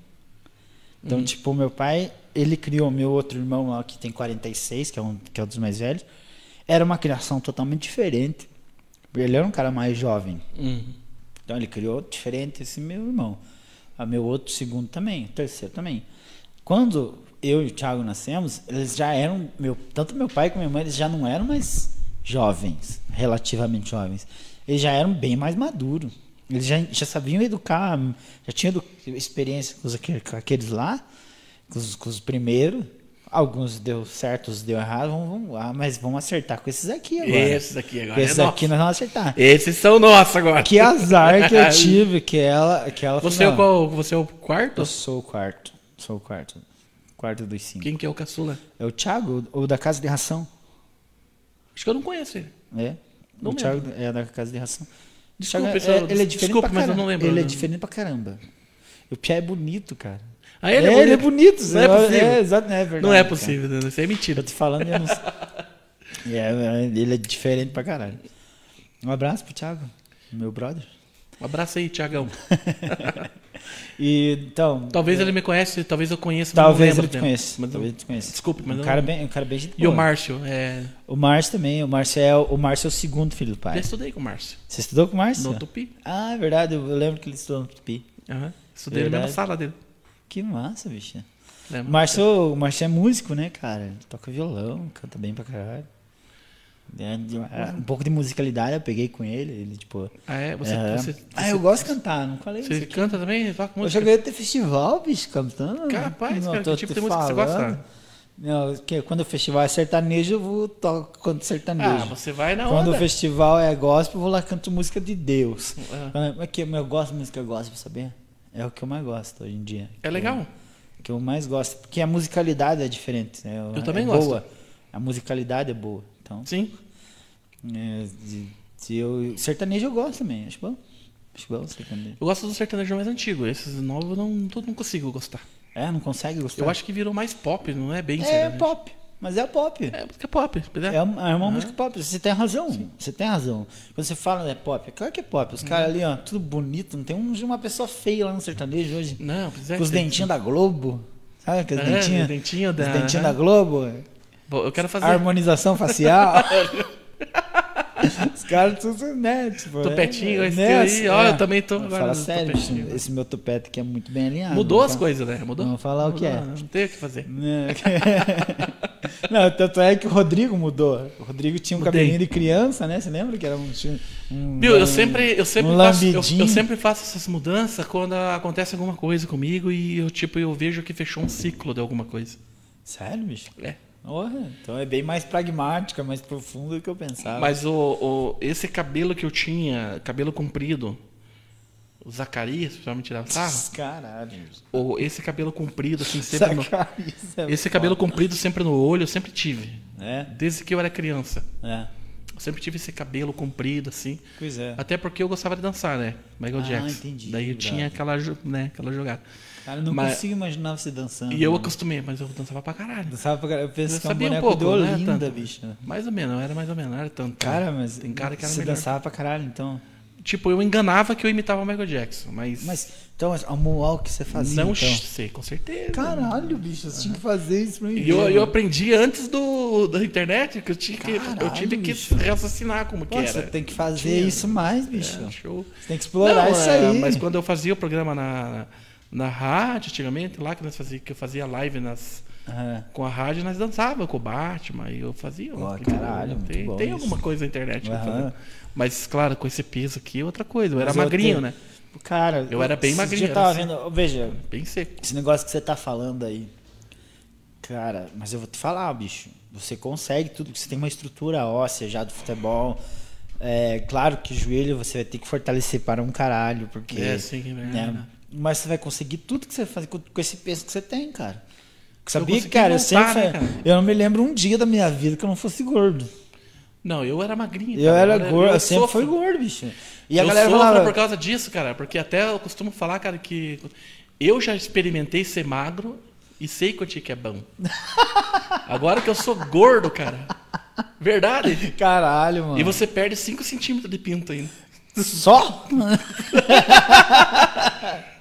Então, Uhum. tipo, meu pai, ele criou meu outro irmão lá que tem 46, que é um, que é um dos mais velhos. Era uma criação totalmente diferente. Ele era um cara mais jovem. Uhum. Então ele criou diferente esse meu irmão. A meu outro segundo também, terceiro também. Quando eu e o Thiago nascemos, eles já eram meu, tanto meu pai como minha mãe, eles já não eram mais jovens, relativamente jovens. Eles já eram bem mais maduros. Eles já, já sabiam educar, já tinham experiência com, os, com aqueles lá, com os, com os primeiros. Alguns deu certo, outros deu errado, vamos, vamos lá, mas vamos acertar com esses aqui agora. Esses aqui agora. Com esses é aqui nós vamos acertar. Esses são nossos agora. Que azar que eu tive, que ela, que ela Você é, qual, você é o quarto? Eu sou o quarto. Sou o quarto. Quarto dos cinco. Quem que é o caçula? É o Thiago, o da Casa de Ração. Acho que eu não conheço ele. É. Não o Thiago é da Casa de Ração. Desculpa, é, ele é diferente desculpa, pra mas eu caramba. não lembro. Ele é diferente pra caramba. O Pia é bonito, cara. Ah, ele é, É, bonito. ele é bonito. Não é possível. É, exato, é verdade. Não é cara. possível, né? isso é mentira. Eu tô falando eu não sei. É, ele é diferente pra caralho. Um abraço pro Thiago, meu brother. Um abraço aí, Tiagão. E, então... Talvez é, ele me conhece, talvez eu conheça, mas não Talvez lembro ele te conheça. Mas eu- Talvez ele te conheça. Desculpa, mas um eu cara não- bem, um cara bem gente E o. Márcio? É... O Márcio também. O Márcio é o, o Márcio é o segundo filho do pai. estudei com o Márcio. Você estudou com o Márcio? No Tupi. Ah, é verdade. Eu eu lembro que ele estudou no Tupi. Aham. Estudei na mesma sala dele. Que massa, bicho. O Lembra? Márcio, o Márcio é músico, né, cara? Ele toca violão, canta bem pra caralho. É, de- é, um pouco de musicalidade eu peguei com ele. Ele, tipo. Ah, é? Você, é. você, ah, eu gosto de cantar, não falei Você isso canta também? Toca Eu já ganhei até festival, bicho, cantando. Capaz, Não, cara, tô que tipo te de música você gosta? Não, que quando o festival é sertanejo, eu vou tocar canto sertanejo. Ah, você vai na Quando o festival é gospel, eu vou lá canto música de Deus. Ah. Quando- É que eu gosto de música gospel, saber? É o que eu mais gosto hoje em dia. É legal. O que eu mais gosto. Porque a musicalidade é diferente. Né? Eu é também boa. gosto. A musicalidade é boa. Então, Sim. É, de- de eu, sertanejo eu gosto também. Acho bom. Acho bom sertanejo. Eu gosto do sertanejo mais antigo. Esses novos eu não, não consigo gostar. É, não consegue gostar? Eu acho que virou mais pop, não é bem É sertanejo. pop. Mas é pop. É música pop. pois é. É uma, é uma música pop, você tem razão. Você tem razão. Quando você fala é pop, é claro que é pop. Os caras ali, ó, tudo bonito, não tem um, uma pessoa feia lá no sertanejo hoje. Não, é. com os dentinhos da Globo. Sabe aqueles É, dentinhos? os dentinhos da- Os dentinhos da Globo. Bom, Eu quero fazer Harmonização facial. Os caras tudo, né? Tipo, Topetinho, é, esse né, aí, ó, é. eu também tô Fala sério, topetinho. esse meu topete aqui é muito bem alinhado. Mudou as fa- coisas, né? Mudou? Vou falar o que Mudou, é. Não tem o que fazer. Né? Não, tanto é que o Rodrigo mudou. O Rodrigo tinha um Mudei. cabelinho de criança, né? Você lembra que era um. um eu um- sempre, eu sempre, um faço, eu, eu sempre faço essas mudanças quando acontece alguma coisa comigo e eu tipo eu vejo que fechou um ciclo de alguma coisa. Sério, bicho? É. Então é bem mais pragmática, mais profundo do que eu pensava. Mas o, o- esse cabelo que eu tinha, cabelo comprido, o Zacarias, me tirar sarro, Caralho. ou esse cabelo comprido assim sempre no, é esse cabelo foda. comprido sempre no olho, eu sempre tive, É, desde que eu era criança. é. Eu sempre tive esse cabelo comprido assim. Pois é. Até porque eu gostava de dançar, né? Michael Ah, Jackson. entendi, Daí eu bravo. tinha aquela, né, aquela jogada. Cara, eu não Mas- consigo imaginar você dançando. E eu mano. acostumei, mas eu dançava pra caralho. Dançava pra caralho. Eu penso Eu que é um um pouco, de né, Olinda, bicho. Mais ou menos, era mais ou menos, era tanto. Cara, mas Tem cara que era você melhor. dançava pra caralho, então. Tipo, eu enganava que eu imitava o Michael Jackson, mas, Mas, então, a que você fazia, não então. sei, com certeza. Caralho, bicho, você tinha que fazer isso pra mim. E eu, eu aprendi antes do, da internet, que eu, tinha que, eu tive que raciocinar como que Pô, era. você tem que fazer Tinha. isso mais, bicho. É, show. Você tem que explorar Não, isso é, aí. Mas quando eu fazia o programa na, na rádio, antigamente, lá que, nós fazia, que eu fazia live nas, Aham. com a rádio, nós dançava com o Batman e eu fazia. Né, caralho, tem, tem alguma coisa na internet. que eu Aham. fazia. Mas, claro, com esse peso aqui, outra coisa. Eu era Mas eu magrinho, tenho- né? Cara, Eu era bem magrinho, Eu tava assim. vendo, veja, Bem seco. esse negócio que você tá falando aí. Cara, mas eu vou te falar, bicho. Você consegue tudo, você tem uma estrutura óssea já do futebol. É, claro que joelho você vai ter que fortalecer para um caralho, porque. É, sim, é né, verdade. Mas você vai conseguir tudo que você faz com, com esse peso que você tem, cara. Sabia, consegui cara, eu sempre. né, cara? Eu não me lembro um dia da minha vida que eu não fosse gordo. Não, eu era magrinho. Eu cara. era gordo, eu sempre sofro. fui gordo, bicho. E a eu galera sofro falava. por causa disso, cara. Porque até eu costumo falar, cara, que eu já experimentei ser magro e sei quanto que é bom. Agora que eu sou gordo, cara. Verdade. Caralho, mano. E você perde 5 centímetros de pinto ainda. Só?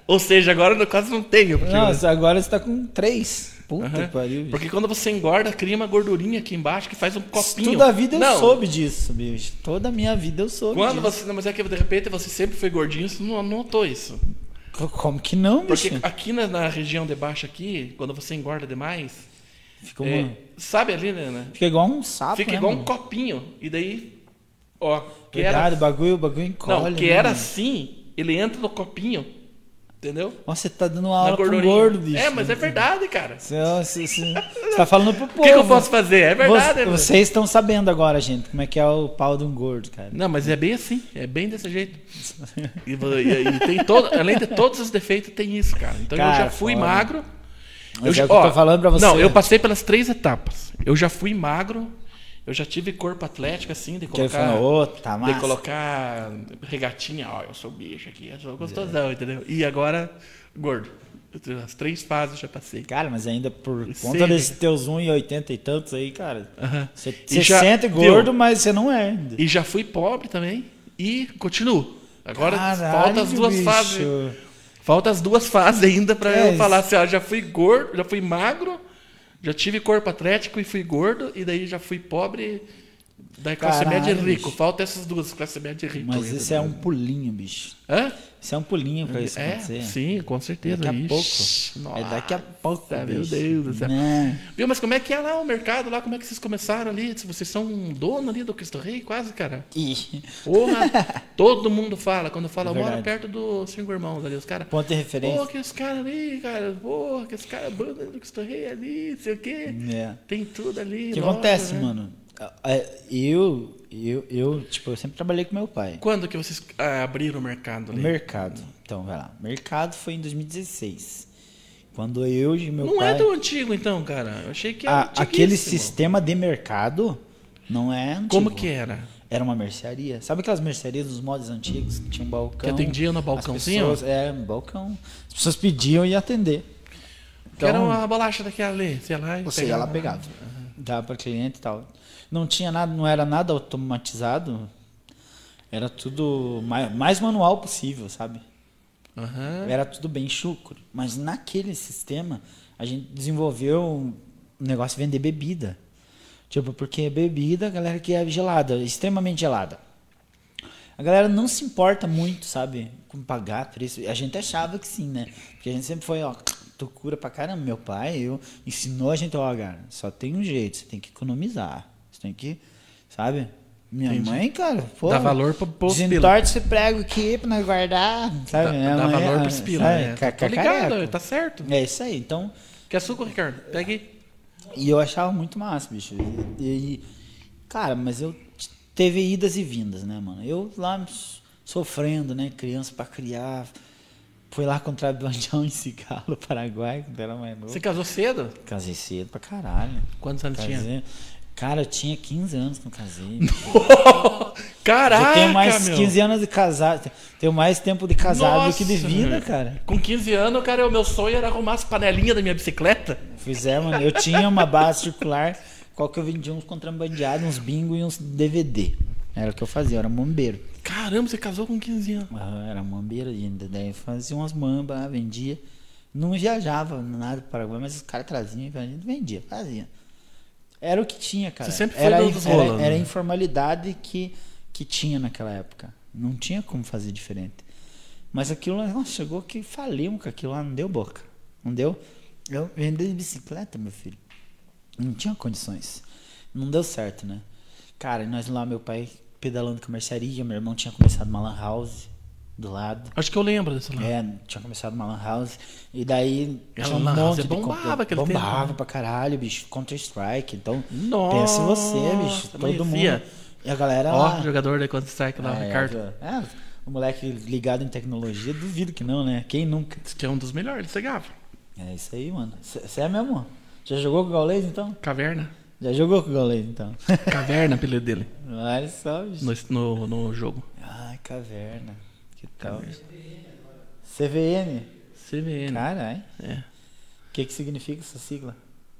Ou seja, agora eu quase não tenho. Porque, Nossa, agora você tá com três. Puta que pariu. bicho. porque quando você engorda, cria uma gordurinha aqui embaixo que faz um copinho. Toda a vida eu não, soube disso, bicho. Toda a minha vida eu soube Quando disso. você. Não, mas é que de repente você sempre foi gordinho, você não notou isso. Co- Como que não, bicho? Porque aqui na, na região de baixo aqui, quando você engorda demais, Fica, é, uma- sabe ali, né? né? Fica igual um sapo, Fica né, igual um mano? copinho. E daí, ó, que Verdade, era, o bagulho, o bagulho encolhe. não, que né, era mano? assim, ele entra no copinho, entendeu? Nossa, você tá dando uma aula pro gordo, bicho. É, mas é verdade, cara. Você, você, você- você tá falando pro povo. O que, que eu posso fazer? É verdade. Você- né? vocês estão sabendo agora, gente, como é que é o pau de um gordo, cara. Não, mas é bem assim, é bem desse jeito. E, e- e tem todo, além de todos os defeitos, tem isso, cara. Então eu Cara, já fui foda. magro. Mas já- é eu tô falando pra você. Não, eu passei pelas três etapas. Eu já fui magro, eu já tive corpo atlético, assim, de colocar. falou, ô, tá de massa. colocar regatinha, ó, eu sou bicho aqui, eu sou gostosão, entendeu? E agora, gordo. As três fases já passei. Cara, mas ainda por Sei, conta desses né? teus 1,80 e tantos aí, cara. Você já- sente viu? gordo, mas você não é ainda. E já fui pobre também e continuo. Agora Caralho, falta as duas bicho. fases. Falta as duas fases ainda pra É eu falar assim, ó, já fui gordo, já fui magro, já tive corpo atlético e fui gordo, e daí já fui pobre, daí classe Caralho, média e rico. bicho. Falta essas duas, classe média e rico. Mas isso é um pulinho, bicho. Hã? Isso é um pulinho pra isso É, acontecer. sim, com certeza. Daqui a Ixi, pouco. É daqui a pouco, nossa, Meu. Deus do céu. Né? Viu, mas como é que é lá o mercado lá? Como é que vocês começaram ali? Se Vocês são um dono ali do Cristo Rei, quase, cara. Ih, Porra, todo mundo fala. Quando fala, É eu moro verdade. perto dos cinco irmãos ali. Os caras. ponto de Pô, referência. que esse cara ali, cara. Porra, que esse cara, banda do Cristo Rei ali, não sei o quê. É. Tem tudo ali. O que acontece, né? mano? É, Eu, eu, eu, tipo, eu sempre trabalhei com meu pai. Quando que vocês ah, abriram o mercado ali? mercado. Então, vai lá. Mercado foi em 2016. Quando eu e meu não pai. é do antigo, então, cara. Eu achei que era Ah, aquele sistema de mercado não é antigo. Como que era? Era uma mercearia. Sabe aquelas mercearias dos modos antigos que tinha um balcão? Que atendia no balcãozinho? pessoas- é, um balcão. As pessoas pediam e atender. que era uma bolacha daquela ali. Sei lá, Então, Você ia lá pegava. Dava para cliente e tal. Não tinha nada, não era nada automatizado. Era tudo mais, mais manual possível, sabe? Aham. Era tudo bem chucro. Mas naquele sistema, a gente desenvolveu um negócio de vender bebida. Tipo, porque bebida, a galera que é gelada, extremamente gelada. A galera não se importa muito, sabe? Com pagar preço. A gente achava que sim, né? Porque a gente sempre foi, ó, tu cura pra caramba. Meu pai, eu, ensinou a gente, ó, cara, só tem um jeito, você tem que economizar. Tem que, sabe? Minha Entendi. mãe, cara, pô. Dá valor pro- pros pila. Desentorte esse prego aqui pra nós guardar, sabe? Dá, Minha dá mãe, valor ah, pros pila, sabe? né? Cacareco. ligado, tá certo. É isso aí, então. Quer suco, Ricardo? Pega aí. E eu achava muito massa, bicho. E, e- cara, mas eu teve idas e vindas, né, mano? Eu lá sofrendo, né? Criança pra criar. Fui lá contrabandear um cigalo Paraguai, quando era mais novo. Você casou cedo? Casei cedo pra caralho. Quantos anos tinha? Cara, eu tinha 15 anos que eu casei. Caraca, eu tenho mais meu. 15 anos de casado. Tenho mais tempo de casado do que de vida, cara. Com 15 anos, cara, o meu sonho era arrumar as panelinhas da minha bicicleta. Pois é, mano. Eu tinha uma base circular, qual que eu vendia uns contrabandeados, uns bingo e uns DVD. Era o que eu fazia, eu era mambeiro. Caramba, você casou com 15 anos. Ah, era mambeiro ainda, daí fazia umas mambas, vendia. Não viajava nada para o Paraguai, mas os caras traziam e vendia, fazia. Era o que tinha, cara. Você sempre foi era, do- dos era, era a né? informalidade que, que tinha naquela época. Não tinha como fazer diferente. Mas aquilo lá, nossa, chegou que falimos com aquilo lá, não deu boca. Não deu? Eu vendi bicicleta, meu filho. Não tinha condições. Não deu certo, né? Cara, nós lá, meu pai pedalando com a mercearia, meu irmão tinha começado uma lan house do lado. Acho que eu lembro desse lá. É, tinha começado uma lan house. E daí E a tinha um lan monte de bombava aquele tempo, Bombava né? pra caralho, bicho. Counter Strike. Então, Nossa, pensa em você, bicho. Todo mundo. E a galera Ó, lá. jogador da Counter Strike lá, É, Ricardo. é, o moleque ligado em tecnologia, duvido que não, né? Quem nunca? Diz que é um dos melhores, você gava. É isso aí, mano. Você é mesmo? Já jogou com o Gaules, então? Caverna. Já jogou com o Gaules, então? Caverna, apelido dele. Olha só, bicho. No, no, no jogo. Ai, caverna. Que tal? CVN? CVN. Caralho. É. O que, que significa essa sigla?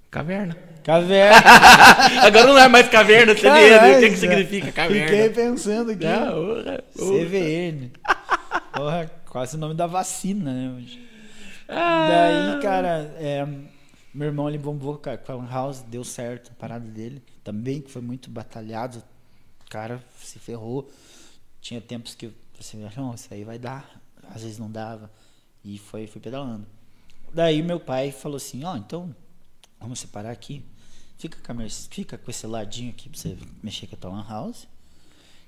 Caverna. Caverna. Agora não é mais caverna, CVN. Caralho, o que, que significa caverna? Fiquei pensando aqui. Não, urra, urra. CVN. Porra, quase o nome da vacina, né? Ah. Daí, cara, é, meu irmão ele bombou com a com a House, deu certo a parada dele. Também que foi muito batalhado. O cara se ferrou. Tinha tempos que você não, isso aí vai dar. Às vezes não dava. E foi, foi pedalando. Daí meu pai falou assim, ó, então vamos separar aqui. Fica com, a mer- fica com esse ladinho aqui pra você mexer com a tua Lan House.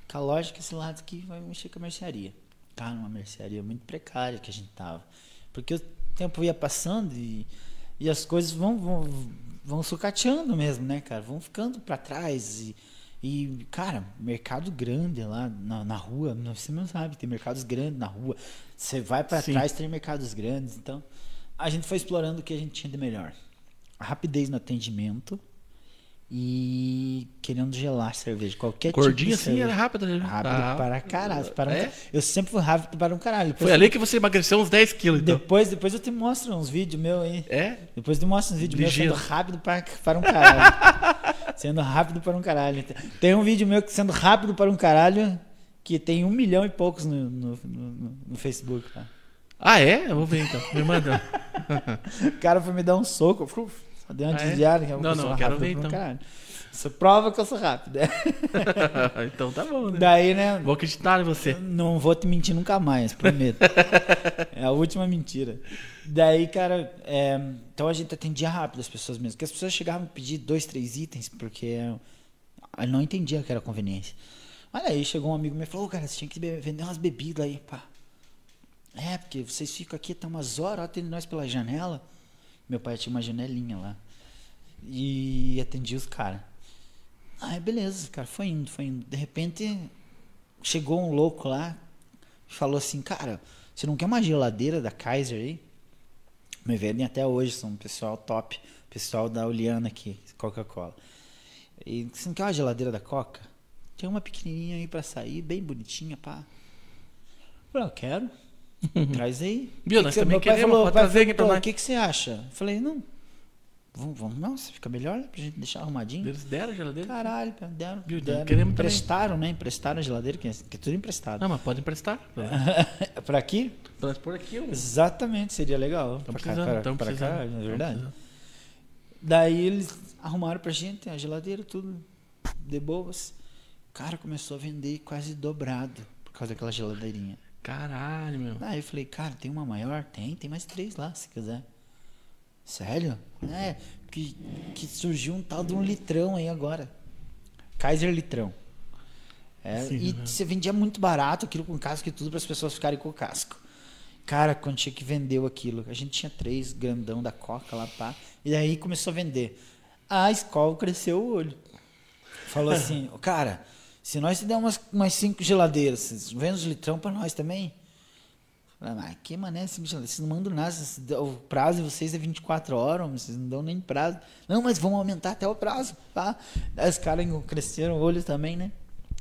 Com a loja que esse lado aqui vai mexer com a mercearia. Cara, uma mercearia muito precária que a gente tava. Porque o tempo ia passando e, e as coisas vão, vão, vão sucateando mesmo, né, cara? Vão ficando pra trás. E, e, cara, mercado grande lá na, na rua, você não sabe, tem mercados grandes na rua. Você vai pra Sim. trás, tem mercados grandes. Então, a gente foi explorando o que a gente tinha de melhor. A rapidez no atendimento e querendo gelar cerveja. Qualquer Gordinho tipo de assim era rápido. né? Rápido Ah, para caralho. Para um É? ca- Eu sempre fui rápido para um caralho. Depois, Foi ali que você emagreceu uns 10 quilos, então. depois, depois eu te mostro uns vídeos meus aí. É? Depois eu te mostro uns vídeos meus sendo rápido para, para um caralho. sendo rápido para um caralho. Tem um vídeo meu que sendo rápido para um caralho que tem um milhão e poucos no, no, no- no Facebook. Tá? Ah, é? Eu vou ver então. Me manda. O cara foi me dar um soco. eu fui- Só dei uma Ah, é? desviada. eu Não, não, quero ver, um então. caralho. Isso prova que eu sou rápido. então tá bom, né? Daí, né? Vou acreditar em você. Não vou te mentir nunca mais, prometo. é a última mentira. Daí, cara, é, então a gente atendia rápido as pessoas mesmo. Porque as pessoas chegavam a pedir dois, três itens, porque eu não entendia que era conveniência. Olha aí, chegou um amigo meu e falou, "Ô, cara, você tinha que vender umas bebidas aí, pá. É, porque vocês ficam aqui até umas horas, atendendo nós pela janela. Meu pai tinha uma janelinha lá. E atendia os caras. Aí, beleza, cara, foi indo, foi indo. De repente, chegou um louco lá falou assim, cara, você não quer uma geladeira da Kaiser aí? Me vendem até hoje, são um pessoal top, pessoal da Uliana aqui, Coca-Cola. E você não quer uma geladeira da Coca? Tem uma pequenininha aí pra sair, bem bonitinha, pá. Eu falei, eu quero. Traz aí. Viu, Que nós que também queremos, falou, pode trazer aqui pra nós. O que, que você acha? Eu falei, não. Vamos, vamos, nossa, fica melhor pra gente deixar arrumadinho. Eles deram a geladeira? Caralho, cara, deram, Viu, deram. queremos também. emprestaram, né? Emprestaram a geladeira, que é, que é tudo emprestado. Não, mas pode emprestar. pra aqui? Transpor aqui. ó. Exatamente, seria legal. Estão Pra cá, precisando, pra- pra precisando. não é Tão verdade? precisando. Daí eles arrumaram pra gente a geladeira, tudo de boas. O cara começou a vender quase dobrado por causa daquela geladeirinha. Caralho, meu. Aí eu falei, cara, tem uma maior? Tem, tem mais três lá, se quiser. Sério? É, que, que surgiu um tal de um litrão aí agora. Kaiser Litrão. É, Sim, e né? você vendia muito barato aquilo com casco e tudo para as pessoas ficarem com o casco. Cara, quando tinha que vendeu aquilo, a gente tinha três grandão da Coca lá, pá, e daí começou a vender. A escola cresceu o olho. Falou assim, "Ô, cara, se nós te der umas, umas cinco geladeiras, vendem os litrão para nós também? Mas que mané? Vocês não mandam nada, o prazo de vocês é 24 horas, vocês não dão nem prazo. Não, mas vão aumentar até o prazo, tá? Os caras cresceram o olho também, né?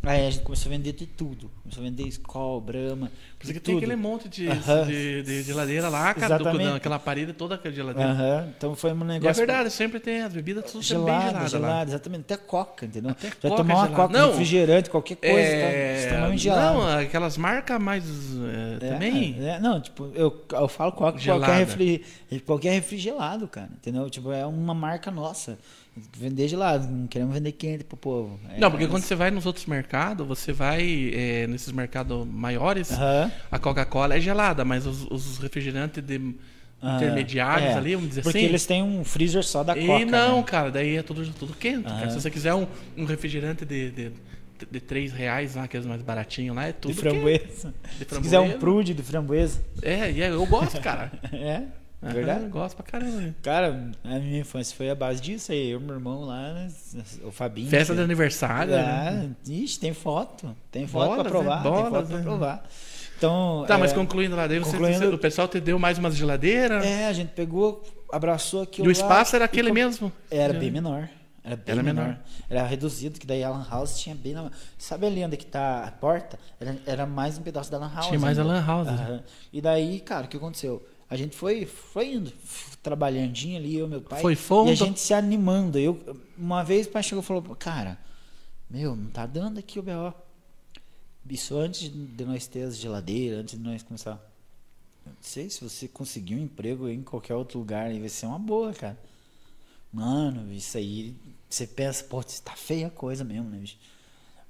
Aí a gente começou a vender de tudo. Começou a vender Skol, Brahma, Por isso de que tem tudo. aquele monte de, Aham. de, de geladeira lá, cara. Do, aquela parede toda aquela geladeira. Aham, Então foi um E é negócio... verdade, sempre tem as bebidas tudo sempre bem Gelada, gelada, lá. exatamente. Até coca, entendeu? Até Vai Coca tomar uma gelada. coca, Não, refrigerante, qualquer coisa, tá É, extremamente gelado. não, aquelas marcas mais é, É, também. é, não, tipo, eu, eu falo coca qualquer, Gelada. refri, qualquer refri gelado, cara. Entendeu? Tipo, é uma marca nossa. Vender gelado, não queremos vender quente pro povo. É, Não, porque quando você vai nos outros mercados, você vai é, nesses mercados maiores, Aham. a Coca-Cola é gelada, mas os, os refrigerantes de intermediários é, ali, vamos dizer Porque assim. eles têm um freezer só da e Coca. não, né? cara, daí é tudo, tudo quente. Aham. Se você quiser um, um refrigerante de, de, de 3 reais, lá, aqueles mais baratinhos lá, é tudo De quente. framboesa. De Se quiser um framboesa. prude de framboesa. É, e é, eu gosto, cara. É, verdade. Eu gosto pra caramba. Cara, a minha infância foi a base disso aí. Eu meu irmão lá, né, o Fabinho. Festa de aniversário. né? Ah, ixi, tem foto. Tem foto Bolas, pra provar. né? tem Bolas, foto pra né? provar. Então, Tá, é, mas concluindo lá, daí você, concluindo- você- o pessoal te deu mais umas geladeiras. É, a gente pegou abraçou aquilo E o lá espaço era aquele mesmo? Era bem menor. Era bem Era menor. menor. Era reduzido, que daí a Lan House tinha bem na... Sabe ali onde que tá a porta? Era, era mais um pedaço da Lan House. Tinha mais a ainda. Lan House. Aham. E daí, cara, o que aconteceu? A gente foi, foi indo, trabalhandinho ali, eu e meu pai. Foi fundo. E a gente se animando. Eu, uma vez o pai chegou e falou, cara, meu, não tá dando aqui o B.O. Isso antes de nós ter as geladeiras, antes de nós começar. Não sei se você conseguir um emprego em qualquer outro lugar, aí vai ser uma boa, cara. Mano, isso aí, você pensa, pô, tá feia a coisa mesmo, né, bicho?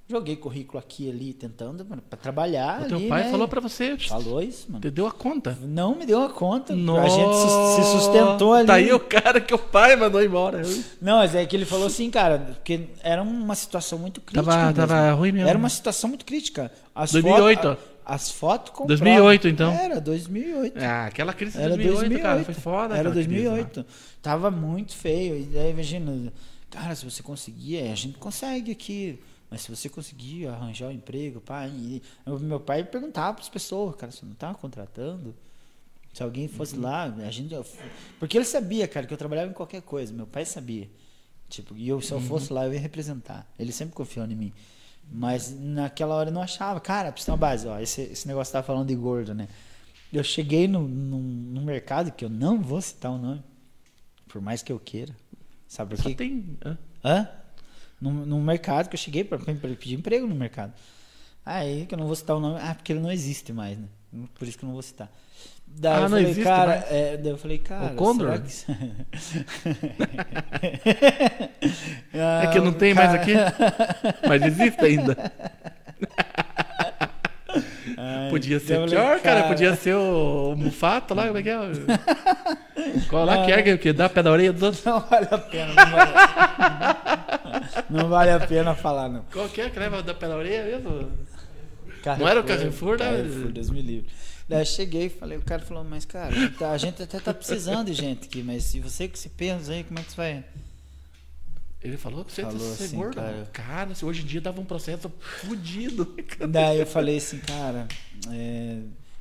Joguei currículo aqui ali, tentando mano, pra trabalhar. O teu ali, pai né? falou pra você. Falou isso, mano. Te deu a conta. Não me deu a conta. Nossa. A gente se sustentou ali. Tá aí o cara que o pai mandou embora. Não, mas é que ele falou assim, cara, porque era uma situação muito crítica. Tava- tava ruim mesmo. Era uma situação muito crítica. As 2008. Fotos, a- as fotos compravam. 2008, então. Era 2008. Ah, aquela crise de Era 2008, 2008, cara. Foi foda. Era aquela crise lá. 2008. Tava muito feio. E daí, imagina, cara, se você conseguir, é, a gente consegue aqui. Mas se você conseguir arranjar um emprego, pai. E meu pai perguntava para as pessoas, cara, você não tá contratando? Se alguém fosse Uhum. lá, a gente. Porque ele sabia, cara, que eu trabalhava em qualquer coisa. Meu pai sabia. Tipo, e eu, se Uhum. eu fosse lá, eu ia representar. Ele sempre confiou em mim. Mas naquela hora eu não achava. Cara, precisa ter uma base. Ó, esse, esse negócio tá falando de gordo, né? Eu cheguei no, num, num mercado que eu não vou citar o nome. Por mais que eu queira. Sabe por Só quê? tem. hã? Hã? Num, num mercado que eu cheguei para pedir emprego no mercado. Aí que eu não vou citar o nome. Ah, porque ele não existe mais, né? Por isso que eu não vou citar. Daí Ah, eu não falei, existe cara, mais? é, daí eu falei, cara. Condor? será que É que não tem mais aqui. Mas existe ainda. Ai, Podia ser pior, cara. Podia ser o, o Mufato lá, como é que é? Qual lá que ergue, que dá pé da orelha dos outros? Não vale a pena, não vale, não vale a pena falar, não. Qual que é que leva da pé da orelha mesmo? Carrefour, Não era o Carrefour, né? Carrefour, Deus me livre. Daí eu cheguei e falei, o cara falou, mas cara, a gente até tá precisando de gente aqui, mas se você que se pensa aí, como é que você vai? Ele falou pra você Falou ser assim, gordo. cara. Cara. se hoje em dia dava um processo fudido. Daí eu falei assim, cara, é,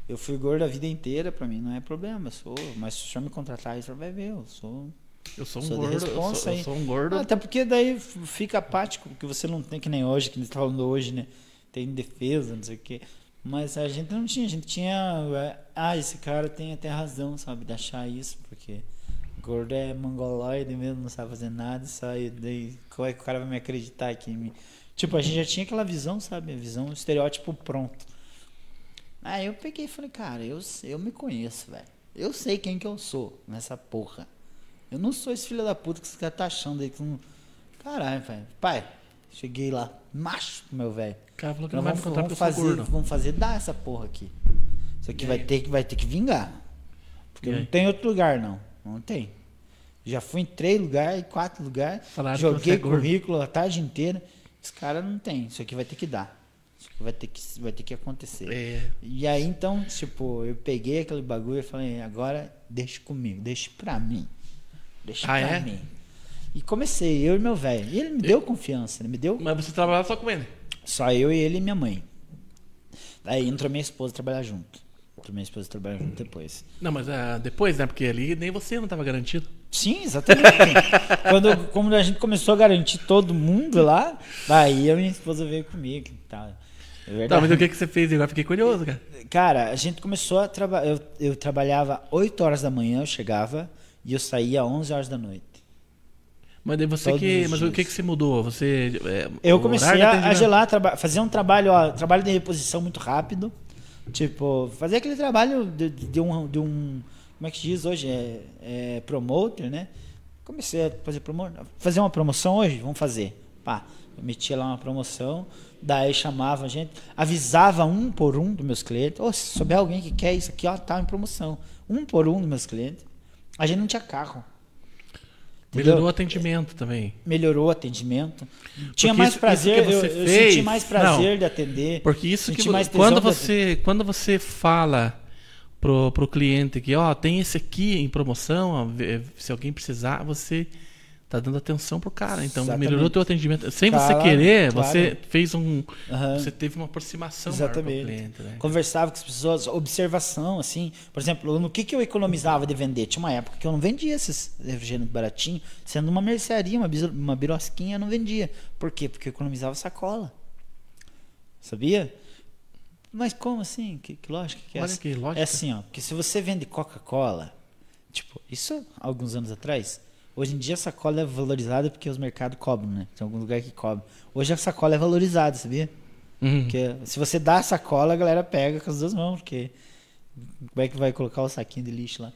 eu fui gordo a vida inteira, pra mim não é problema, eu sou, mas se o senhor me contratar aí, o senhor vai ver, eu sou. Eu sou um Sou gordo. Eu responsa sou, eu sou um gordo. Até porque daí fica apático, porque você não tem que nem hoje, que a gente tá falando hoje, né? Tem defesa, não sei o quê. Mas a gente não tinha, a gente tinha. é, Ah, esse cara tem até razão, sabe, de achar isso, porque gordo é mongoloide mesmo, não sabe fazer nada, sai daí. Como é que o cara vai me acreditar aqui em mim? Tipo, a gente já tinha aquela visão, sabe? A visão, o estereótipo pronto. Aí eu peguei e falei, cara, eu, eu me conheço, velho. Eu sei quem que eu sou nessa porra. Eu não sou esse filho da puta que você tá achando aí. Que não... Caralho, velho. Pai, cheguei lá, macho, meu velho. Cara falou que Nós não vai vamos, vamos fazer, gordo. vamos fazer dar essa porra aqui. Isso aqui vai ter, que- vai ter que vingar. Porque não tem outro lugar, não. Não tem. Já fui em três lugares, quatro lugares. Falaram joguei é currículo a tarde inteira. Esse cara não tem. Isso aqui vai ter que dar. Isso aqui vai ter que, vai ter que acontecer. É. E aí então, tipo, eu peguei aquele bagulho e falei, agora deixa comigo, deixa pra mim. Deixa Ah, pra é? mim. E comecei, eu e meu velho. E ele me deu confiança, ele me deu Mas você trabalhava só com ele. só eu e ele e minha mãe. Aí entrou minha esposa trabalhar junto. Entrou minha esposa trabalhar junto depois. Não, mas ah, depois, né? Porque ali nem você não tava garantido. Sim, exatamente. quando, quando a gente começou a garantir todo mundo lá, daí a minha esposa veio comigo tal. É verdade. Tá, mas o que, que você fez? Agora fiquei curioso, cara. Cara, a gente começou a trabalhar. Eu, eu trabalhava 8 horas da manhã, eu chegava, e eu saía 11 horas da noite. Mas você Todos que. Mas o que, dias. que você mudou? Você. é, Eu comecei a, a gelar, traba- fazer um trabalho, ó, trabalho de reposição muito rápido. Tipo, fazer aquele trabalho de, de um, de um. Como é que se diz hoje? É, é promoter, né? Comecei a fazer promoção. Fazer uma promoção hoje? Vamos fazer. Pá, eu metia lá uma promoção, daí chamava a gente, avisava um por um dos meus clientes. Ô, se souber alguém que quer isso aqui, ó, tá em promoção. Um por um dos meus clientes. A gente não tinha carro. Entendeu? Melhorou o atendimento também. melhorou o atendimento. Tinha Porque mais isso- prazer, isso eu, eu senti mais prazer Não. de atender. Porque isso que mais quando você quando você fala pro, pro cliente que ó tem esse aqui em promoção, ó, se alguém precisar, você tá dando atenção pro cara. Então Exatamente. melhorou o teu atendimento. Sem você Claro, querer, claro. você fez um. Aham. Você teve uma aproximação maior Exatamente. cliente, né? Conversava com as pessoas, observação, assim. Por exemplo, no que, que eu economizava de vender? Tinha uma época que eu não vendia esses refrigerantes baratinhos. Sendo uma mercearia, uma, uma birosquinha, eu não vendia. Por quê? Porque eu economizava sacola. Sabia? Mas como assim? Que, que lógica que é Olha essa? que lógica. É assim, ó. Porque se você vende Coca-Cola, tipo, isso alguns anos atrás. Hoje em dia a sacola é valorizada porque os mercados cobram, né? Tem algum lugar que cobra. Hoje a sacola é valorizada, sabia? Uhum. Porque se você dá a sacola, a galera pega com as duas mãos, porque como é que vai colocar o saquinho de lixo lá?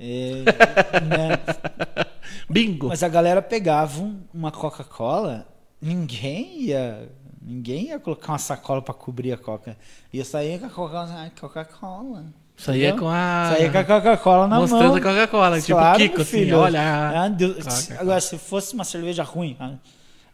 É, né? Bingo! Mas a galera pegava um- uma Coca-Cola, ninguém ia, ninguém ia colocar uma sacola pra cobrir a Coca. Ia sair com a Coca- Coca-Cola. Saía entendeu? com a. Saía com a Coca-Cola na Mostrando mão. a Coca-Cola, tipo Claro, Kiko, meu assim, filho. olha. Ah. Agora, se fosse uma cerveja ruim,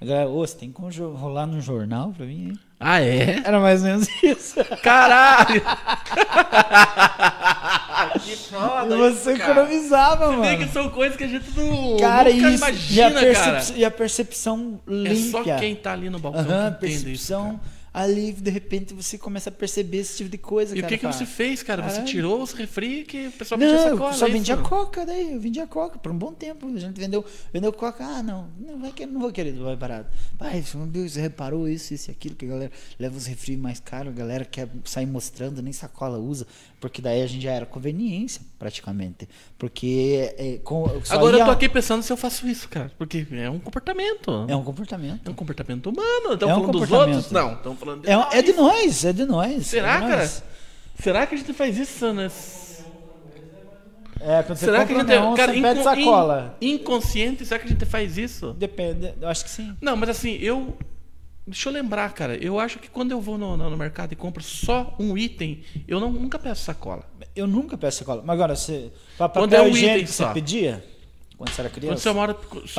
a galera, ô, você tem como rolar no jornal pra mim, hein? Ah, é? Era mais ou menos isso. Caralho! que foda! E você isso, cara. economizava, Você vê mano. que são coisas que a gente não, Cara, nunca isso. imagina, e, a cara. e a percepção É limpa. só quem tá ali no balcão Aham, que entende isso. percepção cara. Ali, de repente você começa a perceber esse tipo de coisa. E o cara, que, que fala, você fez, cara? Você tirou os refri que o pessoal vendia Não, sacola. eu só é vendia isso? coca daí, eu vendia coca por um bom tempo. A gente vendeu, vendeu coca. Ah, não, não vai não vou querer, vai barato. Pai, você reparou isso, isso e aquilo, que a galera leva os refri mais caros, a galera quer sair mostrando, nem sacola usa, porque daí a gente já era conveniência, praticamente. Porque é, com, Agora eu ia- tô aqui pensando se eu faço isso, cara. Porque é um comportamento. É um comportamento. É um comportamento humano. Estão É um falando dos outros? Não, estão falando de É, nós. é de nós, é de nós. Será, é de cara? nós. Será que a gente faz isso, né? É, quando você Será que a gente. não, cara, pede sacola. in- inconsciente, será que a gente faz isso? Depende, eu acho que sim. Não, mas assim, eu. Deixa eu lembrar, cara. Eu acho que quando eu vou no, no- mercado e compro só um item, eu não, nunca peço sacola. Eu nunca peço sacola. Mas agora, você, pra Quando papel é um item higiênico você pedia? Quando você era Quando criança? você mora.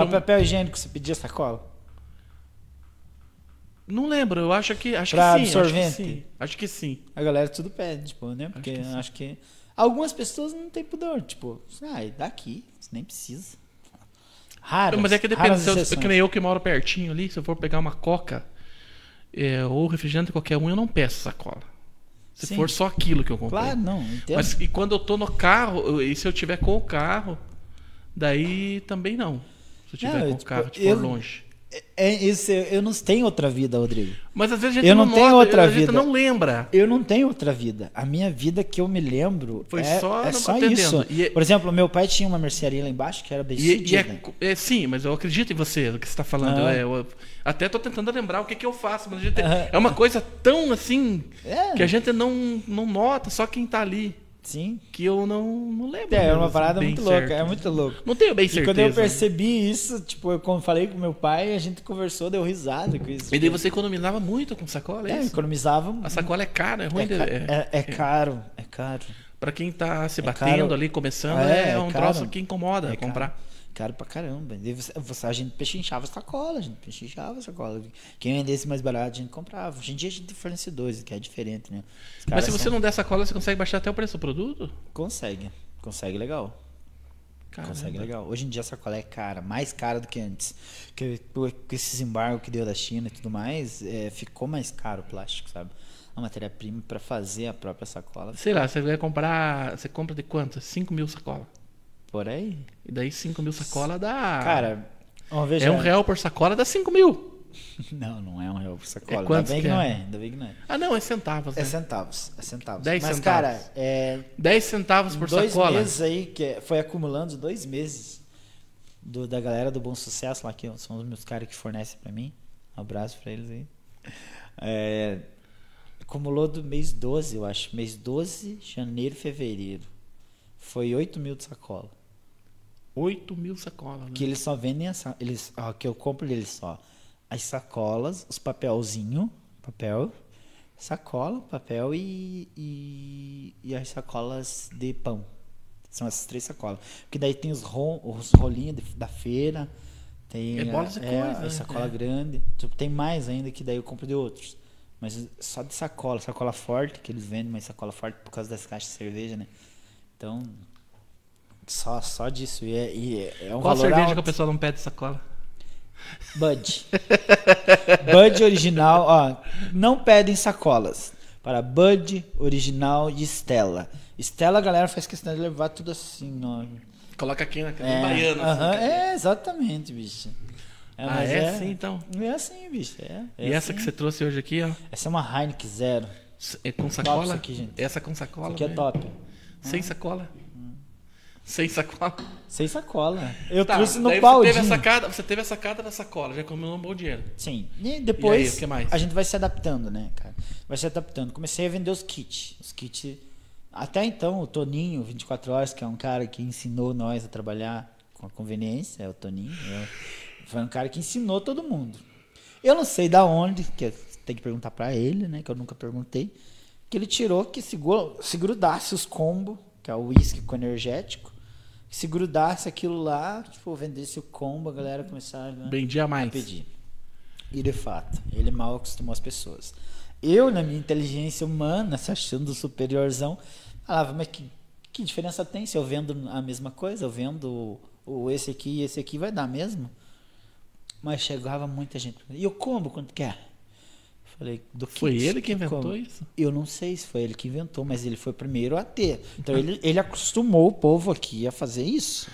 Papel higiênico você pedia sacola? Não lembro, eu acho que. Acho Pra que sim. absorvente? Acho que sim. Acho que sim. A galera tudo pede, tipo, né? Porque que sim. acho que. Algumas pessoas não têm pudor, tipo, ah, daqui, você nem precisa. Raras, mas é que depende. Se eu, que nem eu que moro pertinho ali, se eu for pegar uma coca é, ou refrigerante qualquer um, eu não peço sacola. Se Sim. for só aquilo que eu comprei. Claro, não, entendo. Mas e quando eu tô no carro, eu- e se eu tiver com o carro, daí também não. Se eu tiver Não, com eu, o tipo, carro, tipo, eu- for longe. É, isso, eu não tenho outra vida, Rodrigo. Mas às vezes a gente Eu não não tenho nota, outra a gente vida. não lembra. Eu não tenho outra vida. A minha vida que eu me lembro Foi é só é só isso. E é- Por exemplo, meu pai tinha uma mercearia lá embaixo que era bem E, e é, é, sim, mas eu acredito em você, do que você está falando. Ah. É, eu até tô tentando lembrar o que, que eu faço, mas a gente, Aham. é uma coisa tão assim É. que a gente não, não nota, só quem tá ali. Sim. Que eu não, não lembro. É, é uma assim, parada muito certo. louca. É muito louco. Não tenho bem E certeza. quando eu percebi isso, tipo, eu como falei com meu pai, a gente conversou, deu risada com isso. E daí você economizava muito com sacola, é, É, economizava. A sacola é cara, é ruim. é, de- é- é- é caro, é caro. Pra quem tá se É batendo ali, começando, É, é, um troço que incomoda É comprar. Caro pra caramba. Você, a gente pechinchava sacola, a gente pechinchava sacola. Quem vendesse mais barato, a gente comprava. Hoje em dia a gente tem fornecedores, que é diferente, né? Mas se você são- não der sacola, você consegue baixar até o preço do produto? Consegue. Consegue legal. Caramba. Consegue legal. Hoje em dia a sacola é cara, mais cara do que antes. Que, com esses embargos que deu da China e tudo mais, é, ficou mais caro o plástico, sabe? A matéria-prima para fazer a própria sacola. Sei lá, você vai comprar. Você compra de quanto? 5 mil sacola. Por aí. E daí 5 mil sacola dá. Cara, uma vez é já- um real por sacola, dá 5 mil. Não, não é um real por sacola. É ainda bem que que não é? é. Ainda bem que não é. Ah, não, é centavos. Né? É centavos. É centavos. Dez Mas, centavos. cara, é, 10 centavos por dois sacola. meses aí, que é- foi acumulando dois meses do- da galera do Bom Sucesso lá, que são os meus caras que fornecem pra mim. Um abraço pra eles aí. É, acumulou do mês 12, eu acho. Mês 12, janeiro, fevereiro. Foi 8 mil de sacola. 8 mil sacolas. Né? Que eles só vendem essa. Eles, ó, que eu compro deles só. As sacolas, os papelzinho, papel, sacola, papel e, e, e as sacolas de pão. São essas três sacolas. Porque daí tem os, rom, os rolinhos de- da feira, tem É de é, coisa, a né? sacola É. grande. Tipo, tem mais ainda que daí eu compro de outros. Mas só de sacola, sacola forte que eles vendem, mas sacola forte por causa das caixas de cerveja, né? Então, Só, só disso. E é, e é- é um Qual valor cerveja alto. que a pessoa não pede sacola? Bud. Bud original, ó. Não pedem sacolas. Para Bud original de Stella. Stella, a galera faz questão de levar tudo assim, ó. Coloca aqui na É, baiana. aham, assim, cara. é, exatamente, bicho. É, Ah, mas é assim então? É assim, bicho. É, é E essa assim. que você trouxe hoje aqui, ó. Essa é uma Heineken Zero. É com sacola? aqui, gente. Essa com sacola. Isso aqui é top. Sem sacola. Sem sacola. Sem sacola. Eu Tá, trouxe no baldinho. Você teve, a sacada, você teve a sacada da sacola, já comeu um bom dinheiro. Sim. E depois E aí, a gente vai se adaptando, né, cara? Vai se adaptando. Comecei a vender os kits. Os kits. Até então, o Toninho, 24 horas, que é um cara que ensinou nós a trabalhar com a conveniência, é o Toninho. é- foi um cara que ensinou todo mundo. Eu não sei da onde, que tem que perguntar pra ele, né? Que eu nunca perguntei. Que ele tirou que se, se grudasse os combo, que é o uísque com energético, se grudasse aquilo lá, tipo, vendesse o combo, a galera começava a Vendia mais. pedir. E de fato, ele mal acostumou as pessoas. Eu, na minha inteligência humana, se achando superiorzão, falava, mas que, que diferença tem se eu vendo a mesma coisa? Eu vendo o, o esse aqui e esse aqui vai dar mesmo? Mas chegava muita gente. E o combo, quanto que é? Falei, do Foi kit, ele que inventou combo? isso? Eu não sei se foi ele que inventou, mas ele foi o primeiro a ter. Então ele, ele acostumou o povo aqui a fazer isso.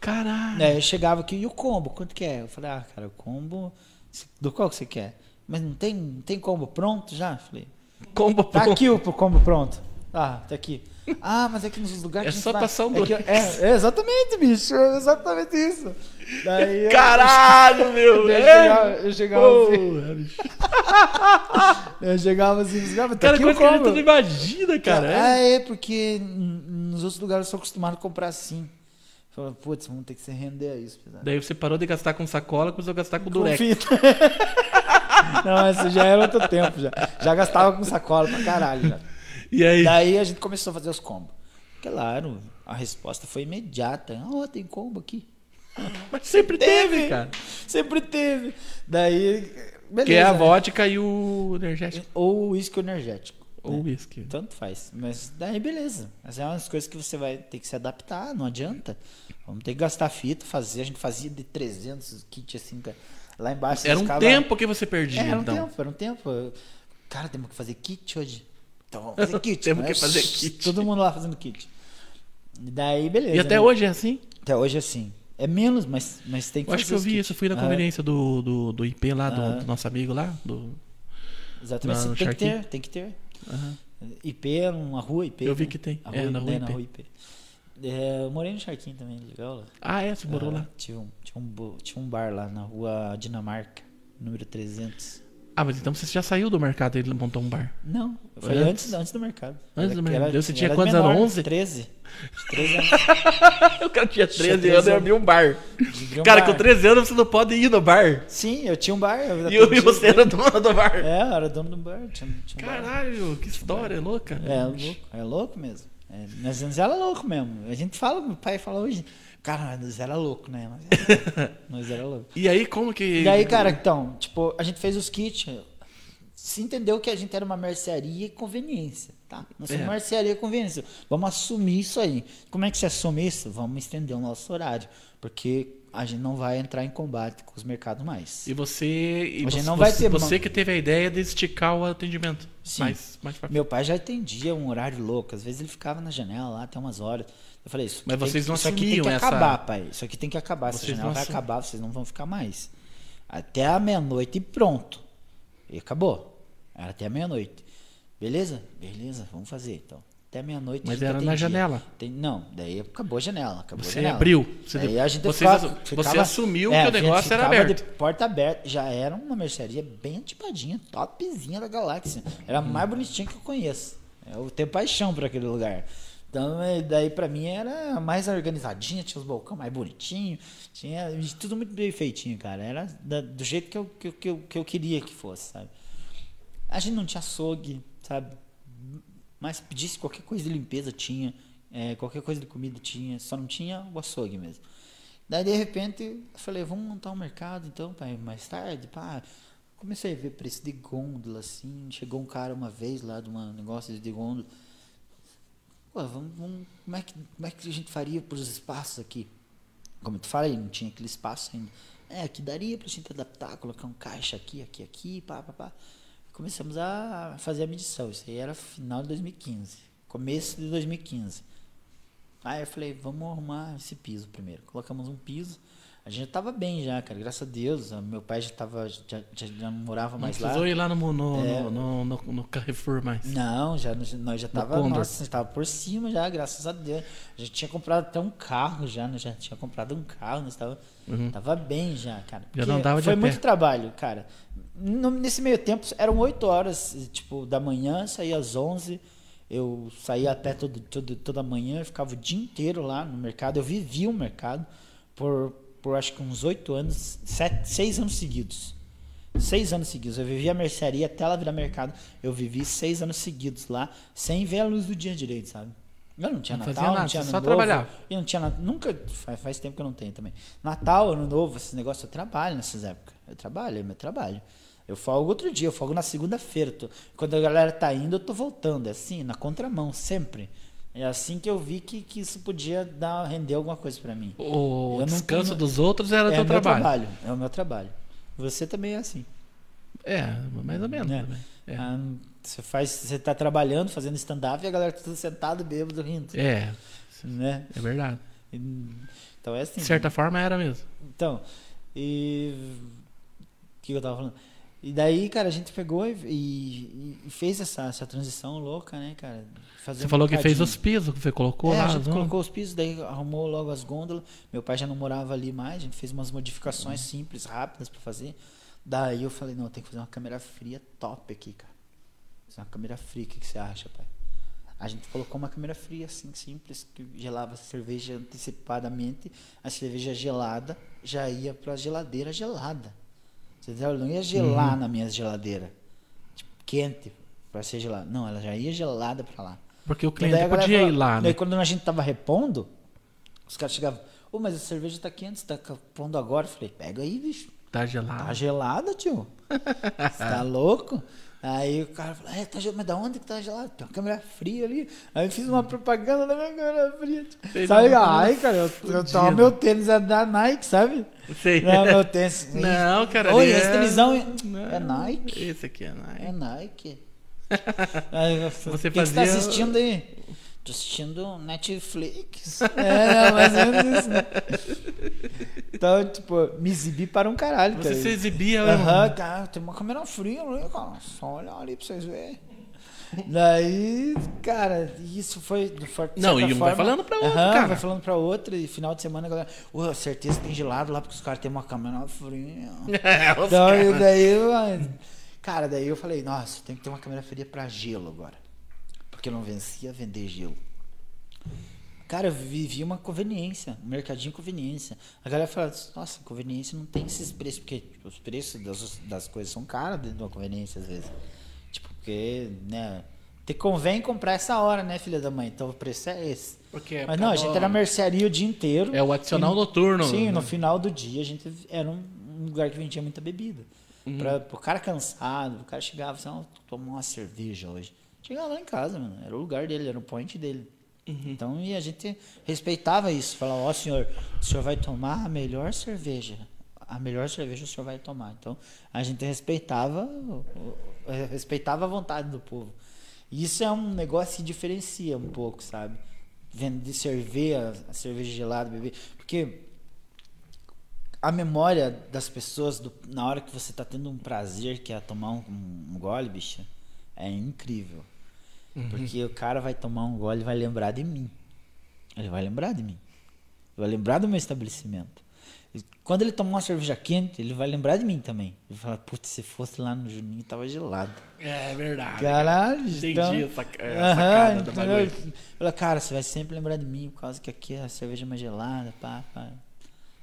Caralho. É, eu chegava aqui, e o combo, quanto que é? Eu falei, ah, cara, o combo, do qual que você quer? Mas não tem, não tem combo pronto já? Eu Falei, Combo tá pronto. aqui o combo pronto. Ah, tá aqui. Ah, mas é que nos lugares É que só vai- passar um é, que- é, é exatamente, bicho, é exatamente isso. Daí eu- Caralho, meu. Eu é? chegava, eu chegava assim, bicho. eu chegava assim, tá Cara, aqui coisa o que a gente combo. não imagina, cara. Ah, é. é, porque nos outros lugares eu sou acostumado a comprar assim. Falei, putz, vamos ter que se render a isso. pesado. Daí você parou de gastar com sacola, começou a gastar com Com durex. fita. Não, isso já era outro tempo já. Já gastava com sacola pra caralho já. E aí? Daí a gente começou a fazer os combos. Claro, a resposta foi imediata. Ó, tem combo aqui. Mas sempre teve, cara. Sempre teve. Daí, beleza. Que é a né? vodka e o energético. Ou uísque energético. Ou o whisky. Tanto faz. Mas daí beleza. Mas é umas coisas que você vai ter que se adaptar, não adianta. Vamos ter que gastar fita, fazer. A gente fazia de 300 kits assim. Lá embaixo. Era um tempo que você perdia, É, era um então. tempo, era um tempo. Cara, temos que fazer kit hoje. Então vamos fazer kit. Temos né? que fazer kit. Todo mundo lá fazendo kit. E daí, beleza. E até né? hoje é assim? Até hoje é assim. É menos, mas, mas tem que Eu acho fazer que eu vi kits. isso. Fui na Ah, conveniência do, do, do IP lá, do, Aham. do nosso amigo lá. Do... Exatamente. no tem que ter, tem que ter. Aham. IP é uma rua IP. Eu vi né? que tem. A É, rua, na rua né, IP. na rua IP. É, eu morei no Charquinho também, legal lá. Ah, é? Você morou Ah, lá. Tinha um, tinha, um, tinha um bar lá na rua Dinamarca, número 300. Ah, mas então você já saiu do mercado e ele montou um bar. Não, foi Antes? antes, antes do mercado. Antes do mercado. Você tinha era quantos menor, anos? 11? 13. De 13 anos. o cara tinha 13 anos, eu abri um bar. Um Cara, bar. com 13 anos você não pode ir no bar. Sim, eu tinha um bar. E, eu, e você era dono do bar. É, eu era dono do bar. Tinha, tinha um bar. Caralho, que história louca. É louco, é louco mesmo. É, nós era louco mesmo. A gente fala, meu pai fala hoje, cara, nós era louco, né? Nós era, nós era louco. E aí, como que. E aí, cara, então, tipo, a gente fez os kits. Se entendeu que a gente era uma mercearia e conveniência, tá? Nós somos É. mercearia e conveniência. Vamos assumir isso aí. Como é que se assume isso? Vamos estender o nosso horário. Porque a gente não vai entrar em combate com os mercados mais. E você. E A gente você, não vai ter você mão. que teve a ideia de esticar o atendimento. Sim. Mais, mais Meu pai já atendia um horário louco. Às vezes ele ficava na janela lá até umas horas. Eu falei, isso Mas vocês que- não isso aqui tem que essa- acabar, pai. Isso aqui tem que acabar. Essa Vocês janela não vai assum- acabar, vocês não vão ficar mais. Até a meia-noite e pronto. E acabou. Era até a meia-noite. Beleza? Beleza, vamos fazer então. Até meia-noite. a Mas era na atendia. janela. Tem- não, daí acabou a janela. Acabou a Você janela. abriu. Você- Daí a gente vocês ficava- você assumiu é, que o a negócio era aberto. de porta aberta. Já era uma mercearia bem antipadinha, topzinha da galáxia. Era a mais bonitinha que eu conheço. Eu tenho paixão por aquele lugar. Então, é, daí pra mim era mais organizadinha, tinha os balcões mais bonitinhos, tinha tudo muito bem feitinho, cara. Era da- do jeito que eu, que, que, eu, que eu queria que fosse, sabe? A gente não tinha açougue, sabe? Mas pedisse qualquer coisa de limpeza tinha, é, qualquer coisa de comida tinha, só não tinha o açougue mesmo. Daí de repente eu falei, vamos montar um mercado então, pai, mais tarde, pá. Comecei a ver preço de gôndola, assim. Chegou um cara uma vez lá de um negócio de gôndola. Pô, vamos, vamos- como, é que, como é que a gente faria para os espaços aqui? Como te falei, não tinha aquele espaço ainda. É, aqui daria pra gente adaptar, colocar um caixa aqui, aqui, aqui, pá, pá, pá. Começamos a fazer a medição. Isso aí era final de 2015. Começo de 2015. Aí eu falei, vamos arrumar esse piso primeiro. Colocamos um piso. A gente tava bem já, cara. Graças a Deus. a- Meu pai já tava. Já, já, já não morava Não mais lá. precisou ir lá no, no, É. no, no, no- no Carrefour mais. Não, já, nós já tava, Condor. nossa, tava por cima já, graças a Deus. A gente tinha comprado até um carro já, né? Já tinha comprado um carro, nós tava, tava bem já, cara. Já não dava de Foi a pé. muito trabalho, cara. No- nesse meio tempo, eram 8 horas, tipo, da manhã, saía às 11, eu saía a pé todo, todo, toda manhã, eu ficava o dia inteiro lá no mercado, eu vivia o mercado por, por acho que uns 8 anos, 7, 6 anos seguidos. Seis anos seguidos. Eu vivi a mercearia até ela virar mercado. Eu vivi seis anos seguidos lá, sem ver a luz do dia direito, sabe? Eu não tinha Não Natal, nada, não tinha ano só novo. trabalhava. E não tinha. Nunca. Faz, faz tempo que eu não tenho também. Natal, ano novo, esses negócios, eu trabalho nessas épocas. Eu trabalho, é meu trabalho. Eu folgo outro dia, eu folgo na segunda-feira. Quando a galera tá indo, eu tô voltando. É assim, na contramão, sempre. É assim que eu vi que, que isso podia dar, render alguma coisa pra mim. O descanso dos outros era é teu o meu trabalho. É o meu trabalho. Você também é assim. É, mais ou menos. É. É. Ah, você faz, você tá trabalhando, fazendo stand-up e a galera tá tudo sentado, bêbado, rindo. É, Né? é verdade. Então é assim. De certa forma era mesmo. Então, e. O que eu tava falando? E daí, cara, a gente pegou e, e- e fez essa, essa transição louca, né, cara? Fazer Você um falou que fez os pisos, que você colocou É, lá. a gente ondas. colocou os pisos, daí arrumou logo as gôndolas. Meu pai já não morava ali mais, a gente fez umas modificações simples, rápidas pra fazer. Daí eu falei, não, tem que fazer uma câmera fria top aqui, cara. Fazer uma câmera fria, o que, que você acha, pai? A gente colocou uma câmera fria, assim, simples, que gelava a cerveja antecipadamente. A cerveja gelada já ia pra geladeira gelada. Entendeu? Ela não ia gelar na minha geladeira. Tipo, quente pra ser gelada. Não, ela já ia gelada pra lá. Porque o daí cliente galera podia ir lá, Daí né? quando a gente tava repondo, os caras chegavam, ô, mas a cerveja tá quente, você tá pondo agora? Eu falei, pega aí, bicho. Tá gelado. Tá gelada, tio. Você tá louco? Aí o cara falou, é, tá gelado, mas da onde que tá gelado? Tem uma câmera fria ali. Aí eu fiz uma propaganda da minha câmera fria. Fez Sabe? uma Ai, cara, eu, eu tava, meu tênis é da Nike, sabe? Sei. Não, meu tênis. Não, cara. Oi, ali esse é- tenisão é- é Nike? Esse aqui é Nike. É Nike. Aí Você o que, que você tá fazia- assistindo aí? Tô assistindo Netflix. é, mais ou menos isso, né? Então, tipo, me exibi para um caralho, Você cara. se exibia. Aham, cara, tem uma câmera fria ali, cara. Só olhar ali pra vocês verem. Daí, cara, isso foi de for- de Não, e um vai forma- falando pra outro, Aham, cara. vai falando pra outra, e final de semana a galera, ô, certeza tem gelado lá porque os caras têm uma câmera fria. É, Então, caras. eu- daí, cara, daí eu falei, nossa, tem que ter uma câmera fria pra gelo agora. Porque eu não vencia vender gelo. Cara, eu vivi uma conveniência, um mercadinho de conveniência. A galera fala, nossa, conveniência não tem esses preços, porque tipo, os preços das, das coisas são caros dentro de uma conveniência às vezes. Tipo, porque, né, te convém comprar essa hora, né, filha da mãe? Então o preço é esse. Porque Mas não, a gente era mercearia o dia inteiro. É o adicional E- noturno. Sim, né? no final do dia a gente era um, um lugar que vendia muita bebida. Uhum. Pra, pro cara cansado, o cara chegava e falava, "Ó, tomar uma cerveja hoje. Chegava lá em casa, mano. Era o lugar dele, era o point dele. Uhum. Então, e a gente respeitava isso. Falava, ó senhor, o senhor vai tomar a melhor cerveja. A melhor cerveja o senhor vai tomar. Então, a gente respeitava, eh, respeitava a vontade do povo. E isso é um negócio que diferencia um pouco, sabe? Vender, servir a, a cerveja gelada, beber. Porque a memória das pessoas do- na hora que você tá tendo um prazer que é tomar um, um gole, bicho, é incrível. Porque o cara vai tomar um gole e vai lembrar de mim. Ele vai lembrar de mim. Ele vai lembrar do meu estabelecimento. E quando ele tomar uma cerveja quente, ele vai lembrar de mim também. Ele vai falar, putz, se fosse lá no Juninho, tava gelado. É verdade. Caralho, Entendi então... essa, é, a Aham, sacada do entendeu? bagulho. Fala, cara, você vai sempre lembrar de mim por causa que aqui a cerveja é mais gelada, pá, pá.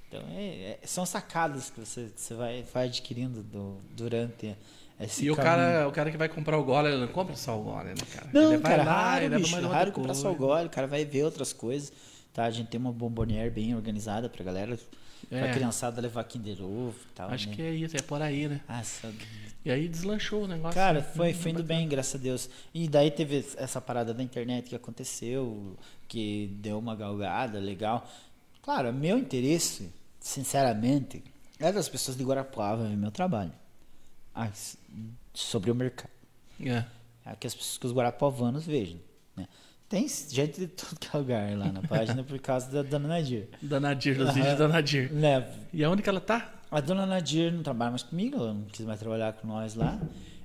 Então, é- é- são sacadas que você, que você vai, vai adquirindo do- durante esse E o cara, o cara que vai comprar o gole, ele não compra só o gole, né, cara? Não, ele cara, lá raro, e bicho, mais raro comprar só o gole, o cara vai ver outras coisas, tá? A gente tem uma bombonier bem organizada pra galera. Pra É. criançada levar Kinder Ovo e tal. Acho né? que é isso, é por aí, né? Nossa, E aí deslanchou o negócio. Cara, né? foi, foi indo bem, graças a Deus. E daí teve essa parada da internet que aconteceu, que deu uma galgada legal. Claro, meu interesse, sinceramente, é das pessoas de Guarapuava ver meu trabalho. Ah, s- sobre o mercado. É. É que as que os guarapuavanos vejam. Né? Tem gente de todo que é lugar lá na página por causa da Dona Nadir. Da Nadir, dos vídeos da Nadir. Né? E aonde que ela tá? A Dona Nadir não trabalha mais comigo, ela não quis mais trabalhar com nós lá.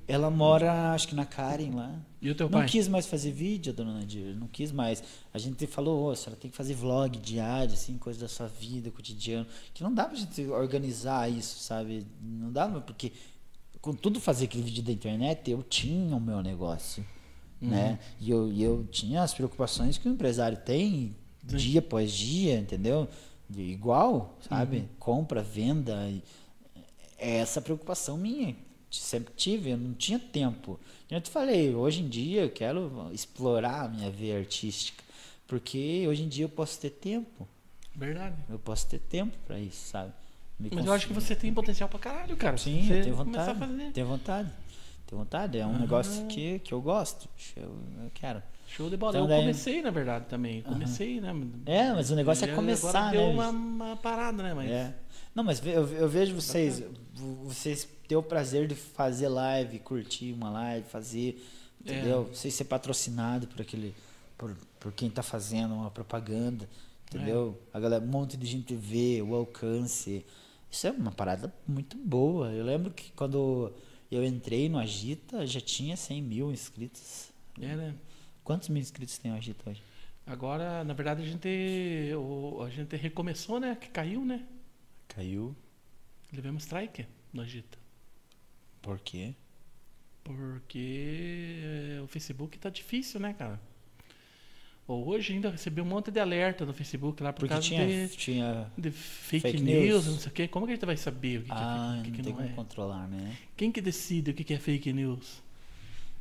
Ela mora, acho que na Karen lá. E o teu não pai? quis mais fazer vídeo, dona Nadir, não quis mais. A gente falou, ô, a senhora tem que fazer vlog diário, assim, coisa da sua vida, cotidiano. Que não dá pra gente organizar isso, sabe? Não dava, porque com tudo fazer aquele vídeo da internet, eu tinha o meu negócio, né? E eu, e eu tinha as preocupações que o empresário tem Sim. dia após dia, entendeu? De igual, sabe? Compra, venda. é essa preocupação minha. Sempre tive, eu não tinha tempo. Eu te falei, hoje em dia eu quero explorar a minha veia artística. Porque hoje em dia eu posso ter tempo. Verdade. Eu posso ter tempo pra isso, sabe? Mas eu acho que você tem potencial pra caralho, cara. Sim, você eu tenho vontade. Tenho vontade. Tenho vontade. É um Aham. negócio que, que eu gosto. Eu, eu quero. Show de bola. Então, eu daí- comecei, na verdade, também. Comecei, né? É, mas o negócio é começar, deu né? uma, bicho? uma parada, né? Mas É. Não, mas eu, eu vejo vocês, vo- vocês ter o prazer de fazer live, curtir uma live, fazer, É. entendeu? Vocês ser patrocinado por aquele, por, por quem tá fazendo uma propaganda, entendeu? É. A galera, um monte de gente vê, o alcance. Isso é uma parada muito boa. Eu lembro que quando eu entrei no Agita, já tinha 100 mil inscritos. é, né? Quantos mil inscritos tem o Agita hoje? Agora, na verdade, a gente, o- a gente recomeçou, né? Que caiu, né? Caiu. Levamos strike no Agita. Por quê? Porque o Facebook tá difícil, né, cara? Hoje ainda recebi um monte de alerta no Facebook lá por Porque causa tinha, de, tinha de fake, fake news, news. não sei o quê. Como que a gente vai saber o que, que Ah, é, o que, não que tem não como é? controlar, né? Quem que decide o que, que é fake news?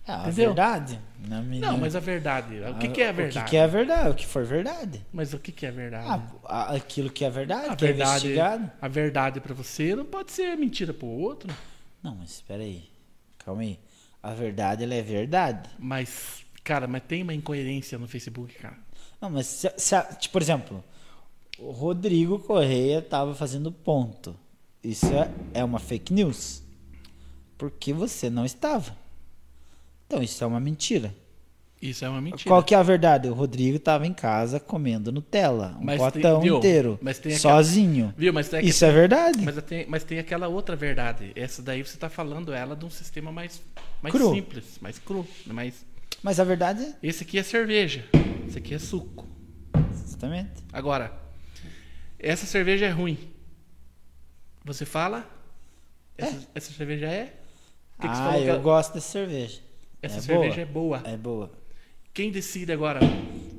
É, a verdade. Na minha... Não, mas a verdade. O que, que é a O verdade? que, que é a verdade? O que for verdade. Mas o que, que é a verdade? Ah, a- aquilo que é verdade, a que é verdade, investigado. a verdade para você não pode ser mentira para o outro. Não, mas espera aí. Calma aí. A verdade, ela é verdade. Mas, cara, mas tem uma incoerência no Facebook, cara. Não, mas se, se tipo, por exemplo, o Rodrigo Correia tava fazendo ponto. Isso é, é uma fake news. Porque você não estava. Então, isso é uma mentira. Isso é uma mentira. Qual que é a verdade? O Rodrigo estava em casa comendo Nutella, um Mas tem- potão viu? inteiro, Mas tem aquela- sozinho. Viu? Mas tem, Isso é verdade. mas, tem, mas tem aquela outra verdade. Essa daí você tá falando ela de um sistema mais, mais Cru. simples, mais cru. Mais... Mas a verdade é Esse aqui é cerveja. Esse aqui é suco. exatamente. Agora, essa cerveja é ruim. Você fala? Essa, essa cerveja é? Que que você ah, eu ela- gosto dessa cerveja. Essa é cerveja boa. é boa. É boa. Quem decide agora?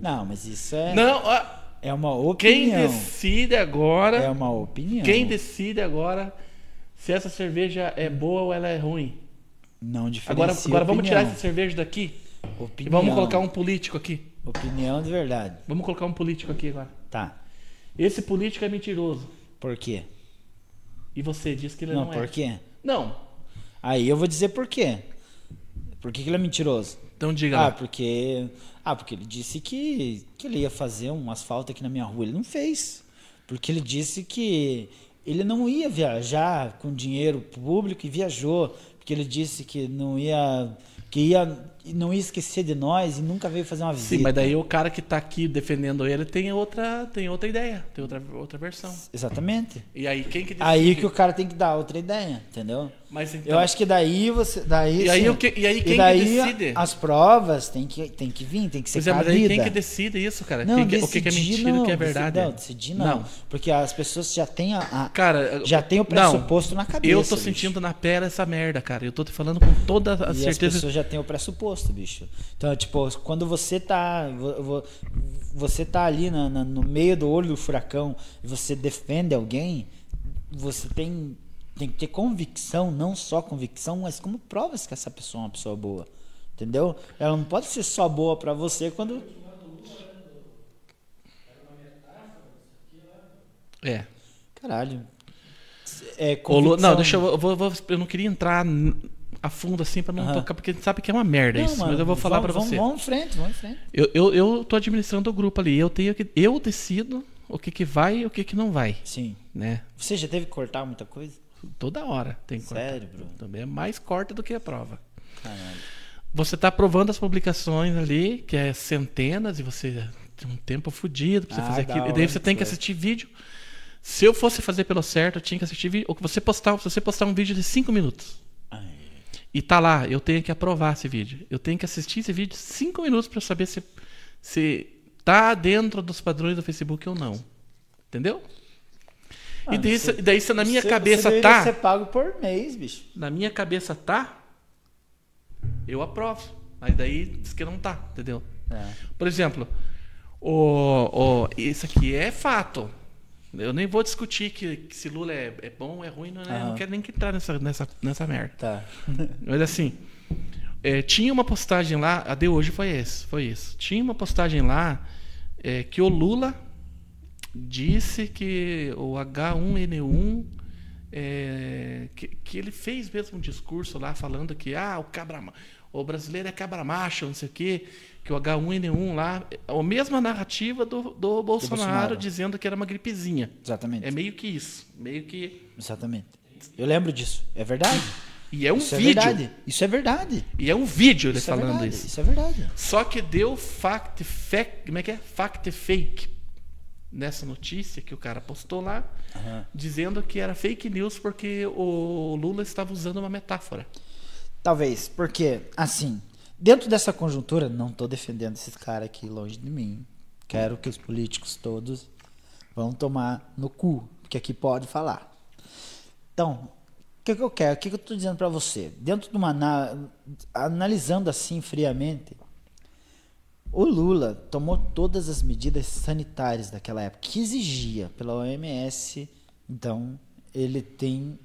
Não, mas isso é, Não, ó, é uma quem opinião. decide agora? É uma opinião. Quem decide agora se essa cerveja é boa ou ela é ruim? Não diferencia Agora, agora vamos tirar essa cerveja daqui e Opinião. vamos colocar um político aqui. Opinião de verdade. Vamos colocar um político aqui agora. Tá. Esse político é mentiroso. Por quê? E você diz que ele não, não, por é. quê? Não. Aí eu vou dizer por quê. Por que, que ele é mentiroso? Então diga Ah, lá. porque. Ah, porque ele disse que, que ele ia fazer um asfalto aqui na minha rua. Ele não fez. Porque ele disse que ele não ia viajar com dinheiro público e viajou. Porque ele disse que não ia. que ia. Não ia esquecer de nós e nunca veio fazer uma visita. Sim, mas daí o cara que tá aqui defendendo ele tem outra, tem outra ideia, tem outra, outra versão. Exatamente. E aí quem que decide? Aí que o cara tem que dar outra ideia, entendeu? Mas então, Eu acho que daí você. Daí, E aí sim. que- e aí quem que daí decide? As provas tem que, tem que vir, tem que ser Pois é, mas aí quem que decide isso, cara? Não, que- o que, que é decidir mentira e o que é não, verdade? Não, decidir não. Não. Porque as pessoas já têm a, a- Cara, já tem o não, pressuposto na cabeça. Eu tô bicho. sentindo na pele essa merda, cara. Eu tô te falando com toda a E as certeza. pessoas já têm o pressuposto, bicho. Então, tipo, quando você tá. vo- vo- Você tá ali na- na- no meio do olho do furacão e você defende alguém, você tem, tem que ter convicção, não só convicção, mas como provas que essa pessoa é uma pessoa boa. Entendeu? Ela não pode ser só boa pra você quando. É. Caralho. É, Lu- Não, deixa eu, eu eu não queria entrar a fundo assim pra não Aham. tocar, porque a gente sabe que é uma merda Não, isso, mano, mas eu vou falar pra você. Vamos, em frente, vamos em frente. Eu, eu, eu tô administrando o grupo ali, eu tenho que eu decido o que que vai e o que que não vai, Sim. né? Você já teve que cortar muita coisa? Toda hora tem que cortar. Sério, Bruno? Também é mais corta do que a prova. Caralho. Você tá aprovando as publicações ali, que é centenas, e você tem um tempo fodido pra você Ah, fazer aquilo. E daí você tem que foi. assistir vídeo. Se eu fosse fazer pelo certo, eu tinha que assistir vídeo. Ou você postar, se você postar um vídeo de 5 minutos Ai, e tá lá, eu tenho que aprovar esse vídeo. Eu tenho que assistir esse vídeo 5 minutos eu saber se, se tá dentro dos padrões do Facebook ou não. Entendeu? e Mano, daí, você- se- daí se na minha você- cabeça você tá. ser pago por mês, bicho. na minha cabeça tá, eu aprovo. Mas daí diz que não tá, entendeu? É. Por exemplo, o, o, isso aqui é fato. Eu nem vou discutir que, que se Lula é, é bom ou é ruim, não, é- Aham. não quero nem que entrar nessa, nessa, nessa merda. Tá. Mas assim, é, tinha uma postagem lá, a de hoje foi esse, foi isso. Tinha uma postagem lá é, que o Lula disse que o H1N1 é, que, que ele fez mesmo um discurso lá falando que ah, o cabra o brasileiro é cabra macho, não sei o quê, que o H1N1 lá, é a mesma narrativa do, do Bolsonaro, Bolsonaro. dizendo que era uma gripezinha. Exatamente. É meio que isso, meio que Exatamente. Eu lembro disso. É verdade. e é um Isso é vídeo. verdade. Isso é verdade. E é um vídeo ele Isso é falando verdade. isso. Isso é verdade. Só que deu fact fake, como é que é? Fact fake nessa notícia que o cara postou lá, Aham. dizendo que era fake news porque o Lula estava usando uma metáfora. Talvez, porque, assim, dentro dessa conjuntura, não estou defendendo esses caras aqui longe de mim. Quero que os políticos todos vão tomar no cu, porque aqui pode falar. Então, o que, que eu quero? O que, que eu estou dizendo para você? Dentro de uma. ana- analisando assim friamente, o Lula tomou todas as medidas sanitárias daquela época, que exigia pela OMS. Então, ele tem.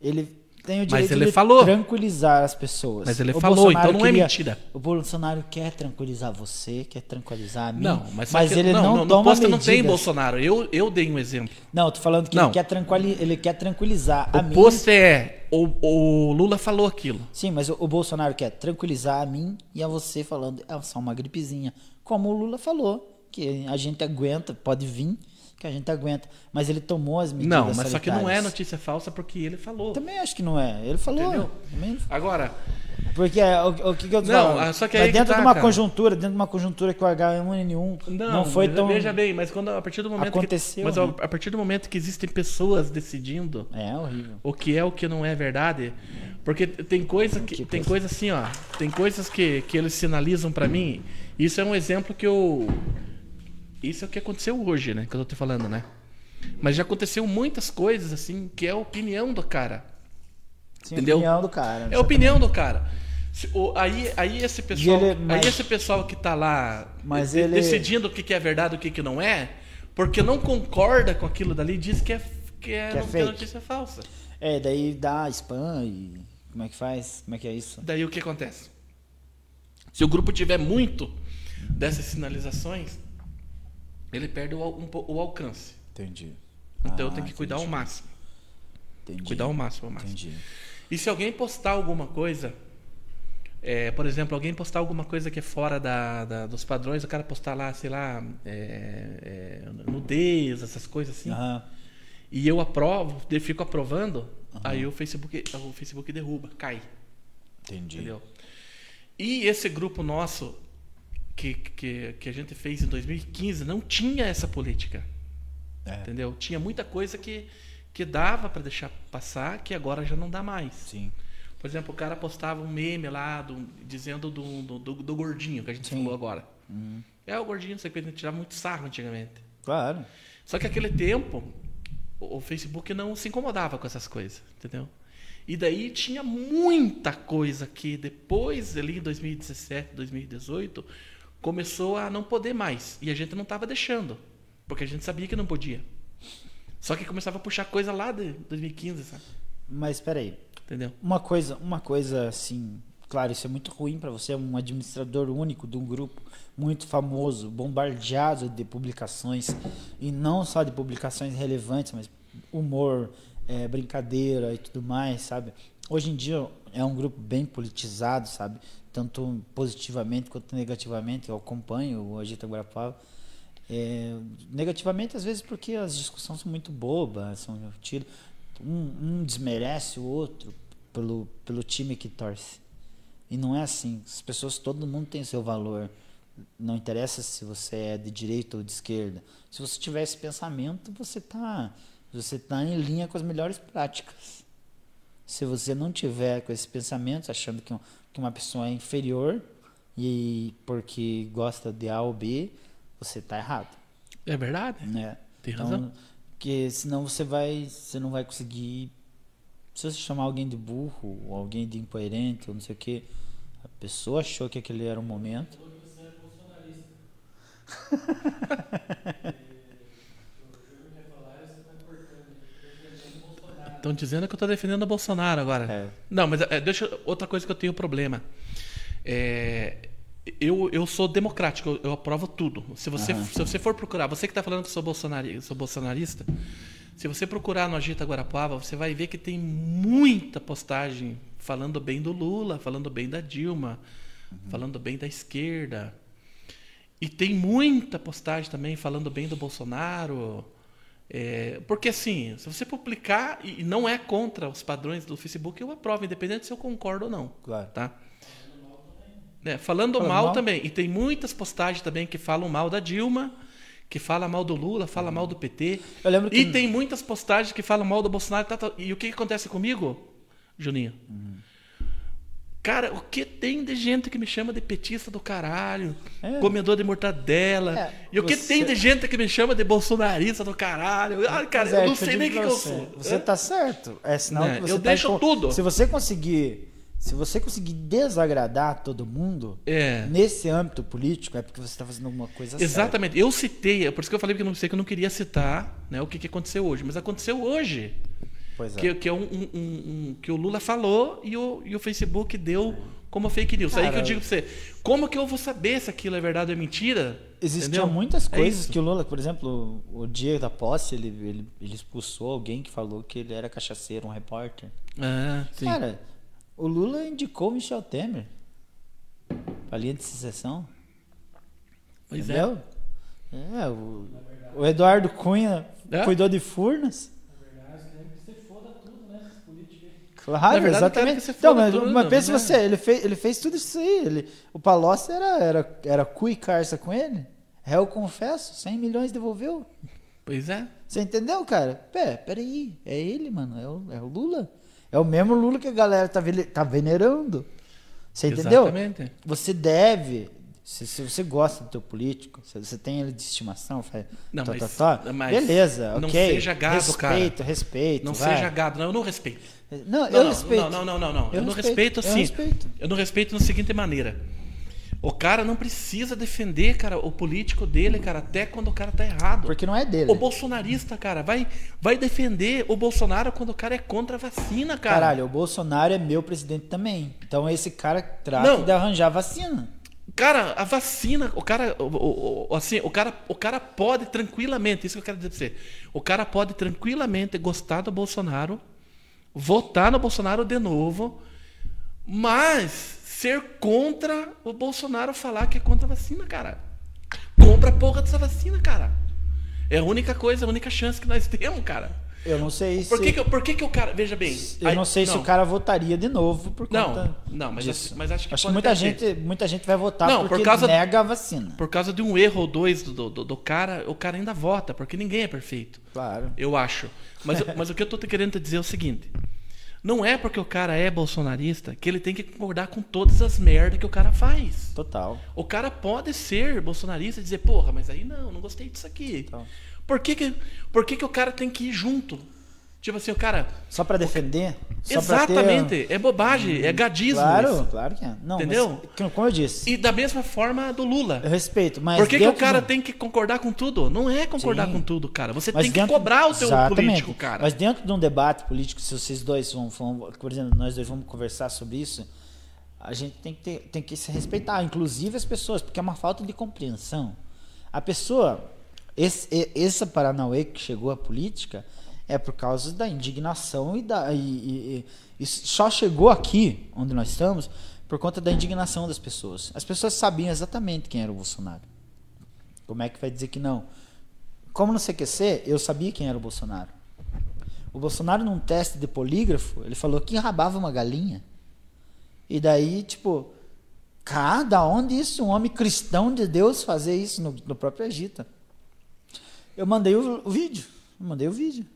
Ele tem o Mas direito ele de falou. tranquilizar as pessoas. Mas ele O falou, Bolsonaro então não é queria- mentira. O Bolsonaro quer tranquilizar você, quer tranquilizar a mim. Não, mas, mas que- ele não, não, no toma posto não tem medidas. Bolsonaro. Eu, eu dei um exemplo. Não, eu tô falando que Não. ele quer, tranquili- ele quer tranquilizar a O mim. post é o, o Lula falou aquilo. Sim, mas o, o Bolsonaro quer tranquilizar a mim e a você falando, é só uma gripezinha. Como o Lula falou, que a gente aguenta, pode vir, que a gente aguenta. Mas ele tomou as medidas Não, mas só que não é sanitárias. notícia falsa porque ele falou. Também acho que não é. Ele falou. Também- Agora, Porque é, o, o que, que eu Não, só que Mas aí que dentro tá, de uma cara. conjuntura, dentro de uma conjuntura que o H1N1 não, não, foi mas tão. Veja bem, mas quando a partir do momento Aconteceu, que, mas né? a partir do momento que existem pessoas decidindo É horrível. o que é o que não é verdade. Porque tem coisa que, Que tem coisa. assim, ó, tem coisas que, que eles sinalizam pra mim. Isso é um exemplo que eu isso é o que aconteceu hoje, né, que eu tô te falando, né? Mas já aconteceu muitas coisas assim, que é a opinião do cara. Sim, Entendeu? opinião do cara. É a opinião do cara. O- aí, aí esse pessoal, ele- mas- aí esse pessoal que tá lá de- ele- decidindo o que que é verdade e o que que não é, porque não concorda com aquilo dali, diz que é que é, Que é não- que é notícia falsa. É, daí dá spam e. Como é que faz? Como é que é isso? Daí o que acontece? Se o grupo tiver muito dessas sinalizações, ele perde o, um o alcance. Entendi. Então eu Ah, tenho que cuidar ao entendi. máximo. Entendi. Cuidar ao máximo, ao máximo. Entendi. E se alguém postar alguma coisa, é, por exemplo, alguém postar alguma coisa que é fora da, da- dos padrões, o cara postar lá, sei lá, é, é, nudez, essas coisas assim, Aham. e eu aprovo, eu fico aprovando, aí o Facebook, o Facebook derruba, cai. Entendi. Entendeu? E esse grupo nosso que, que, que a gente fez em 2015 não tinha essa política. É. Entendeu? Tinha muita coisa que, que dava para deixar passar, que agora já não dá mais. Sim. Por exemplo, o cara postava um meme lá do- dizendo do, do, do- do gordinho que a gente Sim. falou agora. É o gordinho, não sei o que, a gente tirava muito sarro antigamente. Claro. Só que aquele tempo, o, o Facebook não se incomodava com essas coisas, entendeu? E daí tinha muita coisa que depois, ali em 2017, 2018, começou a não poder mais. E a gente não estava deixando, porque a gente sabia que não podia. Só que começava a puxar coisa lá de 2015, sabe? Mas espera aí. Entendeu? Uma coisa, uma coisa assim, claro, isso é muito ruim para você, é um administrador único de um grupo muito famoso, bombardeado de publicações e não só de publicações relevantes, mas humor, é, brincadeira e tudo mais, sabe? Hoje em dia é um grupo bem politizado, sabe? Tanto positivamente quanto negativamente. Eu acompanho o Agita Guarapava. É, negativamente, às vezes, porque as discussões são muito bobas, são tiro, um, um desmerece o outro pelo, pelo time que torce. E não é assim. As pessoas, todo mundo tem seu valor. Não interessa se você é de direita ou de esquerda. Se você tiver esse pensamento, você está você tá em linha com as melhores práticas. Se você não tiver com esse pensamento, achando que, que uma pessoa é inferior e porque gosta de A ou B, você está errado. É verdade. Né? Tem então, razão. Porque senão você vai, você não vai conseguir. Se você chamar alguém de burro, ou alguém de incoerente, ou não sei o que, a pessoa achou que aquele era o momento. Estão dizendo que eu estou defendendo o Bolsonaro agora. É. Não, mas é, deixa outra coisa que eu tenho problema. É, eu, eu sou democrático, eu, eu aprovo tudo. Se você, Aham. se você for procurar, você que está falando que eu sou, bolsonari, sou bolsonarista, se você procurar no Agita Guarapava, você vai ver que tem muita postagem falando bem do Lula, falando bem da Dilma, falando bem da esquerda. E tem muita postagem também falando bem do Bolsonaro. É, porque assim, se você publicar e não é contra os padrões do Facebook, eu aprovo, independente se eu concordo ou não. Claro. Tá? É, falando Falando mal, mal. também. E tem muitas postagens também que falam mal da Dilma, que falam mal do Lula, falam mal do PT. Eu lembro que. E tem muitas postagens que falam mal do Bolsonaro. tá, tá. E o que, acontece comigo, Juninho? Cara, o que tem de gente que me chama de petista do caralho, É. comedor de mortadela. É, e o que você- tem de gente que me chama de bolsonarista do caralho. Ah, cara, é, eu não que sei nem o que, que eu você. sou. Você Hã? tá certo. É sinal É, que você eu tá deixo em- tudo. Se você conseguir. Se você conseguir desagradar todo mundo, É. nesse âmbito político, é porque você está fazendo alguma coisa certa. Exatamente. Eu citei, é por isso que eu falei que eu não sei que eu não queria citar né, o que, que aconteceu hoje, mas aconteceu hoje. É. Que, que, é um, um- um- que o Lula falou e o, e o Facebook deu como fake news. Aí que eu Cara, digo pra você, como que eu vou saber se aquilo é verdade ou é mentira? Existiam muitas É coisas isso. que o Lula, por exemplo, o dia da posse, ele, ele, ele expulsou alguém que falou que ele era cachaceiro, um repórter. Ah, sim. Cara, o Lula indicou o Michel Temer pra linha de sucessão. pois é. entendeu? É, o, o Eduardo Cunha É? cuidou de Furnas. Na Claro, verdade, exatamente. que Então, mas, tudo, mas pensa né? você, ele fez, ele fez tudo isso aí. Ele, o Palocci era, era, era cu e carça com ele. Réu confesso, 100 milhões devolveu. Pois é. Você entendeu, cara? Pé, peraí, é ele, mano, é o, é o Lula. É o mesmo Lula que a galera tá, tá venerando. Você entendeu? Exatamente. Você deve, se, se você gosta do teu político, se você tem ele de estimação, faz, Não, tá, mas- tá, tá, mas beleza, não ok. seja gado, cara. respeito, respeito. Não vai. seja gado. Não, eu não respeito. Não, Não, eu não, respeito. Não, não, não, não. Eu, Eu não respeito, respeito eu assim. respeito. Eu não respeito da seguinte maneira. O cara não precisa defender, cara, o político dele, cara, até quando o cara tá errado. Porque não é dele. O bolsonarista, cara, vai, vai defender o Bolsonaro quando o cara é contra a vacina, cara. Caralho, o Bolsonaro é meu presidente também. Então esse cara trata Não. de arranjar vacina. Cara, a vacina, o cara, o, o- assim, o cara, o cara pode tranquilamente, isso que eu quero dizer pra você. O cara pode tranquilamente gostar do Bolsonaro, votar no Bolsonaro de novo, mas ser contra o Bolsonaro falar que é contra a vacina, cara. Compra a porra dessa vacina, cara. É a única coisa, a única chance que nós temos, cara. Eu não sei Por se. que, que, por que, que o cara. Veja bem. Eu aí- não sei se o cara votaria de novo por Não, conta não, mas disso. acho- mas acho que pode muita até ser. gente, muita gente vai votar Não, por porque causa- nega a vacina. Por causa de um erro ou dois do, do, do cara, o cara ainda vota, porque ninguém é perfeito. Claro. Eu acho. Mas, mas o que eu tô te querendo te dizer é o seguinte: não é porque o cara é bolsonarista que ele tem que concordar com todas as merdas que o cara faz. Total. O cara pode ser bolsonarista e dizer, porra, mas aí não, não gostei disso aqui. Então. Por, que, que, por que, que o cara tem que ir junto? Tipo assim, o cara. Só pra defender? Só pra ter- exatamente, é bobagem, é gadismo. Claro, isso. claro que é. Não, Entendeu? mas, como eu disse, E da mesma forma do Lula. eu respeito, mas Por que, que o cara tem que concordar com tudo? Não é concordar Sim. com tudo, cara. Você mas tem que dentro- cobrar o teu Exatamente. político, cara. Mas dentro de um debate político, se vocês dois vão, vão- por exemplo, nós dois vamos conversar sobre isso, a gente tem que, ter- tem que se respeitar, inclusive as pessoas, porque é uma falta de compreensão. A pessoa, esse, e- essa Paranauê que chegou à política, é por causa da indignação e da. E, e, e só chegou aqui, onde nós estamos, por conta da indignação das pessoas. As pessoas sabiam exatamente quem era o Bolsonaro. Como é que vai dizer que não? Como no CQC, eu sabia quem era o Bolsonaro. O Bolsonaro, num teste de polígrafo, ele falou que enrabava uma galinha. E daí, tipo, cada onde isso? Um homem cristão de Deus fazer isso no, no próprio Egito. Eu mandei o, o vídeo. Eu mandei o vídeo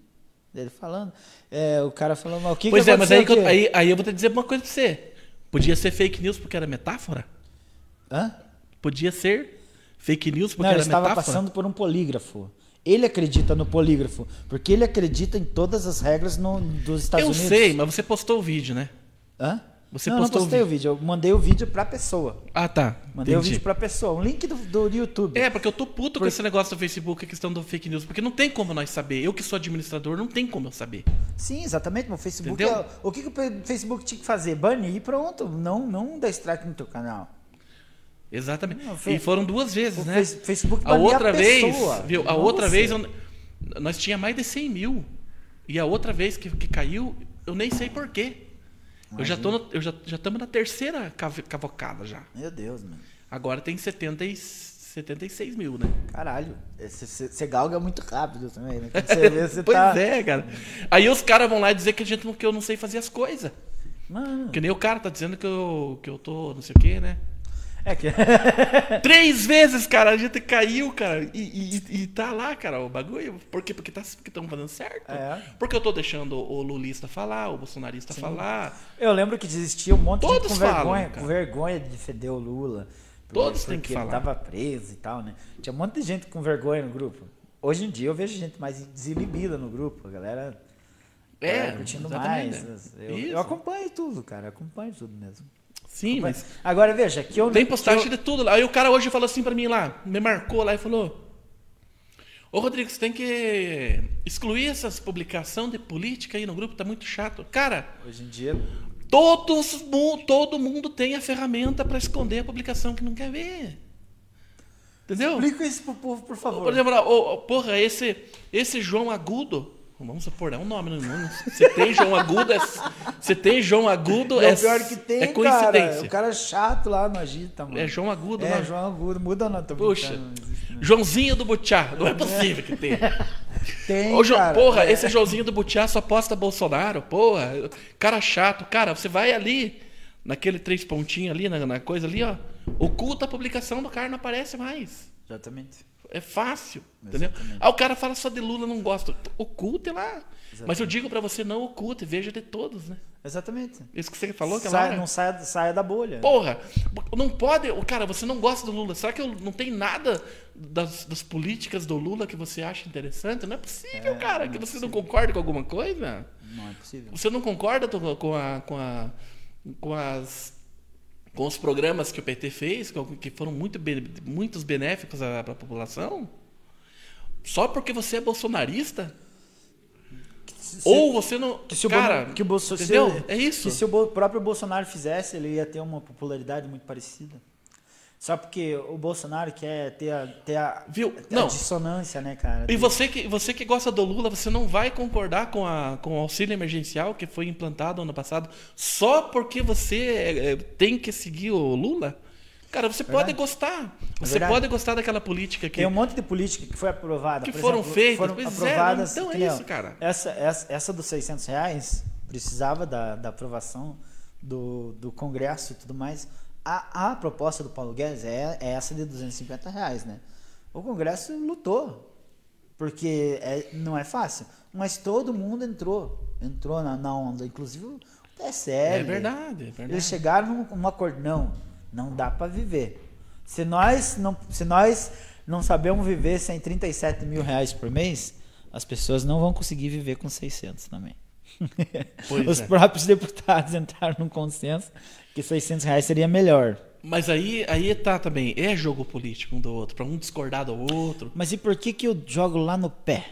dele falando. É, o cara falando, o que Pois que é, mas aí, eu- aí, aí eu vou te dizer uma coisa pra você. Podia ser fake news porque era metáfora? Hã? Podia ser fake news porque Não, era estava metáfora? passando por um polígrafo. Ele acredita no polígrafo, porque ele acredita em todas as regras no- dos Estados Eu Unidos. sei, mas você postou o vídeo, né? Hã? Você não, postou não o postei o vídeo, eu mandei o vídeo pra pessoa. Ah, tá. Mandei o Entendi. vídeo pra pessoa. Um link do, do YouTube. É, porque eu tô puto com Por- esse negócio do Facebook, a questão do fake news. Porque não tem como nós saber. Eu que sou administrador, não tem como eu saber. Sim, exatamente. O Facebook é- o que, que o Facebook tinha que fazer? Banir e pronto. Não, não dar strike no teu canal. Exatamente. Não, fe- E foram duas vezes, O né? Face- Facebook A outra a vez, pessoa, viu? A não outra você. vez eu- nós tinha mais de 100 mil. E a outra vez que, que caiu, eu nem sei por Eu já tô no- eu já já estamos na terceira cav- cavocada já. Meu Deus, mano. Agora tem 70 e 76 mil, né? Caralho. Você galga muito rápido também, né? Você vê, você pois tá. é, cara. Aí os caras vão lá dizer que, a gente, que eu não sei fazer as coisas. Mano. Que nem o cara tá dizendo que eu, que eu tô não sei o quê, né? É que. Três vezes, cara, a gente caiu, cara. E, e- e tá lá, cara, o bagulho. Por quê? Porque tá, estão fazendo certo. É. Porque eu tô deixando o lulista falar, o bolsonarista falar. Eu lembro que existia um monte de Todos gente com falam, vergonha, cara. com vergonha de defender o Lula. Todos têm que porque ele falar. tava preso e tal, né? Tinha um monte de gente com vergonha no grupo. Hoje em dia eu vejo gente mais desinibida no grupo. A galera. É, galera curtindo mais. né? Eu, eu acompanho tudo, cara. Eu acompanho tudo mesmo. Sim, mas Agora veja, que eu tem postagem eu- de tudo lá. Aí o cara hoje falou assim pra mim lá, me marcou lá e falou: Ô Rodrigo, você tem que excluir essas publicações de política aí no grupo, tá muito chato. Cara, Hoje em dia. todos, todo mundo tem a ferramenta pra esconder a publicação que não quer ver. Entendeu? Explica isso pro povo, por favor. Por exemplo, ô, porra, esse, esse João Agudo, vamos supor, é um nome, não, não, você tem João Agudo, é, você tem João Agudo, é é, pior que tem, é coincidência. cara. O cara é chato lá no Agita, mano. É João Agudo, É, mano. João Agudo. Muda não, tô Puxa, existe, não. Joãozinho do Butiá, não é possível que tenha. Tem, Ô, João, cara. porra, É. esse Joãozinho do Butiá só posta Bolsonaro, porra, cara chato. Cara, você vai ali, naquele três pontinhos ali, na, na coisa ali, ó, oculta a publicação do cara, não aparece mais. Exatamente. É fácil, entendeu? Exatamente. Ah, o cara fala só de Lula, não gosta. Oculte lá. Mas eu digo pra você, não oculte, veja de todos, né? Exatamente. Isso que você falou aquela Sai, hora. não saia, saia da bolha. Porra, não pode. o Cara, você não gosta do Lula. Será que eu- não tem nada das, das políticas do Lula que você acha interessante? Não é possível, É, cara, que é você não concorda com alguma coisa. Não é possível. Você não concorda com, a, com, a, com as com os programas que o PT fez, que foram muito muitos benéficos à, à população? Só porque você é bolsonarista? Se- Ou você não. que se o, cara, Bolso- que o Bolso- se- entendeu? é isso. Que se o próprio Bolsonaro fizesse, ele ia ter uma popularidade muito parecida. Só porque o Bolsonaro quer ter a, ter a, Viu? a Não. dissonância, né, cara? E você que, você que gosta do Lula, você não vai concordar com, a, com o auxílio emergencial que foi implantado ano passado só porque você é, é, tem que seguir o Lula? Cara, você pode Verdade. gostar. Você verdade. pode gostar daquela política que. Tem um monte de política que foi aprovada. Que foram exemplo, feitas, Foram é, aprovadas. então é que nem, ó, isso, cara. Essa, essa, essa dos 600 reais precisava da, da aprovação do, do Congresso e tudo mais. A, a proposta do Paulo Guedes é, é essa de 250 reais, né? O Congresso lutou. Porque é, não é fácil. Mas todo mundo entrou. Entrou na, na onda. Inclusive o TSL. É verdade, é verdade. Eles chegaram num, num acordo. Não, não dá para viver. Se nós, não, se nós não sabemos viver sem 37 mil reais por mês, as pessoas não vão conseguir viver com 600 também. Pois Os é. próprios deputados entraram num consenso que 600 reais seria melhor. Mas aí, aí tá também. É jogo político um do outro, pra um discordar do outro. Mas e por que, que eu jogo lá no pé?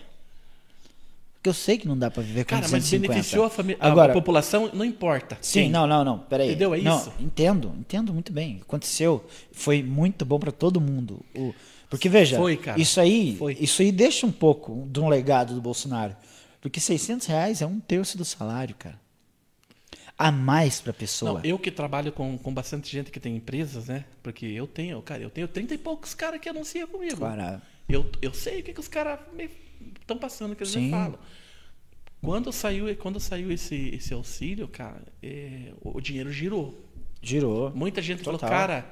Porque eu sei que não dá para viver com Cara, mas 250. beneficiou a, família, a- Agora, a população, não importa. Sim, Quem? não, não, não. Peraí. Entendeu? É não, isso. Entendo, entendo muito bem. Aconteceu. Foi muito bom para todo mundo. O- porque, veja, Foi, cara. isso aí Foi. isso aí deixa um pouco de um legado do Bolsonaro. Porque 600 reais é um terço do salário, cara. A mais pra pessoa. Não, eu que trabalho com, com bastante gente que tem empresas, né? Porque eu tenho, cara, eu tenho 30 e poucos caras que anunciam comigo. Claro. Eu, eu sei o que, que os caras estão passando, que eles me Sim. falam. Quando saiu, quando saiu esse, esse auxílio, cara, é, o, dinheiro girou. Girou. Muita gente falou, Total. cara.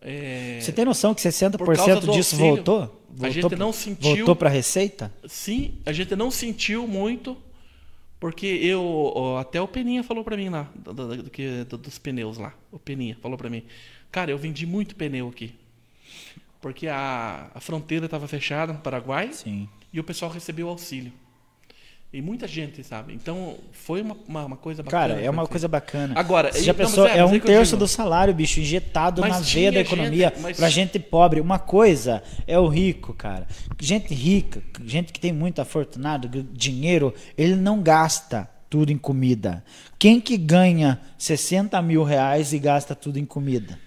é, Você tem noção que Por causa 60% do disso auxílio, voltou? a voltou gente pra- não sentiu- Voltou para receita? Sim, a gente não sentiu muito, porque eu. Até o Peninha falou pra mim lá, do- do- do- dos pneus lá. O Peninha falou pra mim. Cara, eu vendi muito pneu aqui. Porque a, a fronteira estava fechada no Paraguai Sim. e o pessoal recebeu auxílio. E muita gente, sabe? Então, foi uma, uma, uma coisa bacana. Cara, é uma coisa bacana. Agora, Você já pensou? é, É um é terço do salário, bicho, injetado Mas na veia da gente, economia mas- pra gente pobre. Uma coisa é o rico, cara. Gente rica, gente que tem muito afortunado, dinheiro, ele não gasta tudo em comida. Quem que ganha 60 mil reais e gasta tudo em comida?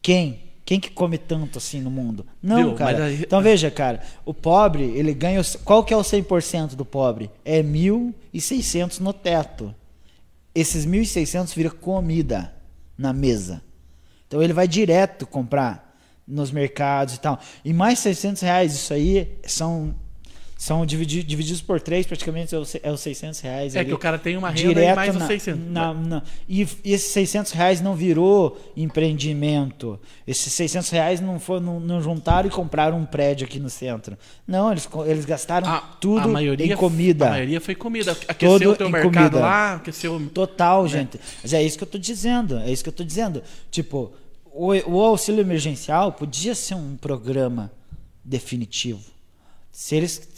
Quem? Quem que come tanto assim no mundo? Não, cara. Aí- Então veja, cara, o pobre, ele ganha. Qual que é o 100% do pobre? É 1.600 no teto. Esses 1.600 vira comida na mesa. Então ele vai direto comprar nos mercados e tal. E mais 600 reais, isso aí são, são dividi- divididos por três, praticamente é os, é os 600 reais. É ali. que o cara tem uma renda Direto e mais os na- 600. na- na- e, e esses 600 reais não virou empreendimento. Esses 600 reais não, for, não, não juntaram e compraram um prédio aqui no centro. Não, eles, eles gastaram A- tudo a maioria, em comida. A maioria foi comida. Aqueceu Todo o teu mercado comida. lá, aqueceu. Total, gente. Mas é isso que eu tô dizendo. É isso que eu tô dizendo. Tipo, o, o auxílio emergencial podia ser um programa definitivo. Se eles.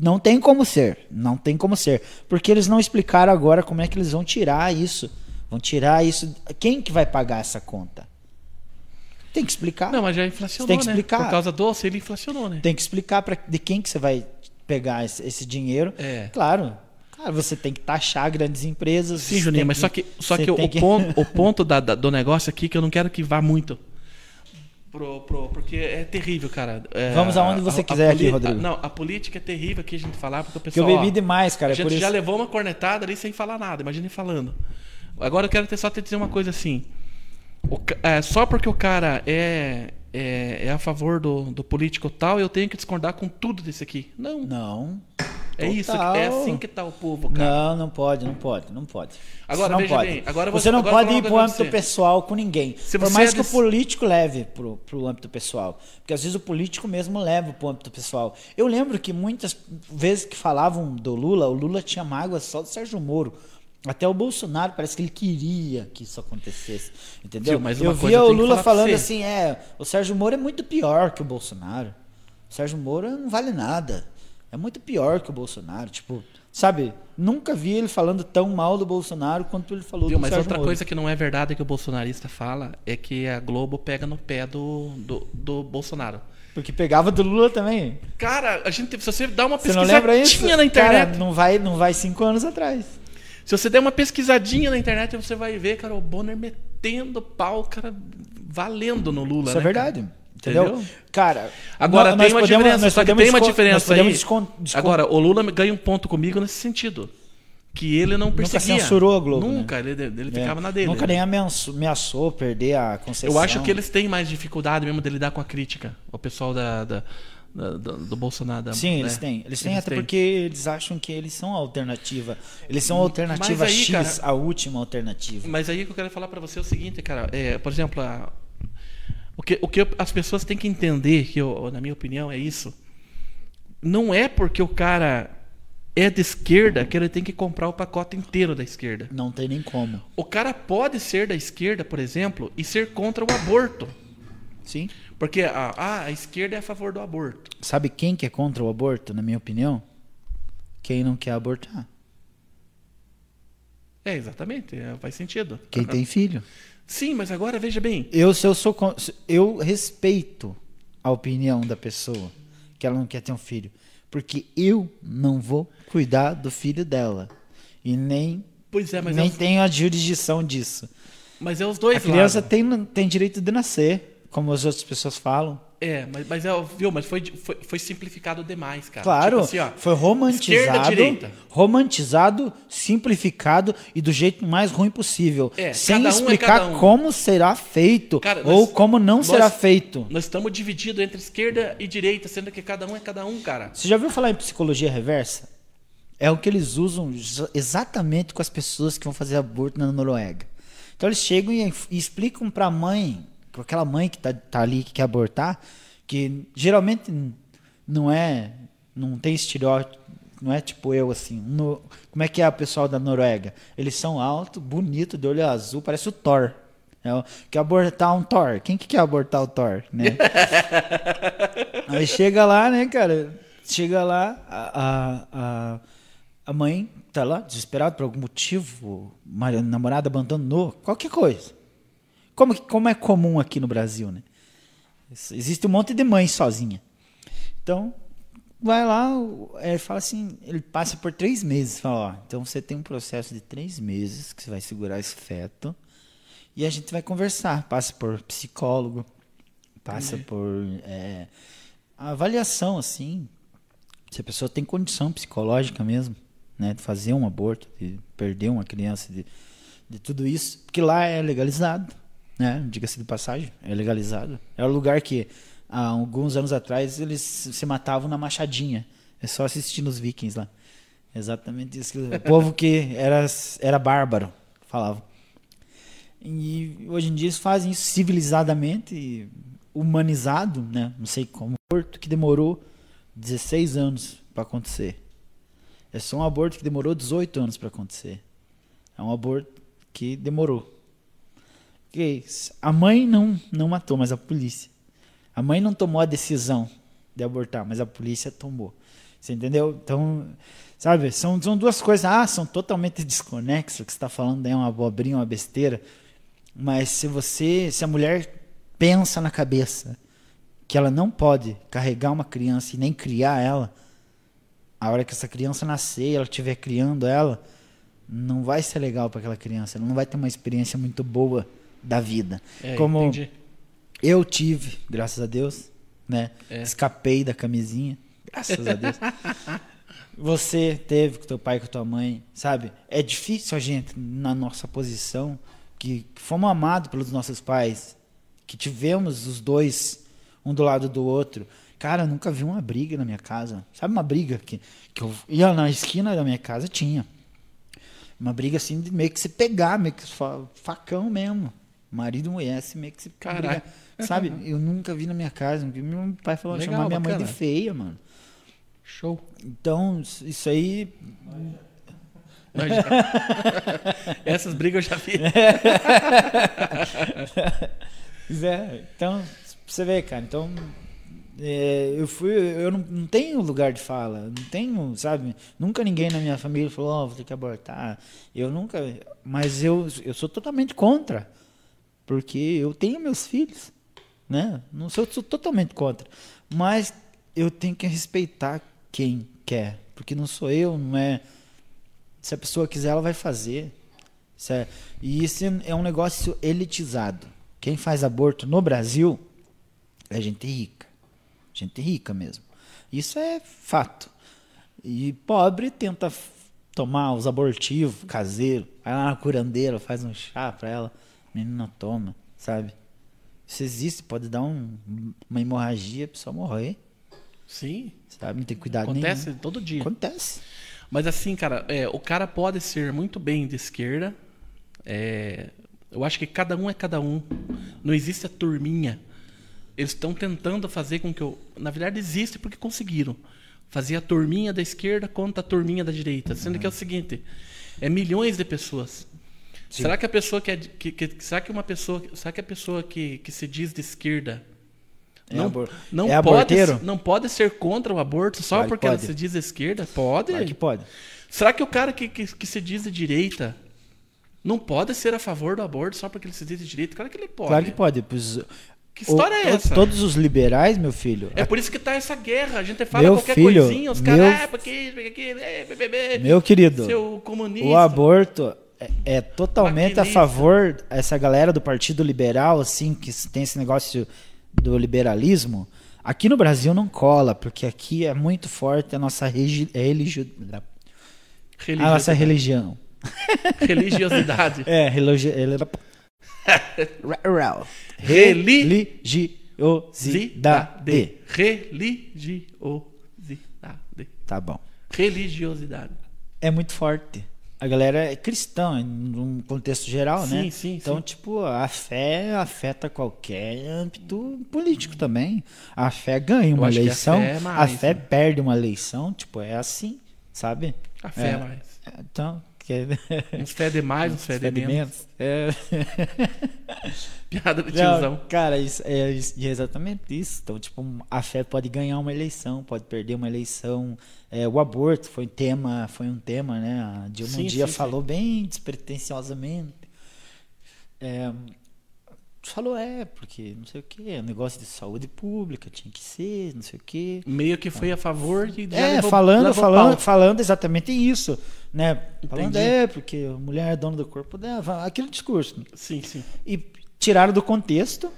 Não tem como ser. Não tem como ser. Porque eles não explicaram agora como é que eles vão tirar isso. Vão tirar isso. Quem que vai pagar essa conta? Tem que explicar. Não, mas já inflacionou, Tem que né? explicar. Por causa do auxílio, inflacionou, né? Tem que explicar para de quem que você vai pegar esse, esse dinheiro. É. Claro. Cara, você tem que taxar grandes empresas. Sim, você Juninho, mas só que, só você que, o, o ponto, o ponto da- da- do negócio aqui que eu não quero que vá muito. Pro, pro- porque é terrível, cara. É, Vamos aonde você quiser aqui, poli- Rodrigo. a- não, a política é terrível aqui a gente falar, porque o Porque eu pessoal. bebi ó, demais, cara. a é gente por isso. já levou uma cornetada ali sem falar nada, imagine falando. Agora eu quero ter, só te dizer uma coisa assim. O é, só porque o cara é, é, é a favor do, do político tal, eu tenho que discordar com tudo desse aqui. Não. Não. É isso, é assim que tá o povo, cara. Não, não pode, não pode, não pode. Agora, não pode. bem, agora você você- não agora pode ir pro uma âmbito pessoal com ninguém. Se Por mais é que o desse- político político leve pro, pro âmbito pessoal. Porque às vezes o político mesmo leva pro âmbito pessoal. Eu lembro que muitas vezes que falavam do Lula, o Lula tinha mágoa só do Sérgio Moro. Até o Bolsonaro parece que ele queria que isso acontecesse. Entendeu? Mas eu via o Lula falando assim: é, o Sérgio Moro é muito pior que o Bolsonaro. O Sérgio Moro não vale nada. É muito pior que o Bolsonaro. Tipo, sabe? Nunca vi ele falando tão mal do Bolsonaro quanto ele falou Viu, do mas Sérgio outra Moro. coisa que não é verdade que o bolsonarista fala é que a Globo pega no pé do, do, do Bolsonaro. Porque pegava do Lula também. Cara, a gente, se você dá uma Você não lembra isso? pesquisadinha na internet, Cara, não vai, não vai cinco anos atrás. se você der uma pesquisadinha na internet, você vai ver, cara, o Bonner metendo pau, cara, valendo no Lula. Isso né, é verdade. cara? Entendeu? Entendeu? Cara, Agora, nó- tem nós uma podemos- diferença, nós só que tem uma diferença nós aí. Agora, o Lula ganha um ponto comigo nesse sentido. Que ele não perseguia. censurou a Globo, Nunca, ele, ele É, ficava na dele. Nunca né? nem ameaçou, ameaçou perder a concessão. Eu acho que eles têm mais dificuldade mesmo de lidar com a crítica. O pessoal da, da- da- do Bolsonaro. da- Sim, né? eles têm. Eles têm até porque eles acham que eles são a alternativa. Eles são a alternativa aí, X, cara- a última alternativa. Mas aí que eu quero falar pra você é o seguinte, cara. É, por exemplo, a- o, que, o que as pessoas têm que entender, que eu- na minha opinião é isso. Não é porque o cara é de esquerda que ele tem que comprar o pacote inteiro da esquerda. Não tem nem como. O cara pode ser da esquerda, por exemplo, e ser contra o aborto. Sim. Porque a, ah, a esquerda é a favor do aborto. Sabe quem que é contra o aborto, na minha opinião? Quem não quer abortar. É, exatamente, é, faz sentido. Quem tem filho. Sim, mas agora veja bem. Eu, se eu sou eu respeito a opinião da pessoa que ela não quer ter um filho, porque eu não vou cuidar do filho dela e nem Pois é, mas, é nem os, tenho a jurisdição disso. mas é os dois a criança lados. tem tem direito de nascer. Como as outras pessoas falam. É, mas, mas, é, viu, mas foi, foi, foi simplificado demais, cara. Claro, Tipo assim, ó, foi romantizado, direita. romantizado, simplificado e do jeito mais ruim possível, É, sem um é explicar cada um. como será feito Cara, ou nós- como não nós- será feito. Nós estamos divididos entre esquerda e direita, sendo que cada um é cada um, cara. Você já ouviu falar em psicologia reversa? É o que eles usam exa- exatamente com as pessoas que vão fazer aborto na Noruega. Então eles chegam e, e explicam para a mãe, aquela mãe que tá, tá ali que quer abortar, que geralmente não é, não tem estereótipo, não é tipo eu assim. no- como é que é o pessoal da Noruega? Eles são altos, bonitos, de olho azul, parece o Thor. É, o- quer abortar um Thor. Quem que quer abortar o Thor, né? Aí chega lá, né, cara? Chega lá, a, a, a, a mãe tá lá, desesperada por algum motivo, o namorado abandonou, qualquer coisa. Como, como é comum aqui no Brasil, né? Existe um monte de mãe sozinha. Então, vai lá, ele fala assim, ele passa por três meses, fala, ó, então você tem um processo de três meses que você vai segurar esse feto e a gente vai conversar. Passa por psicólogo, passa por é, avaliação, assim, se a pessoa tem condição psicológica mesmo, né, de fazer um aborto, de perder uma criança, de, de tudo isso, porque lá é legalizado, né, diga-se de passagem, é legalizado. É o lugar que há alguns anos atrás eles se matavam na machadinha, é só assistir nos vikings lá. Exatamente isso. O povo que era, era bárbaro, falavam. E hoje em dia eles fazem isso civilizadamente, humanizado, né? Não sei como. Aborto que demorou 16 anos para acontecer. É só um aborto que demorou 18 anos para acontecer. É um aborto que demorou. Ok, A mãe não, não matou, mas a polícia. A mãe não tomou a decisão de abortar, mas a polícia tomou. Você entendeu? Então, sabe, são, são duas coisas. Ah, são totalmente desconexas. O que você está falando é uma abobrinha, uma besteira. Mas se você, se a mulher pensa na cabeça que ela não pode carregar uma criança e nem criar ela, a hora que essa criança nascer, ela estiver criando ela, não vai ser legal para aquela criança. Ela não vai ter uma experiência muito boa da vida. É, Como entendi. eu tive, graças a Deus, né? É. Escapei da camisinha, graças a Deus. Você teve com teu pai, com tua mãe, sabe? É difícil a gente, na nossa posição, que, fomos amados pelos nossos pais, que tivemos os dois, um do lado do outro. Cara, eu nunca vi uma briga na minha casa. Sabe uma briga que, que eu ia na esquina da minha casa? Tinha. Uma briga assim de meio que se pegar, meio que fa- facão mesmo. Marido e mulher, assim, meio que se Caralho. brigar. Sabe? Eu nunca vi na minha casa. Meu pai falou Legal, chamar minha mãe bacana. de feia, mano. Show. Então, isso aí. Mas já- Essas brigas eu já vi. É, então, você ver, cara. Então, é, eu fui. Eu não, não tenho lugar de fala. Não tenho, sabe? Nunca ninguém na minha família falou, ó, vou ter que abortar. Eu nunca. Mas eu, eu sou totalmente contra. Porque eu tenho meus filhos. Né? Não sou, sou totalmente contra. Mas eu tenho que respeitar quem quer. Porque não sou eu, não é. Se a pessoa quiser, ela vai fazer. É- e isso é um negócio elitizado. Quem faz aborto no Brasil é gente rica. Gente rica mesmo. Isso é fato. E pobre tenta tomar os abortivos caseiros. Vai lá na curandeira, faz um chá pra ela. Menina toma, sabe? Isso existe, pode dar um- uma hemorragia, a pessoa morrer, Sim, sabe? Não tem cuidado acontece nenhum. todo dia. Acontece. Mas assim, cara, é, o cara pode ser muito bem de esquerda. é, eu acho que cada um é cada um. Não existe a turminha. Eles estão tentando fazer com que eu. Na verdade, existe porque conseguiram. Fazer a turminha da esquerda contra a turminha da direita. Sendo que é o seguinte: é milhões de pessoas. Será que a pessoa que, é que, que- será que uma pessoa, será que a pessoa que, que se diz de esquerda É não, abor- não é pode aborteiro? não pode ser contra o aborto só Claro que porque ela se diz esquerda? Pode. Claro que pode. Será que o cara que, que, que se diz de direita não pode ser a favor do aborto só porque ele se diz de direita? Claro que ele pode. Claro que pode. Pois, Que história é o- essa? Todos os liberais, meu filho. É por isso que tá essa guerra. A gente fala Meu qualquer filho, coisinha, os caras, meu- ah, porque porque é, bebê, Meu querido, seu comunista. o aborto é, é totalmente a favor essa galera do Partido Liberal, assim, que tem esse negócio do liberalismo. Aqui no Brasil não cola, porque aqui é muito forte a nossa regi- religio- a nossa religião. religiosidade. É, religi- Reli- religiosidade. Religiosidade. Tá bom. Religiosidade. É muito forte. A galera é cristã, em um contexto geral, Sim, né? sim, então, sim. tipo, a fé afeta qualquer âmbito político também. A fé ganha uma que a eleição, fé é a mais, fé né? perde uma eleição, tipo, é assim, sabe? A fé É. mais. Então, que... Uns fé de mais, uns fé de menos. É. Piada Não, tiozão. cara, isso é, isso- é exatamente isso. Então, tipo, a fé pode ganhar uma eleição, pode perder uma eleição. É, o aborto foi um tema, foi um tema, né? A Dilma Sim, um dia sim, falou bem despretensiosamente. É, falou, é, porque não sei o que, é um negócio de saúde pública, tinha que ser, não sei o que. Meio que foi a favor de. É, levou- falando, levou falando, pau. falando exatamente isso, né? Falando, é, porque a mulher é dona do corpo dela, aquele discurso. Sim, sim. E tiraram do contexto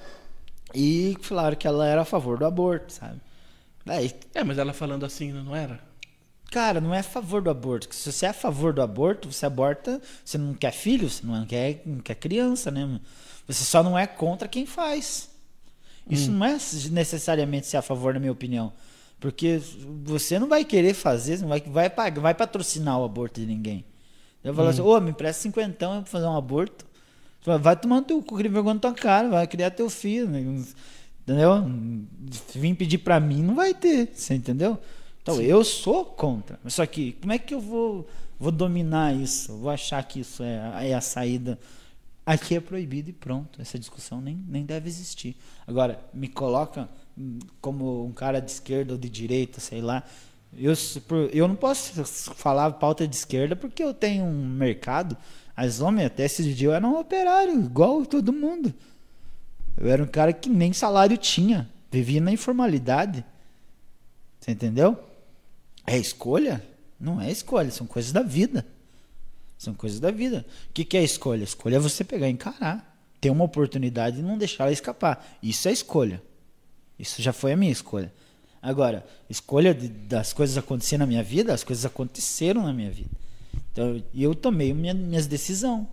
e falaram que ela era a favor do aborto, sabe? Daí, É, mas ela falando assim, não era? cara, não é a favor do aborto. Se você é a favor do aborto, você aborta, você não quer filho, você não quer, não quer criança, né? Você só não é contra quem faz. Isso não é necessariamente ser a favor, na minha opinião. Porque você não vai querer fazer, não vai, vai, pagar, vai patrocinar o aborto de ninguém. Eu falo assim, ô, me empresta cinquentão pra fazer um aborto. Vai tomar teu cu, vergonha na tua cara, vai criar teu filho. né? Entendeu? Vim pedir pra mim, não vai ter, você entendeu? Então, eu sou contra. Mas Só que, como é que eu vou, vou dominar isso? Vou achar que isso é, é a saída. Aqui é proibido e pronto. Essa discussão nem, nem deve existir. Agora, me coloca hum, como um cara de esquerda ou de direita, sei lá. Eu, eu não posso falar pauta de esquerda porque eu tenho um mercado. As homens, até esse dia, eu era um operário, igual todo mundo. Eu era um cara que nem salário tinha. Vivia na informalidade. Você entendeu? É escolha? Não é escolha, são coisas da vida. São coisas da vida. O que, que é escolha? Escolha é você pegar e encarar. Ter uma oportunidade e não deixar ela escapar. Isso é escolha. Isso já foi a minha escolha. Agora, escolha de- das coisas acontecer na minha vida, as coisas aconteceram na minha vida. Então, eu tomei minha, minhas decisões.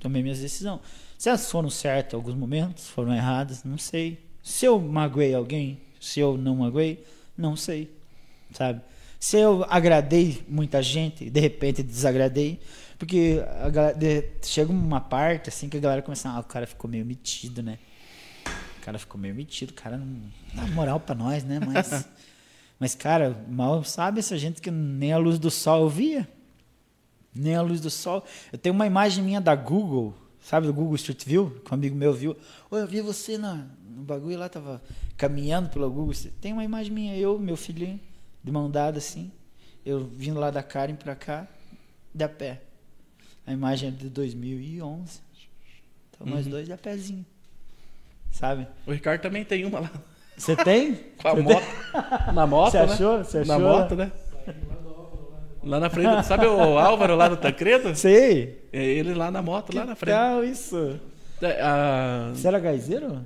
Tomei minhas decisões. Se elas foram certas em alguns momentos, foram erradas, não sei. Se eu magoei alguém, se eu não magoei, não sei. Sabe? Se eu agradei muita gente, de repente desagradei, porque a galera, de- chega uma parte assim que a galera começa, ah, o cara ficou meio metido, né? O cara ficou meio metido, o cara não dá moral pra nós, né? Mas, mas cara, mal sabe essa gente que nem a luz do sol eu via. Nem a luz do sol. Eu tenho uma imagem minha da Google, sabe, do Google Street View, que um amigo meu viu. Ô, eu vi você na, no bagulho lá, tava caminhando pelo Google. Tem uma imagem minha, eu, meu filhinho, de mão dada assim. Eu vindo lá da Karen pra cá, de a pé. A imagem é de 2011. Então nós dois de a pezinho. Sabe? O Ricardo também tem uma lá. Você tem? Com a Você moto. Na moto, Você né? achou? Você Na achou? moto, né? Lá na frente. Sabe o Álvaro lá do Tancredo? tem? Sei. É ele lá na moto, lá na Que frente. tal isso? É, a- Você era gaizeiro?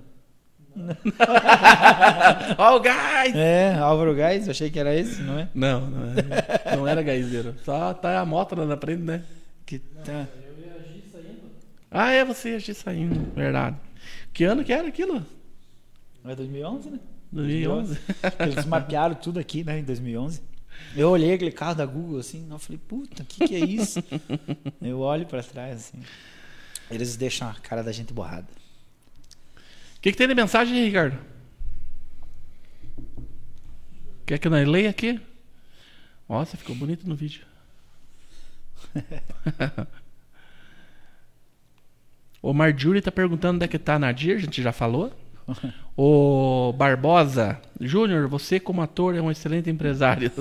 Ó o gás! É, Álvaro Gás, eu achei que era esse, não é? Não, não, é- não era gaizeiro. Só tá a moto lá na frente, né? Que tá. Ah, é você agir saindo, verdade. Que ano que era aquilo? É 2011, né? 2011. Eles mapearam tudo aqui, né, em 2011. Eu olhei aquele carro da Google assim, eu falei, puta, o que, que é isso? eu olho pra trás assim. Eles deixam a cara da gente borrada. O que, que tem de mensagem Ricardo? Quer que nós leia aqui? Nossa, ficou bonito no vídeo. o Marjorie tá perguntando onde é que tá a Nadir, a gente já falou. O Barbosa, Júnior, você como ator é um excelente empresário.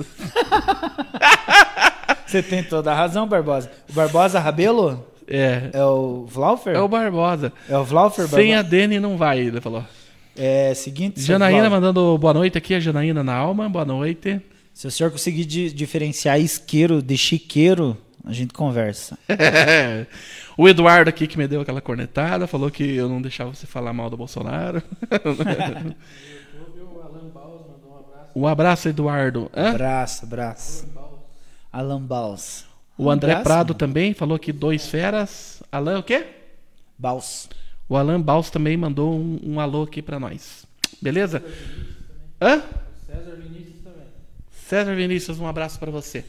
Você tem toda a razão, Barbosa. O Barbosa Rabelo É, é o Vlaufer? é o Barbosa. É o Vlaufer Sem a Barbosa? Dani não vai, ele falou. É seguinte, Janaína mandando boa noite aqui, a Janaína na alma, boa noite. se o senhor conseguir di- diferenciar isqueiro de chiqueiro, A gente conversa. o Eduardo aqui que me deu aquela cornetada, falou que eu não deixava você falar mal do Bolsonaro. um abraço, Eduardo. Hã? Abraço, abraço. Alan Baus. O André abraço, Prado mano. também falou que dois feras. Alan o quê? Baus. O Alan Baus também mandou um, um alô aqui pra nós. Beleza? Hã? César Vinícius também. César Vinícius, um abraço pra você.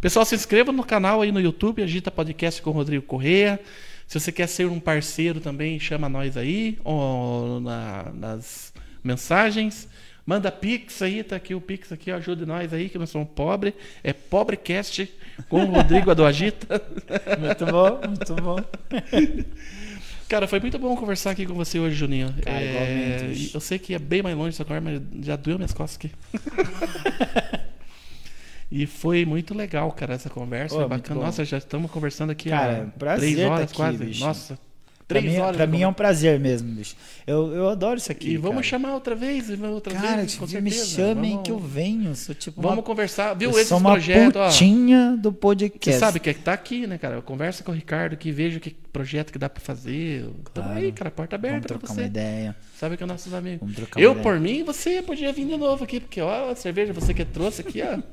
Pessoal, se inscreva no canal aí no YouTube, Agita Podcast com o Rodrigo Correia. Se você quer ser um parceiro também, chama nós aí ou na- nas mensagens. Manda Pix aí, tá aqui o Pix aqui, ó, ajude nós aí, que nós somos pobres. É Pobrecast com o Rodrigo do Agita. Muito bom, muito bom. Cara, foi muito bom conversar aqui com você hoje, Juninho. Cara, igualmente, bicho. eu sei que é bem mais longe conversa, mas já doeu minhas costas aqui. e foi muito legal, cara, essa conversa. Foi bacana. Nossa, já estamos conversando aqui Cara, há três tá horas aqui, quase. bicho. Nossa, Pra três mim, horas. pra mim é um prazer mesmo, bicho. Eu, eu adoro isso aqui. E vamos cara. chamar outra vez, outra Cara, vez, com me certeza. chamem Vamos- que eu venho. Sou tipo Vamos uma, conversar. Viu eu esses sou uma projetos, ó. putinha do Você podcast. sabe que tá aqui, né, cara? Conversa com o Ricardo que veja que projeto que dá pra fazer. Tamo Claro. aí, cara, porta Vamos aberta pra trocar você. uma ideia. Sabe que é nossos amigos. Vamos trocar Eu, por mim, você podia vir de novo aqui, porque ó, a cerveja você que trouxe aqui, ó.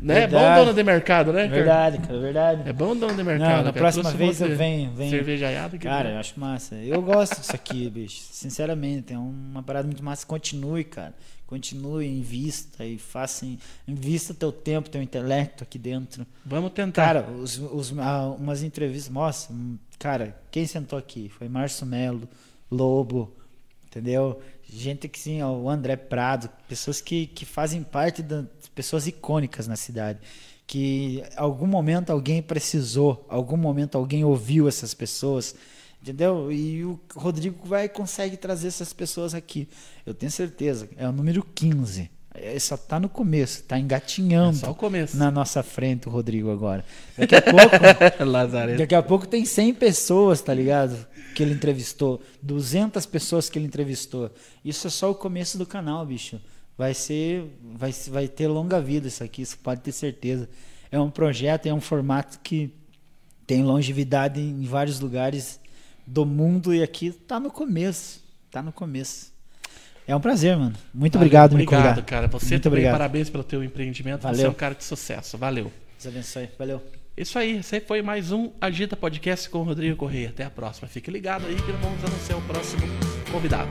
Né? É bom dono de mercado, né, cara? Verdade, cara, verdade. É bom dono de mercado. Não, na cara. próxima Trouxe vez eu venho, venho. Cervejaiada. Cara, eu acho massa. Eu gosto disso aqui, bicho. Sinceramente, é uma parada muito massa. Continue, cara. Continue, invista e faça. Invista teu tempo, teu intelecto aqui dentro. Vamos tentar. Cara, os, os- ah, umas entrevistas, nossa, hum, cara, quem sentou aqui? Foi Márcio Melo, Lobo, entendeu? Gente que sim, ó, o André Prado, pessoas que, que fazem parte das pessoas icônicas na cidade. Que algum momento alguém precisou, algum momento alguém ouviu essas pessoas, entendeu? E o Rodrigo vai consegue trazer essas pessoas aqui. Eu tenho certeza, é o número 15. É, Só tá no começo, tá É engatinhando só o começo. na nossa frente o Rodrigo agora. Daqui a pouco, daqui a pouco tem 100 pessoas, tá ligado? Que ele entrevistou, 200 pessoas que ele entrevistou. Isso é só o começo do canal, bicho. Vai ser vai vai ter longa vida isso aqui, isso pode ter certeza. É um projeto, é um formato que tem longevidade em vários lugares do mundo e aqui tá no começo, tá no começo. É um prazer, mano. Muito Valeu, obrigado, Obrigado, convidar. cara. Você Muito também, obrigado. parabéns pelo teu empreendimento. Você Valeu. é um cara de sucesso. Valeu. Deus abençoe. Valeu. Isso aí, esse aí foi mais um Agita Podcast com o Rodrigo Correia. Até a próxima. Fique ligado aí que nós vamos anunciar o próximo convidado.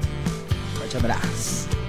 Forte abraço.